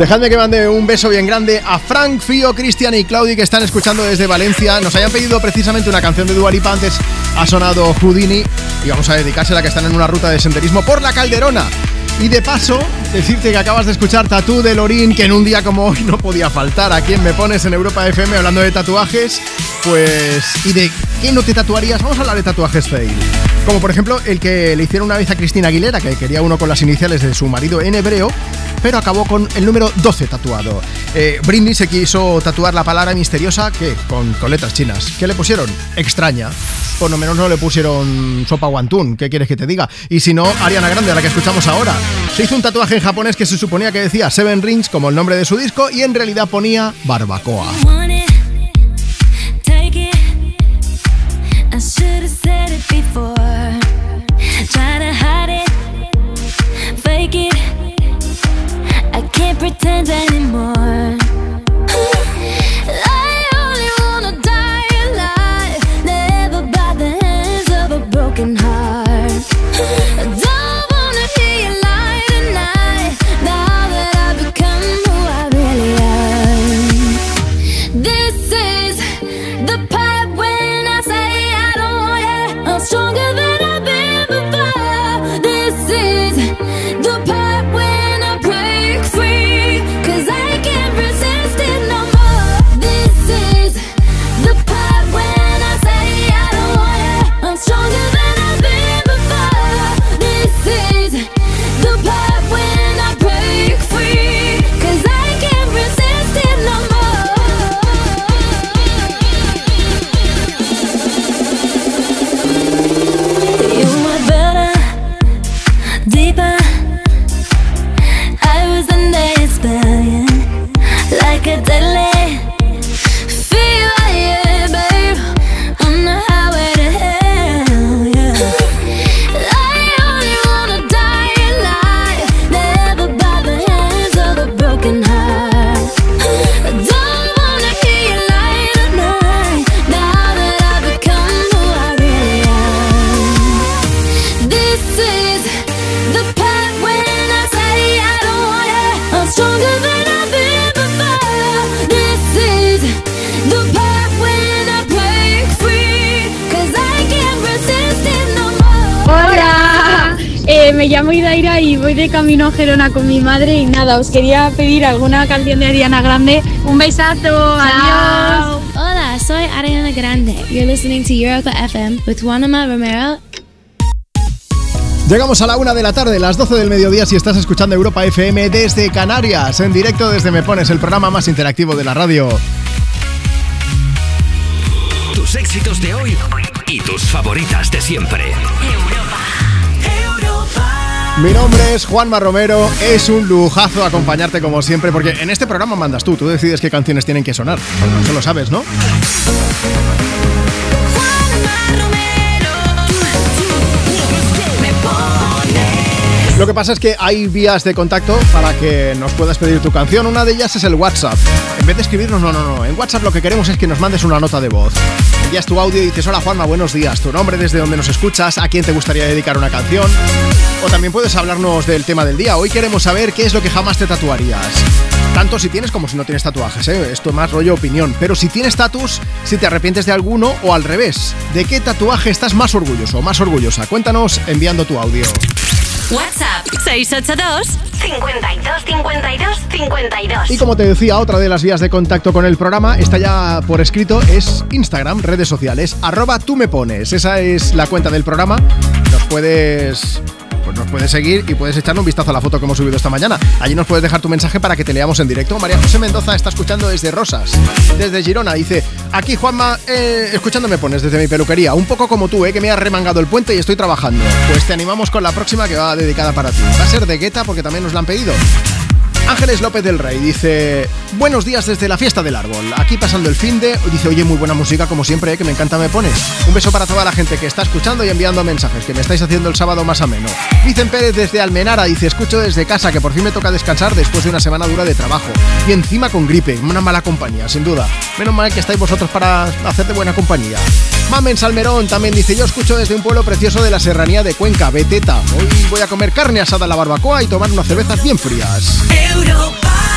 Dejadme que mande un beso bien grande a Frank, Fío, Cristian y Claudi que están escuchando desde Valencia. Nos hayan pedido precisamente una canción de Dua Lipa, antes ha sonado Houdini y vamos a dedicársela que están en una ruta de senderismo por la Calderona. Y de paso, decirte que acabas de escuchar Tatú de Lorín, que en un día como hoy no podía faltar. ¿A quién me pones en Europa FM hablando de tatuajes? Pues, ¿y de qué no te tatuarías? Vamos a hablar de tatuajes fail. Como por ejemplo el que le hicieron una vez a Cristina Aguilera, que quería uno con las iniciales de su marido en hebreo, pero acabó con el número 12 tatuado. Eh, Britney se quiso tatuar la palabra misteriosa, que con, con letras chinas. ¿Qué le pusieron? Extraña. Por lo menos no le pusieron sopa guantún, ¿qué quieres que te diga? Y si no, Ariana Grande, a la que escuchamos ahora. Se hizo un tatuaje en japonés que se suponía que decía Seven Rings como el nombre de su disco y en realidad ponía barbacoa. Llamo Idaira y voy de camino a Gerona con mi madre y nada, os quería pedir alguna canción de Ariana Grande. Un besazo, adiós. Hola, soy Ariana Grande. You're listening to Europa FM with Juanma Romero Llegamos a la una de la tarde, las 12 del mediodía, si estás escuchando Europa FM desde Canarias, en directo desde Me Pones, el programa más interactivo de la radio. Tus éxitos de hoy y tus favoritas de siempre. Mi nombre es Juanma Romero, es un lujazo acompañarte como siempre, porque en este programa mandas tú, tú decides qué canciones tienen que sonar. Eso lo sabes, ¿no? Lo que pasa es que hay vías de contacto para que nos puedas pedir tu canción. Una de ellas es el WhatsApp. En vez de escribirnos, no, no, no. En WhatsApp lo que queremos es que nos mandes una nota de voz. Envías tu audio y dices, hola Juanma, buenos días. Tu nombre, desde donde nos escuchas, a quién te gustaría dedicar una canción. O también puedes hablarnos del tema del día. Hoy queremos saber qué es lo que jamás te tatuarías. Tanto si tienes como si no tienes tatuajes, ¿eh? Esto más rollo opinión. Pero si tienes tatus, si te arrepientes de alguno o al revés. ¿De qué tatuaje estás más orgulloso o más orgullosa? Cuéntanos enviando tu audio. WhatsApp 682 52 52 52. Y como te decía, otra de las vías de contacto con el programa está ya por escrito, es Instagram, redes sociales, arroba tú me pones. Esa es la cuenta del programa. Nos puedes... Pues nos puedes seguir y puedes echarle un vistazo a la foto que hemos subido esta mañana. Allí nos puedes dejar tu mensaje para que te leamos en directo. María José Mendoza está escuchando desde Rosas, desde Girona. Dice, aquí Juanma, eh, escuchando me pones desde mi peluquería. Un poco como tú, eh, que me has remangado el puente y estoy trabajando. Pues te animamos con la próxima que va dedicada para ti. Va a ser de Guetta porque también nos la han pedido. Ángeles López del Rey dice: Buenos días desde la fiesta del árbol. Aquí pasando el fin de. Dice: Oye, muy buena música, como siempre, que me encanta, me pones. Un beso para toda la gente que está escuchando y enviando mensajes, que me estáis haciendo el sábado más ameno. Vicen Pérez desde Almenara dice: Escucho desde casa, que por fin me toca descansar después de una semana dura de trabajo. Y encima con gripe, una mala compañía, sin duda. Menos mal que estáis vosotros para hacerte buena compañía. Mamen Salmerón también dice: Yo escucho desde un pueblo precioso de la serranía de Cuenca, Beteta. Hoy voy a comer carne asada en la barbacoa y tomar unas cervezas bien frías.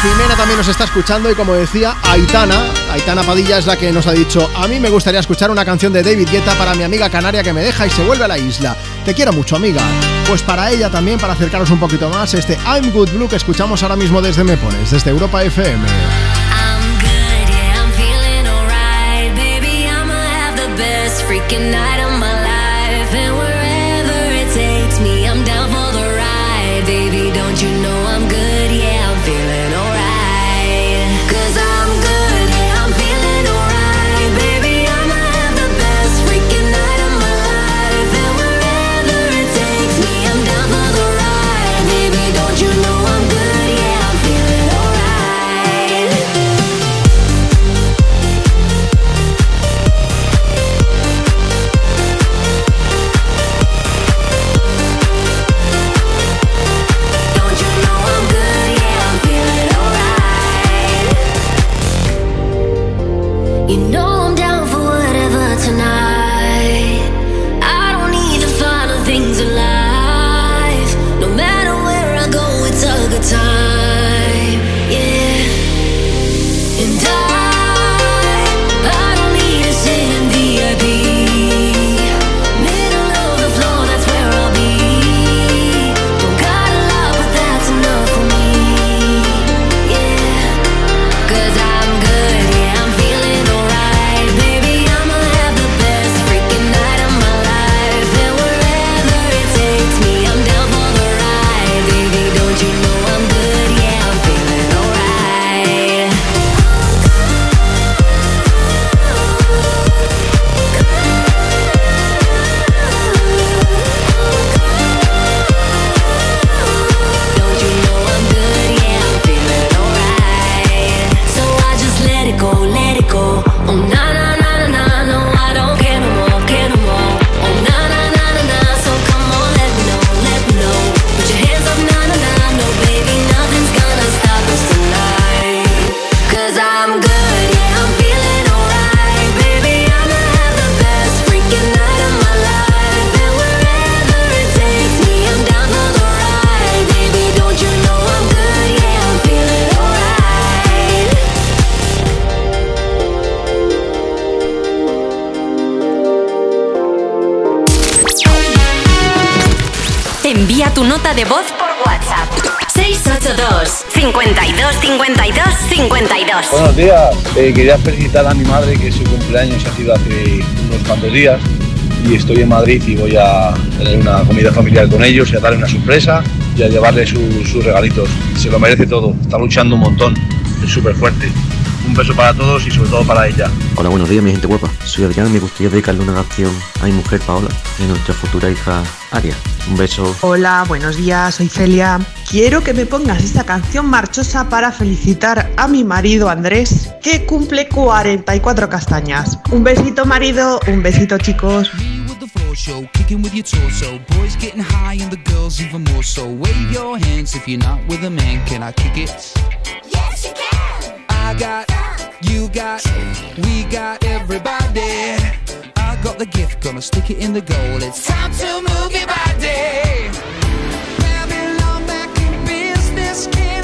Jimena también nos está escuchando y como decía, Aitana, Aitana Padilla es la que nos ha dicho, a mí me gustaría escuchar una canción de David Guetta para mi amiga canaria que me deja y se vuelve a la isla. Te quiero mucho, amiga. Pues para ella también, para acercarnos un poquito más, este I'm Good Blue que escuchamos ahora mismo desde Me Pones, desde Europa FM. Nota de voz por WhatsApp. 682 52 52 52. Buenos días, Eh, quería felicitar a mi madre que su cumpleaños ha sido hace unos cuantos días y estoy en Madrid y voy a tener una comida familiar con ellos y a darle una sorpresa y a llevarle su- sus regalitos. Se lo merece todo, está luchando un montón, es súper fuerte. Un beso para todos y sobre todo para ella. Hola, buenos días, mi gente guapa. Soy Adrián y me gustaría dedicarle una canción a mi mujer Paola y a nuestra futura hija Aria. Un beso. Hola, buenos días, soy Celia. Quiero que me pongas esta canción marchosa para felicitar a mi marido Andrés, que cumple 44 castañas. Un besito marido, un besito chicos. floor show, kicking with your torso. Boys getting high and the girls even more so. Wave your hands if you're not with a man. Can I kick it? Yes, you can. I got, you got, we got everybody. I got the gift, gonna stick it in the goal. It's time to move your body. Babylon back in business. Can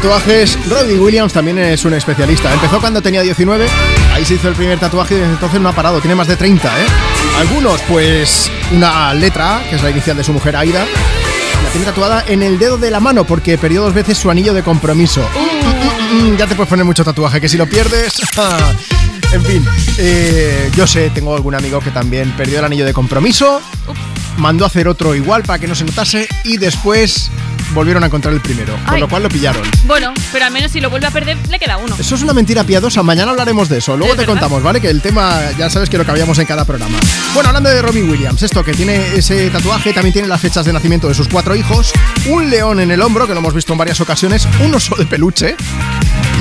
tatuajes, Robbie Williams también es un especialista. Empezó cuando tenía 19, ahí se hizo el primer tatuaje y desde entonces no ha parado. Tiene más de 30, ¿eh? Algunos, pues, una letra, que es la inicial de su mujer Aida, la tiene tatuada en el dedo de la mano porque perdió dos veces su anillo de compromiso. Mm, ya te puedes poner mucho tatuaje, que si lo pierdes... en fin, eh, yo sé, tengo algún amigo que también perdió el anillo de compromiso, mandó a hacer otro igual para que no se notase y después volvieron a encontrar el primero, con lo cual lo pillaron. Bueno, pero al menos si lo vuelve a perder, le queda uno. Eso es una mentira piadosa, mañana hablaremos de eso. Luego Es te verdad. contamos, ¿vale? Que el tema ya sabes que lo cambiamos en cada programa. Bueno, hablando de Robbie Williams, esto que tiene ese tatuaje, también tiene las fechas de nacimiento de sus cuatro hijos, un león en el hombro, que lo hemos visto en varias ocasiones, un oso de peluche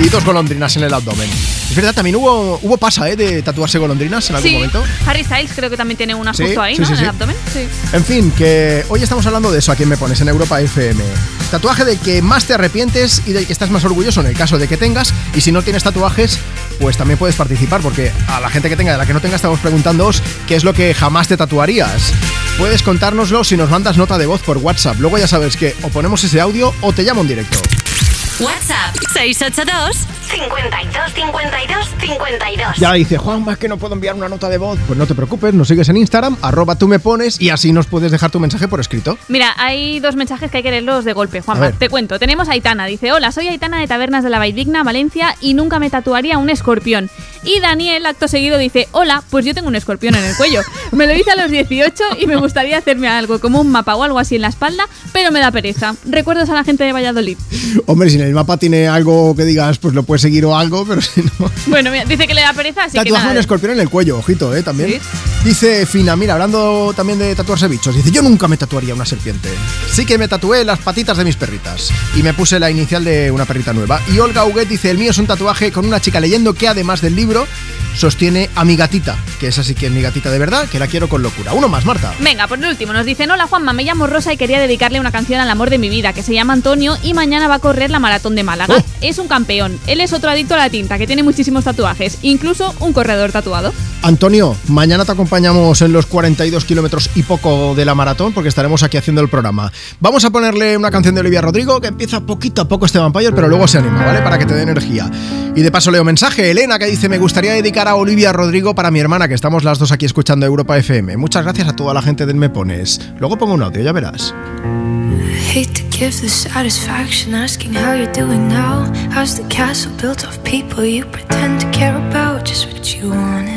y dos golondrinas en el abdomen. Es verdad, también hubo, hubo pasa, ¿eh? De tatuarse golondrinas en algún Sí, momento. Harry Styles creo que también tiene una Sí, justo ahí, sí, ¿no? sí, en sí. el abdomen. Sí. En fin, que hoy estamos hablando de eso, a quien me pones en Europa FM. Tatuaje del que más te arrepientes y del que estás más orgulloso en el caso de que tengas. Y si no tienes tatuajes, pues también puedes participar, porque a la gente que tenga y a la que no tenga estamos preguntándoos qué es lo que jamás te tatuarías. Puedes contárnoslo si nos mandas nota de voz por WhatsApp. Luego ya sabes que o ponemos ese audio o te llamo en directo. WhatsApp 682 52 52 52. Ya dice, Juan, más que no puedo enviar una nota de voz. Pues no te preocupes, nos sigues en Instagram, arroba tú me pones y así nos puedes dejar tu mensaje por escrito. Mira, hay dos mensajes que hay que leerlos de golpe, Juanma. Te cuento. Tenemos a Aitana. Dice, hola, soy Aitana de Tabernas de la Vaidigna, Valencia, y nunca me tatuaría un escorpión. Y Daniel, acto seguido, dice, hola, pues yo tengo un escorpión en el cuello. Me lo hice a los 18 y me gustaría hacerme algo, como un mapa o algo así en la espalda, pero me da pereza. Recuerdos a la gente de Valladolid. Hombre, si en el mapa tiene algo que digas, pues lo puedes seguir o algo, pero Bueno, mira, dice que le da pereza, así que Tatuaje nada. un escorpión en el cuello, ojito, eh, también. Dice Fina, mira, hablando también de tatuarse bichos, dice, yo nunca me tatuaría una serpiente. Sí que me tatué las patitas de mis perritas. Y me puse la inicial de una perrita nueva. Y Olga Huguet dice, el mío es un tatuaje con una chica leyendo que además del libro, sostiene a mi gatita, que es así que es mi gatita de verdad, que la quiero con locura. Uno más, Marta. Venga, por último, nos dicen, hola Juanma, me llamo Rosa y quería dedicarle una canción al amor de mi vida, que se llama Antonio y mañana va a correr la maratón de Málaga. Oh. Es un campeón. Él es otro adicto a la tinta, que tiene muchísimos tatuajes, incluso un corredor tatuado. Antonio, mañana te acompañamos en los 42 kilómetros y poco de la maratón porque estaremos aquí haciendo el programa. Vamos a ponerle una canción de Olivia Rodrigo que empieza poquito a poco este vampire, pero luego se anima, ¿vale? Para que te dé energía. Y de paso leo mensaje, Elena que dice, me gustaría dedicar a Olivia Rodrigo para mi hermana, que estamos las dos aquí escuchando Europa FM. Muchas gracias a toda la gente del Me Pones. Luego pongo un audio, ya verás. Hate to give the satisfaction asking how you're doing now. How's the castle built of people you pretend to care about? Just what you wanted.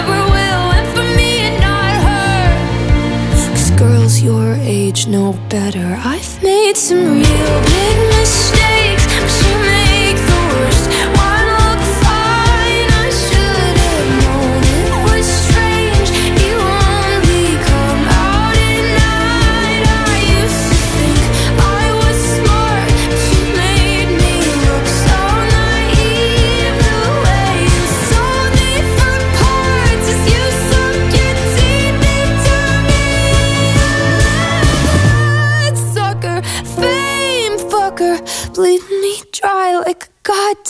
Your age know better. I've made some real big mistakes,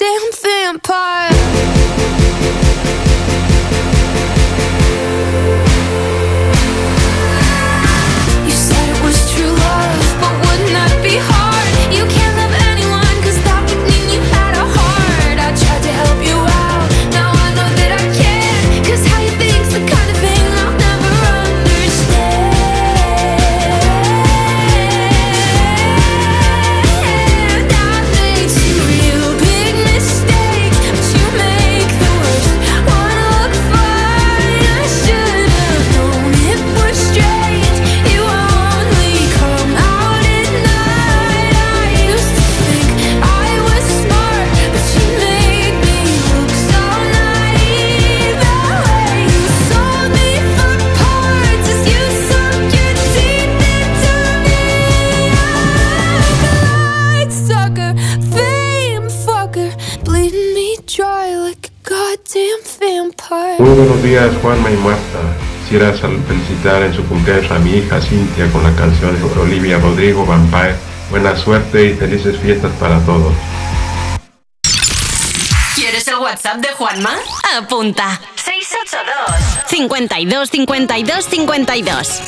Damn Muy buenos días Juanma y Marta. Quisiera felicitar en su cumpleaños a mi hija Cintia con la canción de Olivia Rodrigo Vampire. Buena suerte y felices fiestas para todos. ¿Quieres el WhatsApp de Juanma? Apunta. 682 52 52 52.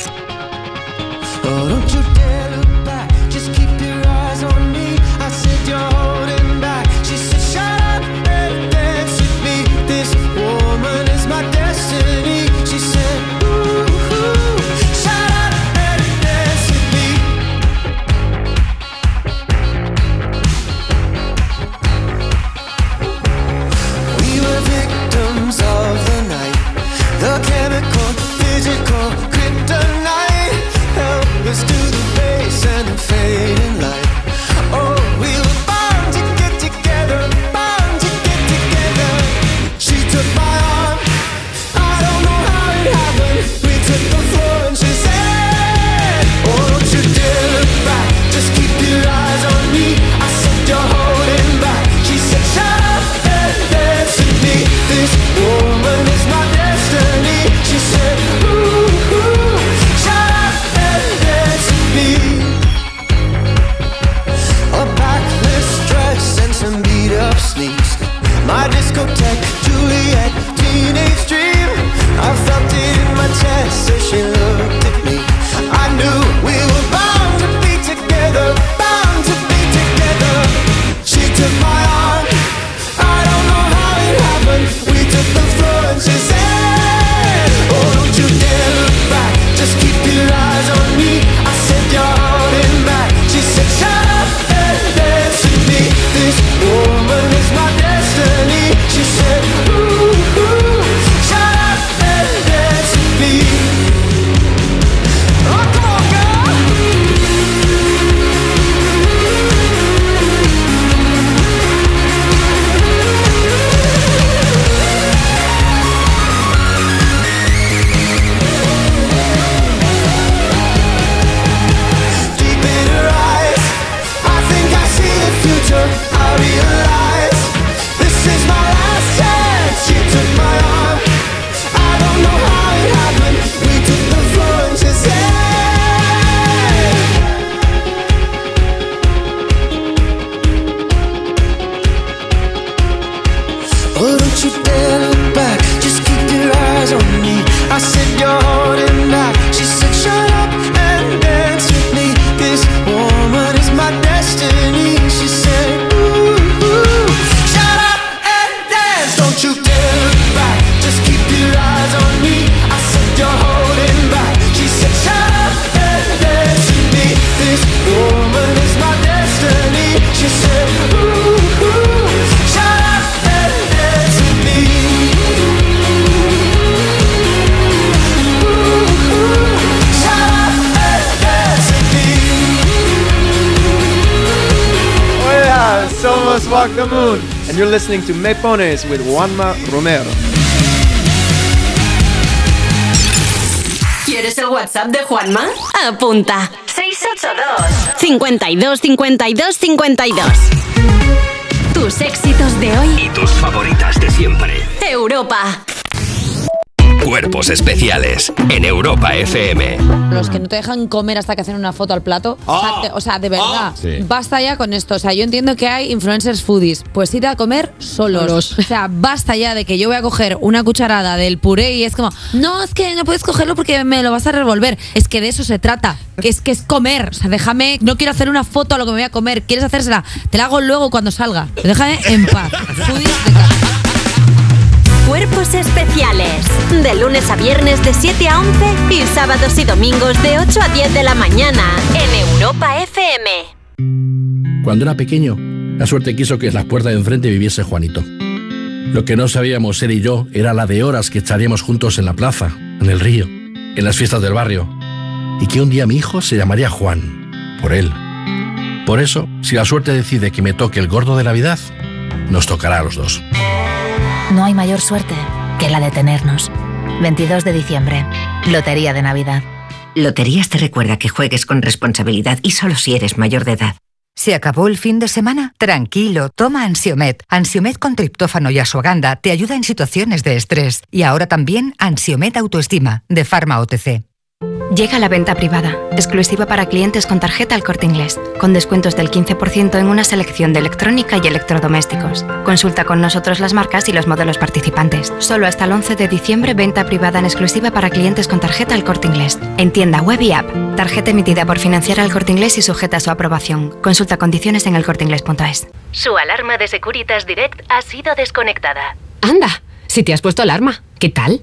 discotheque. And you're listening to Me Pones with Juanma Romero. ¿Quieres el WhatsApp de Juanma? Apunta. 682 52 52 52. Tus éxitos de hoy. Y tus favoritas de siempre. Europa. Cuerpos especiales en Europa FM. Los que no te dejan comer hasta que hacen una foto al plato. O, sea, te- o sea, de verdad, Sí. basta ya con esto. O sea, yo entiendo que hay influencers foodies. Pues ir a comer solos. O sea, basta ya de que yo voy a coger una cucharada del puré y es como, no, es que no puedes cogerlo porque me lo vas a revolver. Es que de eso se trata. Que es que es comer. O sea, déjame, no quiero hacer una foto a lo que me voy a comer. ¿Quieres hacérsela? Te la hago luego cuando salga. Pero déjame en paz. Foodies de casa. Cuerpos especiales. De lunes a viernes de 7 a 11 y sábados y domingos de 8 a 10 de la mañana en Europa FM. Cuando era pequeño, la suerte quiso que en las puertas de enfrente viviese Juanito. Lo que no sabíamos él y yo era la de horas que echaríamos juntos en la plaza, en el río, en las fiestas del barrio. Y que un día mi hijo se llamaría Juan, por él. Por eso, si la suerte decide que me toque el gordo de Navidad, nos tocará a los dos. No hay mayor suerte que la de tenernos. 22 de diciembre, Lotería de Navidad. Loterías te recuerda que juegues con responsabilidad y solo si eres mayor de edad. ¿Se acabó el fin de semana? Tranquilo, toma Ansiomet. Ansiomet con triptófano y asuaganda te ayuda en situaciones de estrés. Y ahora también Ansiomet Autoestima, de Pharma OTC. Llega la venta privada, exclusiva para clientes con tarjeta al corte inglés, con descuentos del 15% en una selección de electrónica y electrodomésticos. Consulta con nosotros las marcas y los modelos participantes. Solo hasta el 11 de diciembre, venta privada en exclusiva para clientes con tarjeta al corte inglés. En tienda web y app. Tarjeta emitida por financiar al corte inglés y sujeta a su aprobación. Consulta condiciones en elcorteinglés.es. Su alarma de Securitas Direct ha sido desconectada. Anda, si te has puesto alarma, ¿qué tal?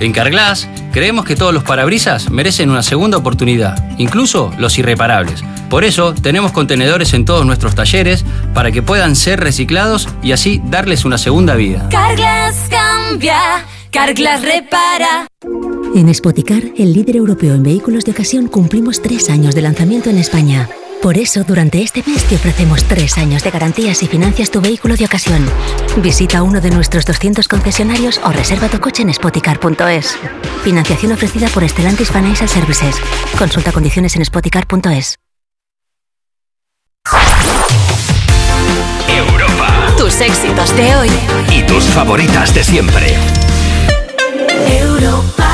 En Carglass creemos que todos los parabrisas merecen una segunda oportunidad, incluso los irreparables. Por eso tenemos contenedores en todos nuestros talleres para que puedan ser reciclados y así darles una segunda vida. Carglass cambia, Carglass repara. En Spoticar, el líder europeo en vehículos de ocasión, cumplimos tres años de lanzamiento en España. Por eso, durante este mes te ofrecemos tres años de garantías y financias tu vehículo de ocasión. Visita uno de nuestros 200 concesionarios o reserva tu coche en spoticar.es. Financiación ofrecida por Stellantis Financial Services. Consulta condiciones en spoticar.es. Europa. Tus éxitos de hoy. Y tus favoritas de siempre. Europa.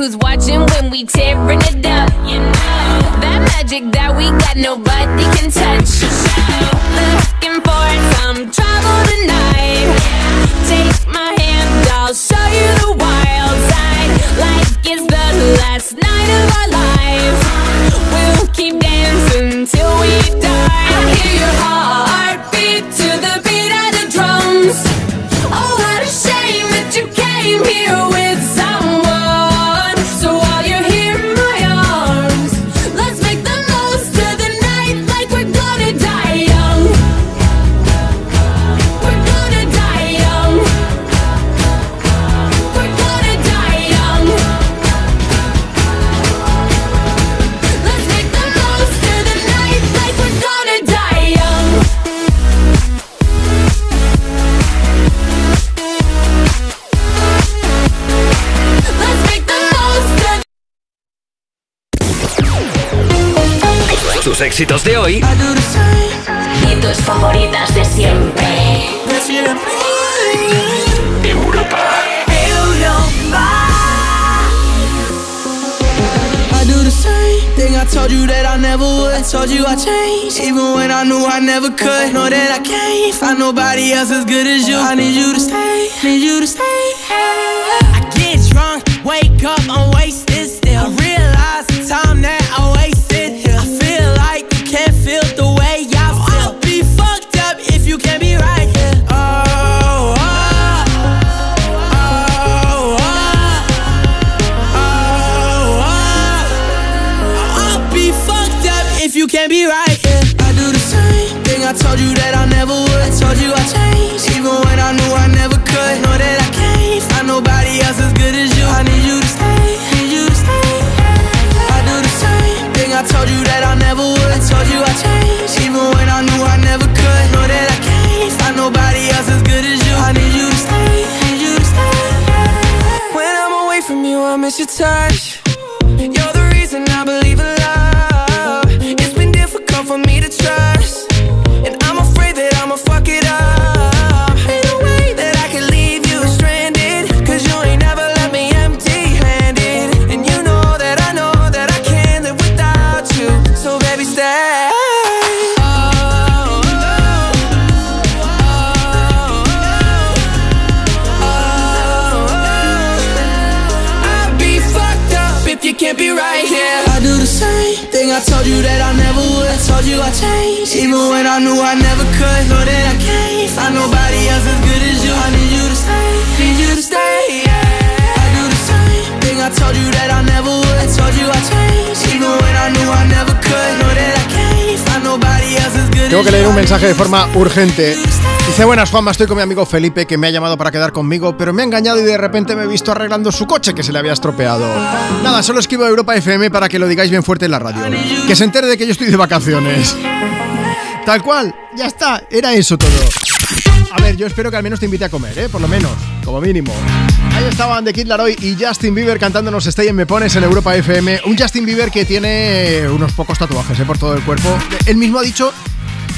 Who's watching when we tearing it up. You know that magic that we got, nobody can touch. Looking for éxitos de hoy Y tus favoritas de siempre. Europa. I do the same thing I told you that I never would. I told you I changed, even when I knew I never could. Know that I can't find nobody else as good as you. I need you to stay, Dice, buenas Juanma, estoy con mi amigo Felipe que me ha llamado para quedar conmigo, pero me ha engañado y de repente me he visto arreglando su coche que se le había estropeado. Nada, solo escribo a Europa FM para que lo digáis bien fuerte en la radio. Que se entere de que yo estoy de vacaciones. Tal cual, ya está, era eso todo. A ver, yo espero que al menos te invite a comer, ¿eh? Por lo menos, como mínimo. Ahí estaban The Kid Laroi y Justin Bieber cantándonos Stay en Me Pones en Europa FM. Un Justin Bieber que tiene unos pocos tatuajes ¿eh? por todo el cuerpo. Él mismo ha dicho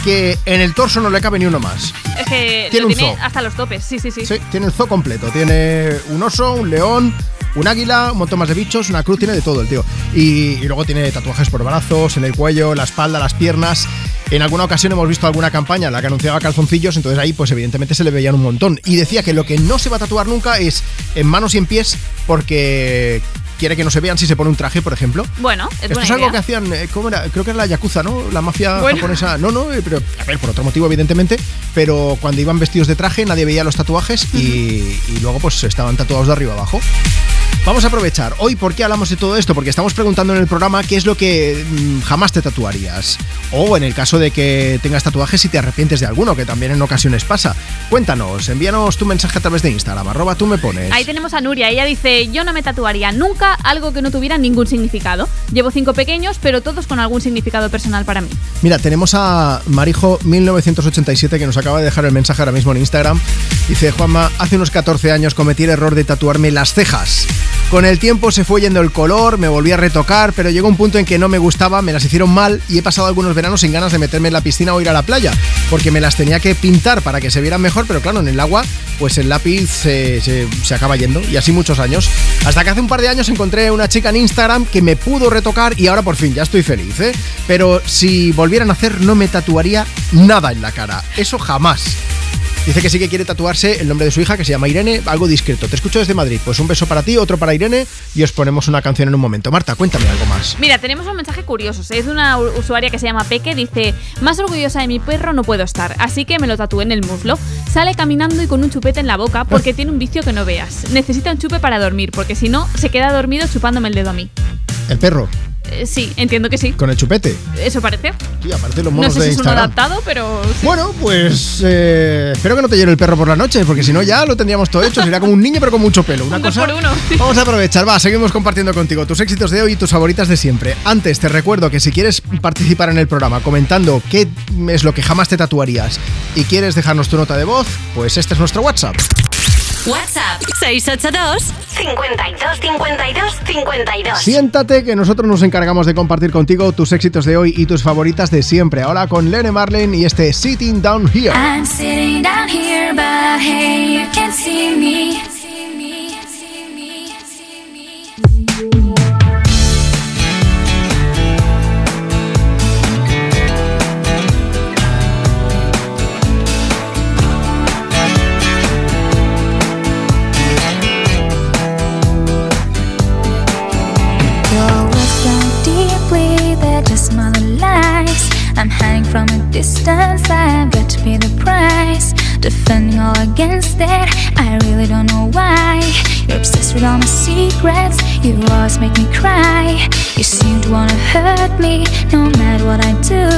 que en el torso no le cabe ni uno más. Es que Tiene lo hasta los topes, sí, sí, sí. Sí, tiene el zoo completo. Tiene un oso, un león, un águila, un montón más de bichos, una cruz, tiene de todo el tío. Y, y luego tiene tatuajes por brazos, en el cuello, la espalda, las piernas. En alguna ocasión hemos visto alguna campaña en la que anunciaba calzoncillos, entonces ahí pues evidentemente se le veían un montón. Y decía que lo que no se va a tatuar nunca es en manos y en pies porque quiere que no se vean si se pone un traje, por ejemplo. Bueno, es Esto buena es algo idea. que hacían, eh, ¿cómo era? Creo que era la Yakuza, ¿no? La mafia Bueno. japonesa. No, no, eh, pero a ver, por otro motivo, evidentemente. Pero cuando iban vestidos de traje nadie veía los tatuajes y, y luego pues estaban tatuados de arriba abajo. Vamos a aprovechar. Hoy, ¿por qué hablamos de todo esto? Porque estamos preguntando en el programa qué es lo que mm, jamás te tatuarías. O en el caso de que tengas tatuajes si te arrepientes de alguno, que también en ocasiones pasa. Cuéntanos, envíanos tu mensaje a través de Instagram, arroba tú me pones. Ahí tenemos a Nuria, ella dice, yo no me tatuaría nunca algo que no tuviera ningún significado. Llevo cinco pequeños, pero todos con algún significado personal para mí. Mira, tenemos a Marijo1987 que nos acaba de dejar el mensaje ahora mismo en Instagram. Dice, Juanma, hace unos 14 años cometí el error de tatuarme las cejas. Con el tiempo se fue yendo el color, me volví a retocar, pero llegó un punto en que no me gustaba, me las hicieron mal y he pasado algunos veranos sin ganas de meterme en la piscina o ir a la playa, porque me las tenía que pintar para que se vieran mejor, pero claro, en el agua, pues el lápiz se, se- acaba yendo y así muchos años. Hasta que hace un par de años encontré una chica en Instagram que me pudo retocar y ahora por fin ya estoy feliz, ¿eh? Pero si volvieran a hacer, no me tatuaría nada en la cara. Eso jamás. Dice que sí que quiere tatuarse el nombre de su hija, que se llama Irene, algo discreto. Te escucho desde Madrid. Pues un beso para ti, otro para Irene y os ponemos una canción en un momento. Marta, cuéntame algo más. Mira, tenemos un mensaje curioso. Es de una usuaria que se llama Peque. Dice: Más orgullosa de mi perro no puedo estar, así que me lo tatué en el muslo. Sale caminando y con un chupete en la boca porque tiene un vicio que no veas. Necesita un chupe para dormir, porque si no, se queda dormido chupándome el dedo a mí. El perro, Eh, sí, entiendo que sí. con el chupete. Eso parece. Sí, aparte los No monos sé de si es un adaptado, pero. sí. Bueno, pues eh, espero que no te llene el perro por la noche, porque si no ya lo tendríamos todo hecho. Sería como un niño, pero con mucho pelo. Una Un cosa. por uno. Vamos a aprovechar, va, seguimos compartiendo contigo tus éxitos de hoy y tus favoritas de siempre. Antes te recuerdo que si quieres participar en el programa comentando qué es lo que jamás te tatuarías y quieres dejarnos tu nota de voz, pues este es nuestro WhatsApp. WhatsApp 682 52 52 52. Siéntate que nosotros nos encargamos de compartir contigo tus éxitos de hoy y tus favoritas de siempre. Ahora con Lene Marlin y este Sitting Down Here. I'm sitting down here, but hey, you can't see me. I'm hiding from a distance, I've got to pay the price. Defending all against it, I really don't know why. You're obsessed with all my secrets, you always make me cry. You seem to wanna hurt me, no matter what I do.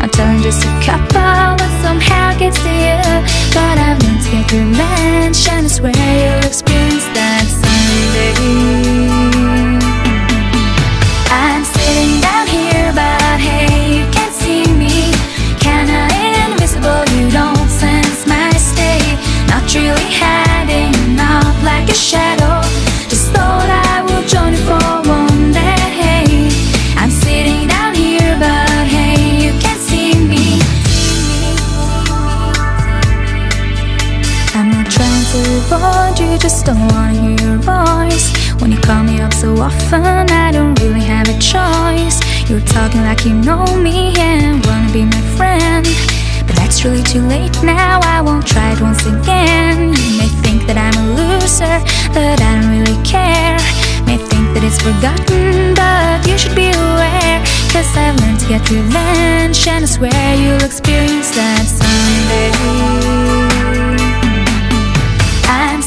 I'm telling just a couple, but somehow gets to you. But I've learned to get revenge, and I swear you'll experience that someday. A shadow. Just thought I would join you for one day. I'm sitting down here, but hey, you can't see me. I'm not trying to avoid you, just don't wanna hear your voice. When you call me up so often, I don't really have a choice. You're talking like you know me and wanna be my friend. But that's really too late now, I won't try it once again. You may think that I'm a loser, but I don't really care. May think that it's forgotten, but you should be aware. Cause I've learned to get revenge, and I swear you'll experience that someday. I'm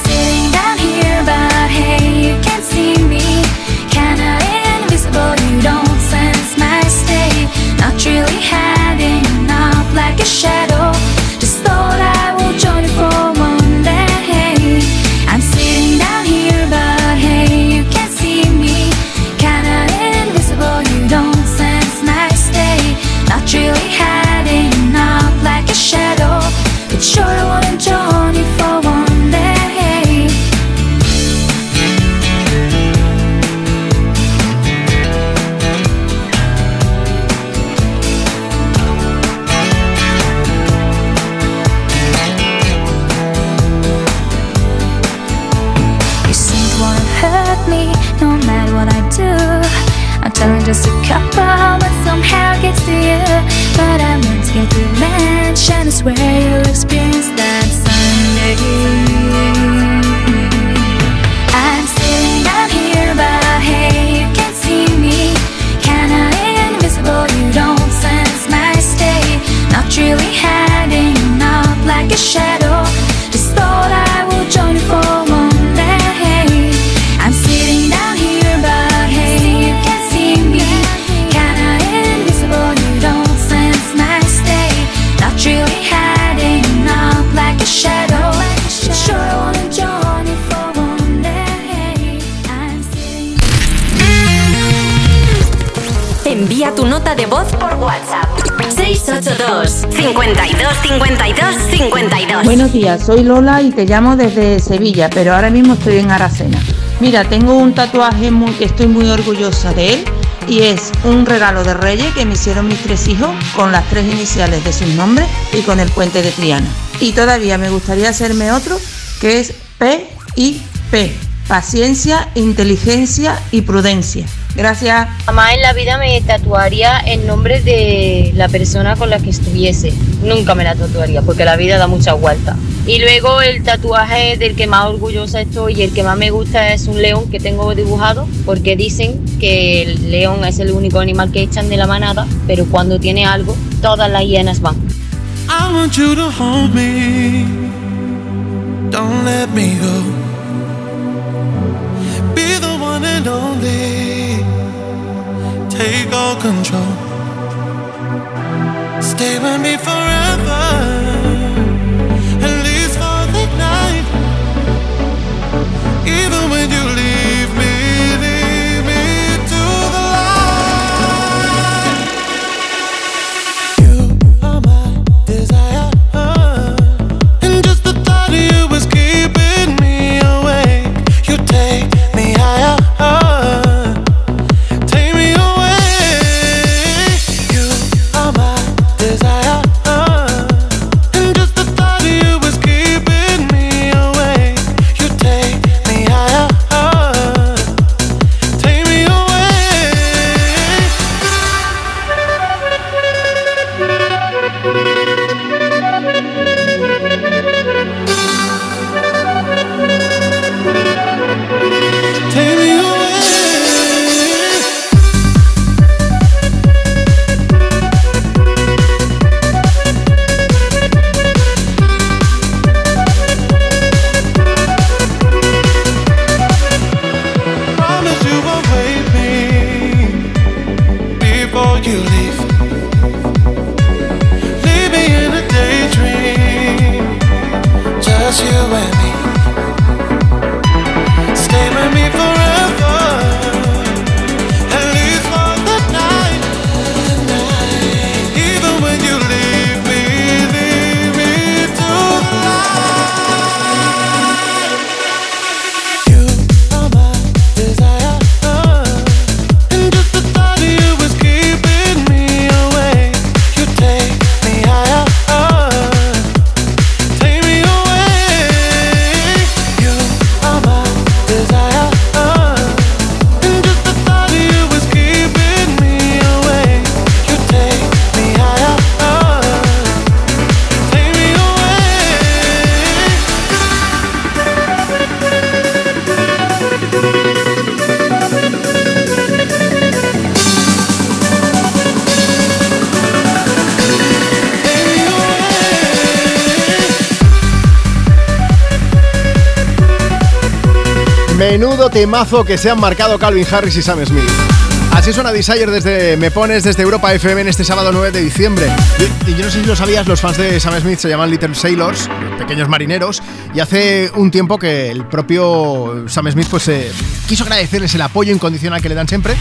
Buenos días, soy Lola y te llamo desde Sevilla, pero ahora mismo estoy en Aracena. Mira, tengo un tatuaje muy, que estoy muy orgullosa de él y es un regalo de Reyes que me hicieron mis tres hijos con las tres iniciales de sus nombres y con el puente de Triana. Y todavía me gustaría hacerme otro que es P y P. Paciencia, inteligencia y prudencia. Gracias. Jamás en la vida me tatuaría el nombre de la persona con la que estuviese. Nunca me la tatuaría porque la vida da muchas vueltas. Y luego el tatuaje del que más orgullosa estoy y el que más me gusta es un león que tengo dibujado porque dicen que el león es el único animal que echan de la manada, pero cuando tiene algo, todas las hienas van. I want you to hold me. Don't let me go. Be the one and only. Take all control. Stay with me forever. At least for the night. Even when you leave temazo que se han marcado Calvin Harris y Sam Smith. Así suena Desire desde Me Pones desde Europa FM en este sábado 9 de diciembre. Y, yo no sé si lo sabías, los fans de Sam Smith se llaman Little Sailors, pequeños marineros, y hace un tiempo que el propio Sam Smith pues eh, quiso agradecerles el apoyo incondicional que le dan siempre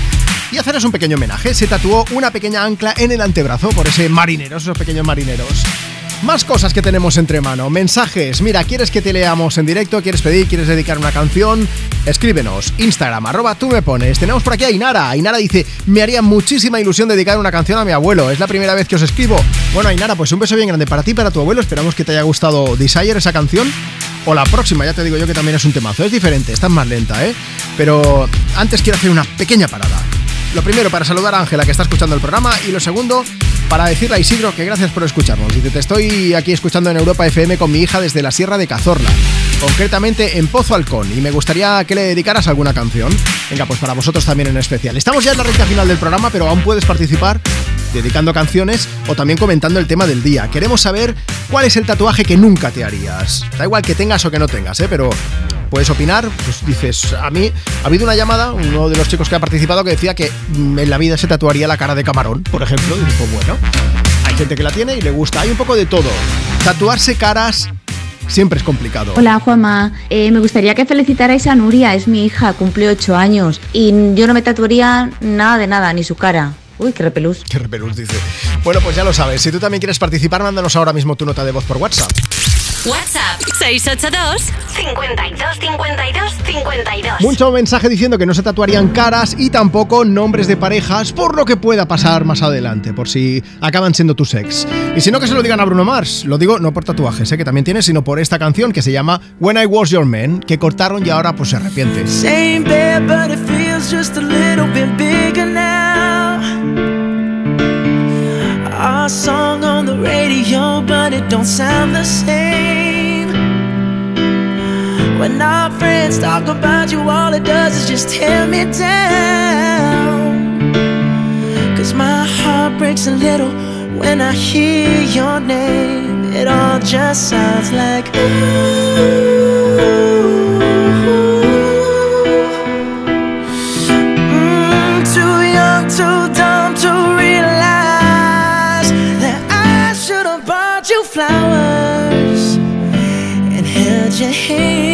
y hacerles un pequeño homenaje. Se tatuó una pequeña ancla en el antebrazo por ese marinero, esos pequeños marineros. Más cosas que tenemos entre mano. Mensajes. Mira, ¿quieres que te leamos en directo? ¿Quieres pedir? ¿Quieres dedicar una canción? Escríbenos. Instagram, arroba tú me pones. Tenemos por aquí a Ainara. Ainara dice, me haría muchísima ilusión dedicar una canción a mi abuelo. Es la primera vez que os escribo. Bueno, Ainara, pues un beso bien grande para ti y para tu abuelo. Esperamos que te haya gustado Desire, esa canción. O la próxima, ya te digo yo que también es un temazo. Es diferente, está más lenta, ¿eh? Pero antes quiero hacer una pequeña parada. Lo primero, para saludar a Ángela, que está escuchando el programa. Y lo segundo, para decirle a Isidro que gracias por escucharnos. Dice, te estoy aquí escuchando en Europa FM con mi hija desde la Sierra de Cazorla, concretamente en Pozo Halcón, y me gustaría que le dedicaras alguna canción. Venga, pues para vosotros también en especial. Estamos ya en la recta final del programa, pero aún puedes participar dedicando canciones o también comentando el tema del día. Queremos saber cuál es el tatuaje que nunca te harías. Da igual que tengas o que no tengas, ¿eh? pero puedes opinar. Pues dices, a mí ha habido una llamada, uno de los chicos que ha participado que decía que en la vida se tatuaría la cara de camarón, por ejemplo. Y pues bueno, hay gente que la tiene y le gusta. Hay un poco de todo. Tatuarse caras siempre es complicado. Hola Juanma, Eh, me gustaría que felicitarais a Nuria, es mi hija, cumple 8 años y yo no me tatuaría nada de nada, ni su cara. Uy, qué repelús. Qué repelús dice. Bueno, pues ya lo sabes. Si tú también quieres participar, mándanos ahora mismo tu nota de voz por WhatsApp. WhatsApp 682 52 52 52. Mucho mensaje diciendo que no se tatuarían caras y tampoco nombres de parejas por lo que pueda pasar más adelante, por si acaban siendo tus ex. Y si no, que se lo digan a Bruno Mars. Lo digo no por tatuajes, ¿eh? que también tiene, sino por esta canción que se llama When I Was Your Man, que cortaron y ahora pues se arrepiente. Same bed, but it feels just a little bit bigger now. Our song on the radio, but it don't sound the same. When our friends talk about you, all it does is just tear me down. Cause my heart breaks a little when I hear your name. It all just sounds like Mm, too young, too dumb to realize that I should have bought you flowers and held your hand.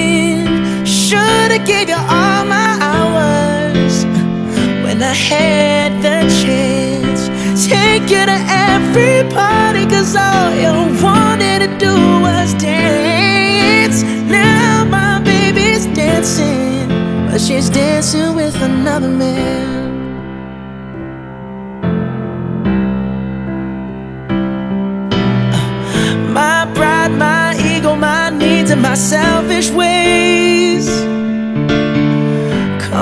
Have gave you all my hours when I had the chance. Take you to every party, cause all you wanted to do was dance. Now my baby's dancing, but she's dancing with another man. My pride, my ego, my needs, and my selfish ways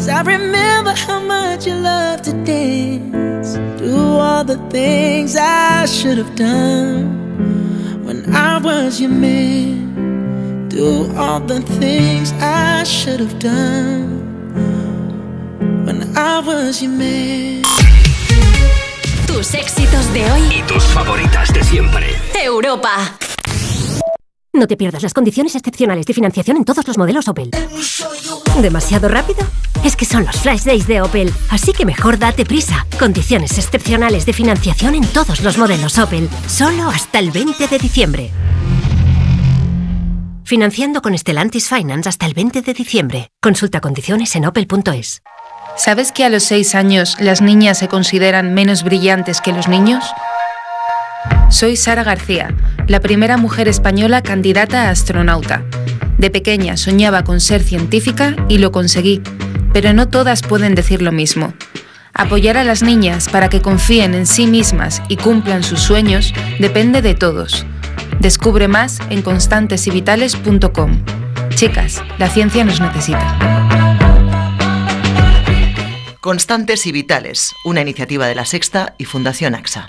cause I remember how much you love to dance. Do all the things I should have done when I was your man. Do all the things I should have done when I was your man. Tus éxitos de hoy. Y tus favoritas de siempre. Europa. No te pierdas las condiciones excepcionales de financiación en todos los modelos Opel. ¿Demasiado rápido? Es que son los Flash Days de Opel, así que mejor date prisa. Condiciones excepcionales de financiación en todos los modelos Opel, solo hasta el 20 de diciembre. Financiando con Stellantis Finance hasta el 20 de diciembre. Consulta condiciones en opel.es. ¿Sabes que a los 6 años las niñas se consideran menos brillantes que los niños? Soy Sara García, la primera mujer española candidata a astronauta. De pequeña soñaba con ser científica y lo conseguí, pero no todas pueden decir lo mismo. Apoyar a las niñas para que confíen en sí mismas y cumplan sus sueños depende de todos. Descubre más en constantesyvitales.com. Chicas, la ciencia nos necesita. Constantes y Vitales, una iniciativa de la Sexta y Fundación AXA.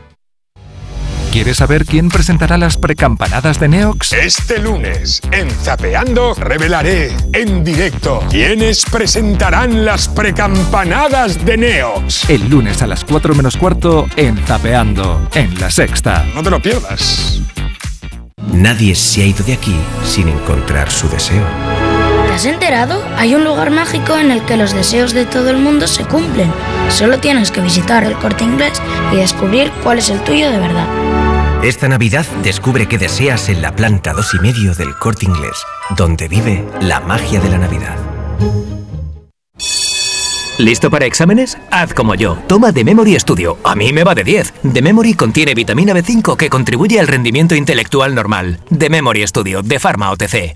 ¿Quieres saber quién presentará las precampanadas de Neox? Este lunes, en Zapeando, revelaré en directo quiénes presentarán las precampanadas de Neox. El lunes a las 4 menos cuarto en Zapeando, en La Sexta. No te lo pierdas. Nadie se ha ido de aquí sin encontrar su deseo. ¿Te has enterado? Hay un lugar mágico en el que los deseos de todo el mundo se cumplen. Solo tienes que visitar el corte inglés y descubrir cuál es el tuyo de verdad. Esta Navidad descubre qué deseas en la planta 2 y medio del Corte Inglés, donde vive la magia de la Navidad. ¿Listo para exámenes? Haz como yo. Toma The Memory Studio. A mí me va de 10. The Memory contiene vitamina B5 que contribuye al rendimiento intelectual normal. The Memory Studio de Pharma OTC.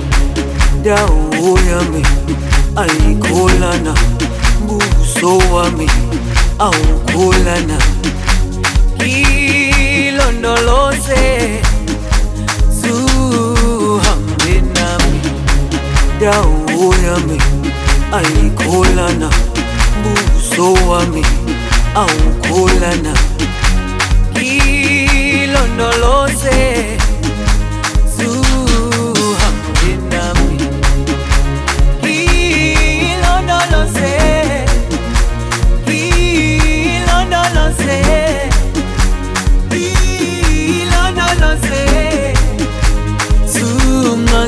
dawo yami ayikholana buso wami awukholana. Ilondoloze zuhambe nami. Dawo yami ayikholana buso wami awukholana. Ilondoloze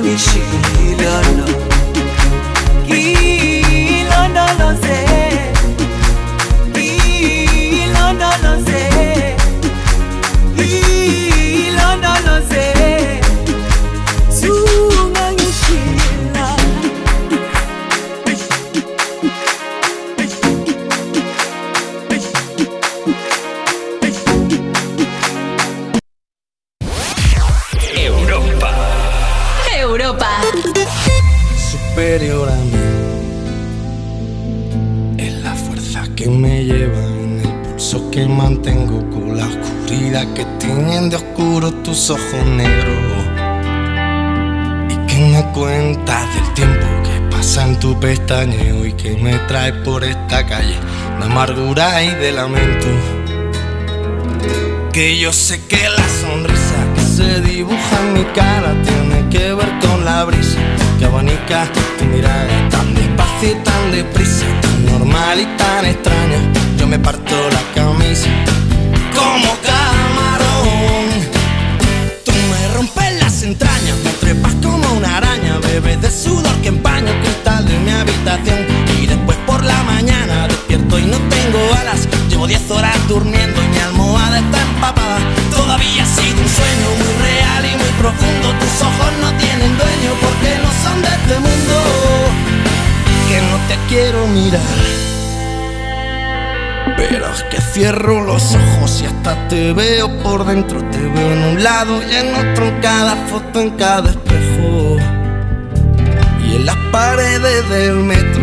همیشه لرنا amargura y de lamento. Que yo sé que la sonrisa que se dibuja en mi cara tiene que ver con la brisa que abanica tu mirada tan despacio y tan deprisa, tan normal y tan extraña. Yo me parto la camisa como Llevo 10 horas durmiendo y mi almohada está empapada. Todavía ha sido un sueño muy real y muy profundo. Tus ojos no tienen dueño porque no son de este mundo. Que no te quiero mirar. Pero es que cierro los ojos y hasta te veo por dentro. Te veo en un lado y en otro, en cada foto, en cada espejo. Y en las paredes del metro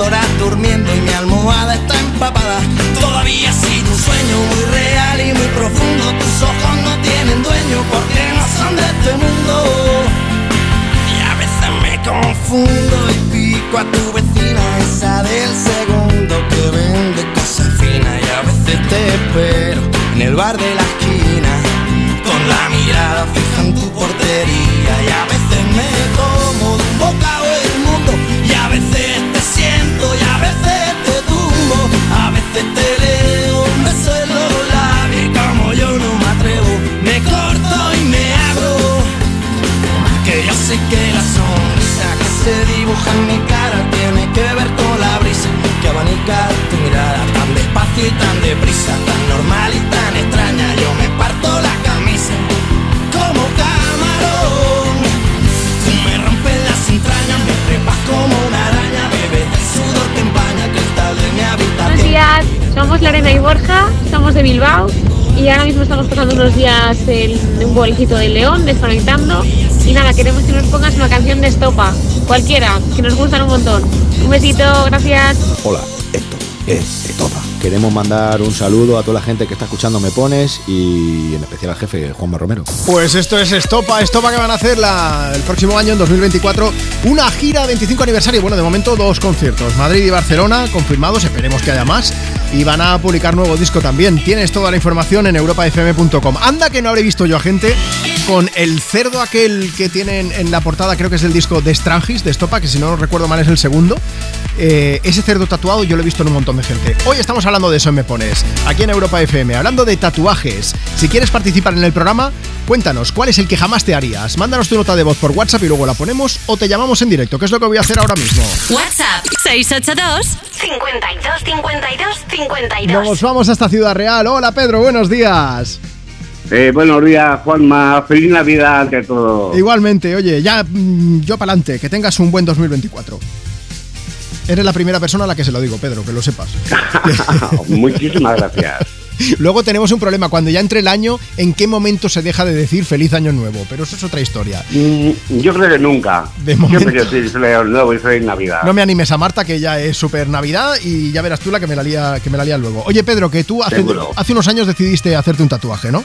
horas durmiendo y mi almohada está empapada. Todavía sido un sueño muy real y muy profundo. Tus ojos no tienen dueño porque no son de este mundo. Y a veces me confundo y pico a tu vecina, esa del segundo que vende cosas finas. Y a veces te espero en el bar de la esquina con la mirada fija en tu portería. Y a veces me como un bocado el mundo y a veces te y a veces te tumbo. A veces te leo en los labios y como yo no me atrevo, me corto y me abro. Que yo sé que la sonrisa que se dibuja en mi cara tiene que ver con la brisa que abanica tu mirada tan despacio y tan deprisa, tan normal y tan días, somos Lorena y Borja, somos de Bilbao y ahora mismo estamos pasando unos días en un pueblecito de León, desconectando. Y nada, queremos que nos pongas una canción de estopa, cualquiera, que nos gustan un montón. Un besito, gracias. Hola, esto es. Queremos mandar un saludo a toda la gente que está escuchando Me Pones y en especial al jefe Juanma Romero. Pues esto es Estopa, Estopa que van a hacer el próximo año, en 2024, una gira 25 aniversario. Bueno, de momento dos conciertos, Madrid y Barcelona, confirmados, esperemos que haya más. Y van a publicar nuevo disco también. Tienes toda la información en europafm.com. Anda que no habré visto yo a gente con el cerdo aquel que tienen en la portada, creo que es el disco de Strangis, de Estopa, que si no recuerdo mal es el segundo. Eh, ese cerdo tatuado yo lo he visto en un montón de gente. Hoy estamos hablando de eso en Me Pones, aquí en Europa FM, hablando de tatuajes. Si quieres participar en el programa, cuéntanos cuál es el que jamás te harías. Mándanos tu nota de voz por WhatsApp y luego la ponemos o te llamamos en directo, que es lo que voy a hacer ahora mismo. WhatsApp 682 52 52 52. Nos vamos hasta Ciudad Real. Hola Pedro, buenos días. Eh, buenos días, Juanma. Feliz Navidad ante todo. Igualmente, oye, ya mm, yo para adelante, que tengas un buen 2024. Eres la primera persona a la que se lo digo, Pedro, que lo sepas. Muchísimas gracias. Luego tenemos un problema, cuando ya entre el año, ¿en qué momento se deja de decir feliz año nuevo? Pero eso es otra historia. Mm, Yo creo que nunca. De momento. Decir feliz nuevo y feliz Navidad. No me animes a Marta, que ya es súper Navidad y ya verás tú la que me la lía, que me la lía luego. Oye, Pedro, que tú hace, unos años decidiste hacerte un tatuaje, ¿no?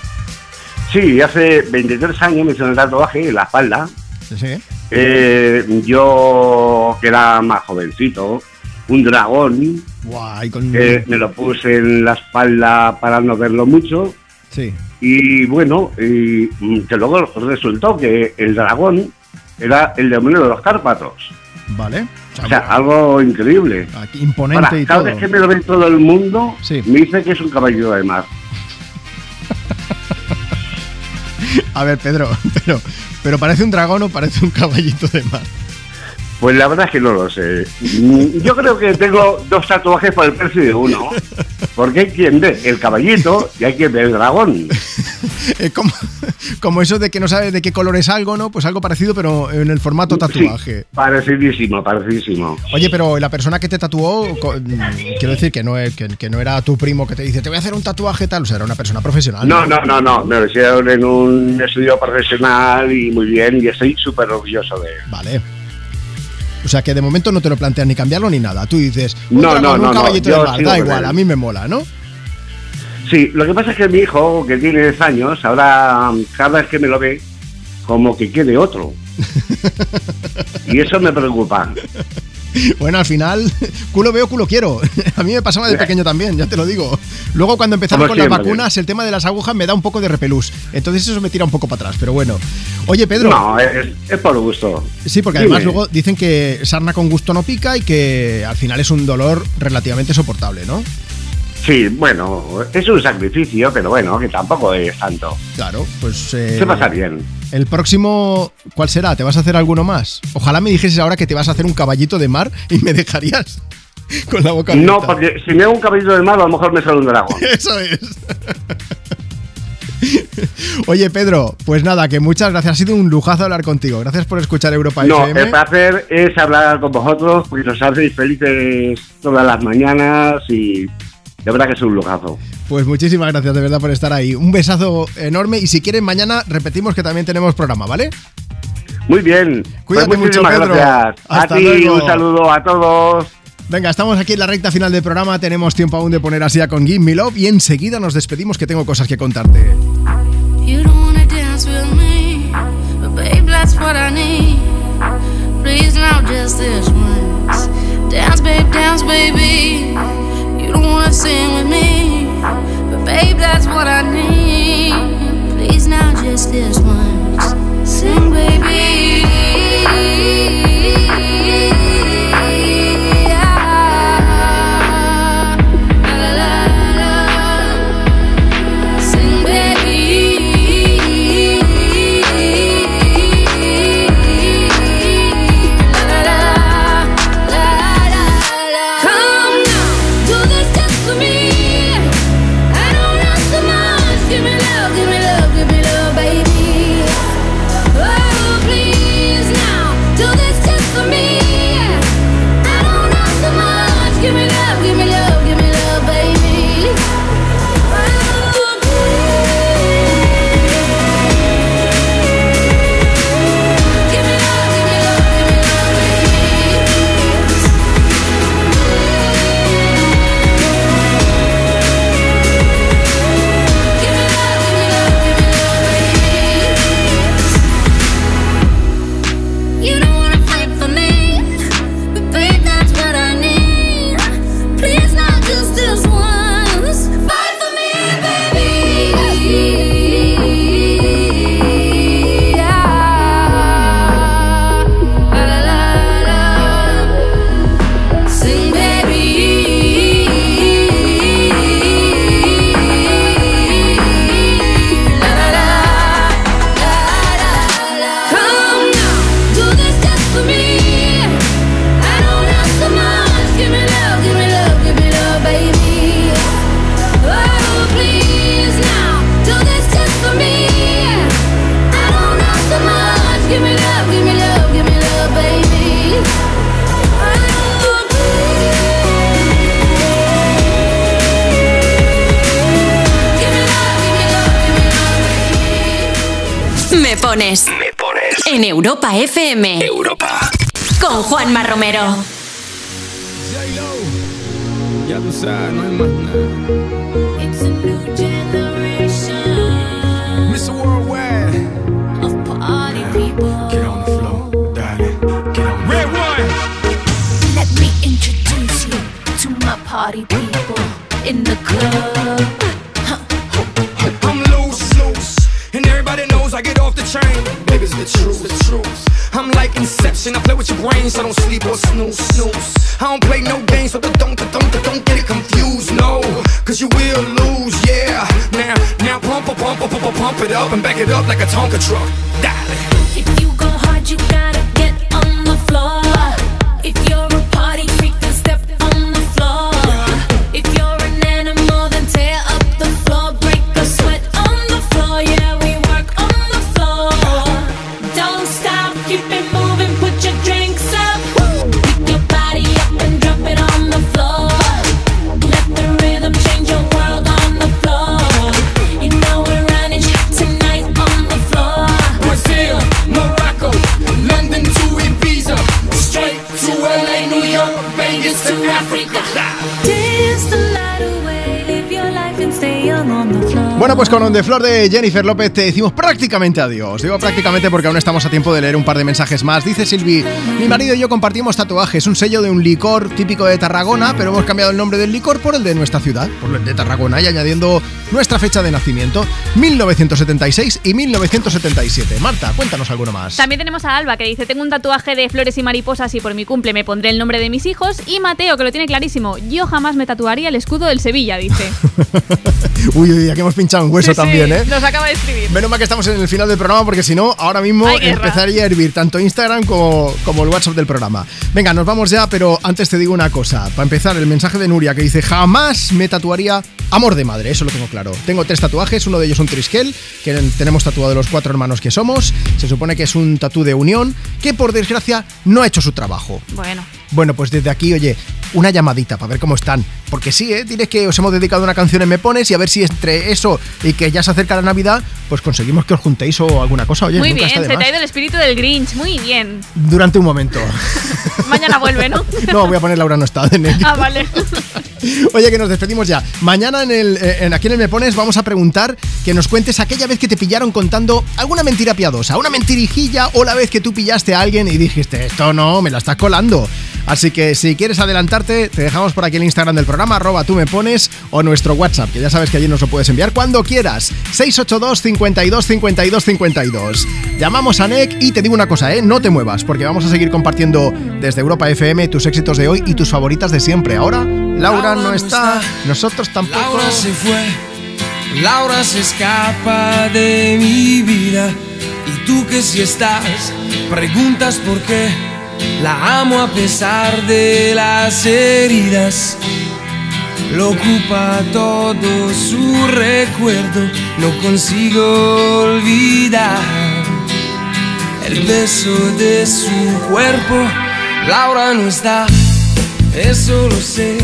Sí, hace 23 años me hice un tatuaje en la espalda. Sí. Eh, yo, que era más jovencito, un dragón, Guay, con... que me lo puse en la espalda para no verlo mucho. Sí. Y bueno, y, mm, que luego resultó que el dragón era el demonio de los Cárpatos. Vale. O sea, algo increíble. Imponente Ahora, y cada todo. vez que me lo ve todo el mundo, me dice que es un caballero de mar. A ver, Pedro, pero, pero parece un dragón o parece un caballito de mar. Pues la verdad es que no lo sé. Yo creo que tengo dos tatuajes por el precio de uno. Porque hay quien ve el caballito y hay quien ve el dragón. Es como, como eso de que no sabes de qué color es algo, ¿no? Pues algo parecido, pero en el formato tatuaje. Parecidísimo, parecidísimo. Oye, pero la persona que te tatuó, mm, quiero decir que no, es, que, que no era tu primo que te dice, te voy a hacer un tatuaje tal, o sea, era una persona profesional. No, no, no, no. Me lo hicieron en un estudio profesional y muy bien y estoy súper orgulloso de él. Vale. O sea, que de momento no te lo planteas ni cambiarlo ni nada. Tú dices, un No, dragón, no, no, no, caballito yo de mar, da igual, él. a mí me mola, ¿no? Sí, lo que pasa es que mi hijo, que tiene 10 años, ahora mm, cada vez que me lo ve, como que quiere otro. y eso me preocupa. Bueno, al final, culo veo, culo quiero. A mí me pasaba de pequeño también, ya te lo digo. Luego, cuando empezaron con las vacunas, el tema de las agujas me da un poco de repelús. Entonces, eso me tira un poco para atrás, pero bueno. Oye, Pedro. No, es, es por gusto. Sí, porque Dime. además luego dicen que sarna con gusto no pica y que al final es un dolor relativamente soportable, ¿no? Sí, bueno, es un sacrificio, pero bueno, que tampoco es tanto. Claro, pues. eh, Se pasa bien. El próximo, ¿cuál será? ¿Te vas a hacer alguno más? Ojalá me dijeses ahora que te vas a hacer un caballito de mar y me dejarías con la boca abierta. No, porque si me hago un caballito de mar, a lo mejor me sale un dragón. Eso es. Oye, Pedro, pues nada, que muchas gracias. Ha sido un lujazo hablar contigo. Gracias por escuchar Europa No, FM. el placer es hablar con vosotros, porque nos hacéis felices todas las mañanas y de verdad que es un lujazo. Pues muchísimas gracias de verdad por estar ahí. Un besazo enorme y si quieren mañana repetimos que también tenemos programa, ¿vale? Muy bien. Cuídate Pues mucho, muchísimas Pedro. gracias. Hasta a ti, luego. un saludo a todos. Venga, estamos aquí en la recta final del programa. Tenemos tiempo aún de poner así a con Give Me Love y enseguida nos despedimos que tengo cosas que contarte. You don't wanna dance with me, but babe, that's what I need. Please now, just this once. Dance, babe, dance, baby. Sing with me, but babe, that's what I need. Please now, just this once. Sing, baby. Pones. Me pones. En Europa FM. Europa. Con Juanma Romero. Ya tú sabes, no hay más nada. It's a new generation. Mr. Worldwide. Of party people. Get on the floor, darling. Get on Red one. Let me introduce you to my party people in the club. I play with your brain, so don't sleep or snooze, snooze. I don't play no games, so don't, don't, don't, get it confused, no. Cause you will lose, yeah. Now, now pump, pump, pump, pump, pump, it up and back it up like a Tonka truck. Darling. Bueno, pues con On The Floor de Jennifer López te decimos prácticamente adiós. Digo prácticamente porque aún estamos a tiempo de leer un par de mensajes más. Dice Silvi, mi marido y yo compartimos tatuajes, un sello de un licor típico de Tarragona, pero hemos cambiado el nombre del licor por el de nuestra ciudad, por el de Tarragona, y añadiendo nuestra fecha de nacimiento, 1976 y 1977. Marta, cuéntanos alguno más. También tenemos a Alba que dice, tengo un tatuaje de flores y mariposas y por mi cumple me pondré el nombre de mis hijos. Y Mateo que lo tiene clarísimo, yo jamás me tatuaría el escudo del Sevilla, dice. Uy, uy, aquí hemos pinchado un hueso Sí, sí, también, ¿eh? Nos acaba de escribir. Menos mal que estamos en el final del programa porque si no, ahora mismo empezaría a hervir tanto Instagram como, como el WhatsApp del programa. Venga, nos vamos ya, pero antes te digo una cosa. Para empezar, el mensaje de Nuria que dice, jamás me tatuaría amor de madre, eso lo tengo claro. Tengo tres tatuajes, uno de ellos un triskel, que tenemos tatuado los cuatro hermanos que somos. Se supone que es un tatú de unión, que por desgracia no ha hecho su trabajo. Bueno. Bueno, pues desde aquí, oye, una llamadita para ver cómo están. Porque sí, ¿eh? Diles que os hemos dedicado una canción en Me Pones y a ver si entre eso y que ya se acerca la Navidad, pues conseguimos que os juntéis o alguna cosa. Oye, Muy nunca bien, está de se te más. ha ido el espíritu del Grinch, muy bien. Durante un momento. Mañana vuelve, ¿no? No, voy a poner Laura no está. en ello. ah, vale. Oye, que nos despedimos ya. Mañana en el eh, en aquí en el Me Pones vamos a preguntar que nos cuentes aquella vez que te pillaron contando alguna mentira piadosa, una mentirijilla o la vez que tú pillaste a alguien y dijiste, esto no, me la estás colando. Así que si quieres adelantarte, te dejamos por aquí el Instagram del programa, arroba tú me pones, o nuestro WhatsApp, que ya sabes que allí nos lo puedes enviar cuando quieras. 682 52 52 52. Llamamos a NEC y te digo una cosa, ¿eh? No te muevas, porque vamos a seguir compartiendo desde Europa FM tus éxitos de hoy y tus favoritas de siempre. Ahora, Laura no está, nosotros tampoco. Laura se fue, Laura se escapa de mi vida. Y tú que si estás, preguntas por qué. La amo a pesar de las heridas. Lo ocupa todo su recuerdo, no consigo olvidar el beso de su cuerpo. Laura no está, eso lo sé,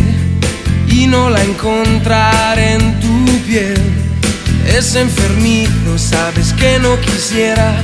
y no la encontraré en tu piel. Es enfermizo, sabes que no quisiera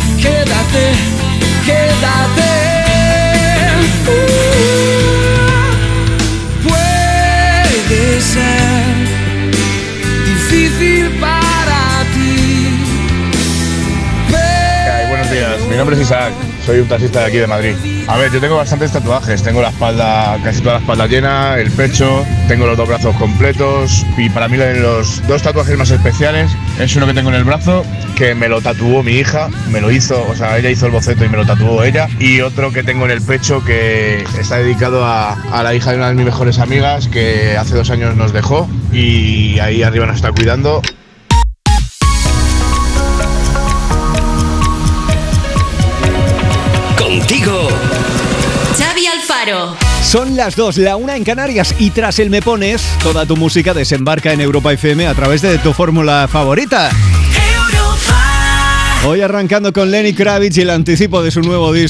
Quédate, quédate. Nombre es Isaac, soy un taxista de aquí de Madrid. A ver, yo tengo bastantes tatuajes, tengo la espalda, casi toda la espalda llena, el pecho, tengo los dos brazos completos y para mí los dos tatuajes más especiales es uno que tengo en el brazo, que me lo tatuó mi hija, me lo hizo, o sea, ella hizo el boceto y me lo tatuó ella, y otro que tengo en el pecho que está dedicado a, a la hija de una de mis mejores amigas que hace dos años nos dejó y ahí arriba nos está cuidando. Contigo. Xavi Alfaro. Son las dos, la una en Canarias y tras el Me Pones, toda tu música desembarca en Europa FM a través de tu fórmula favorita. Hoy arrancando con Lenny Kravitz y el anticipo de su nuevo disco.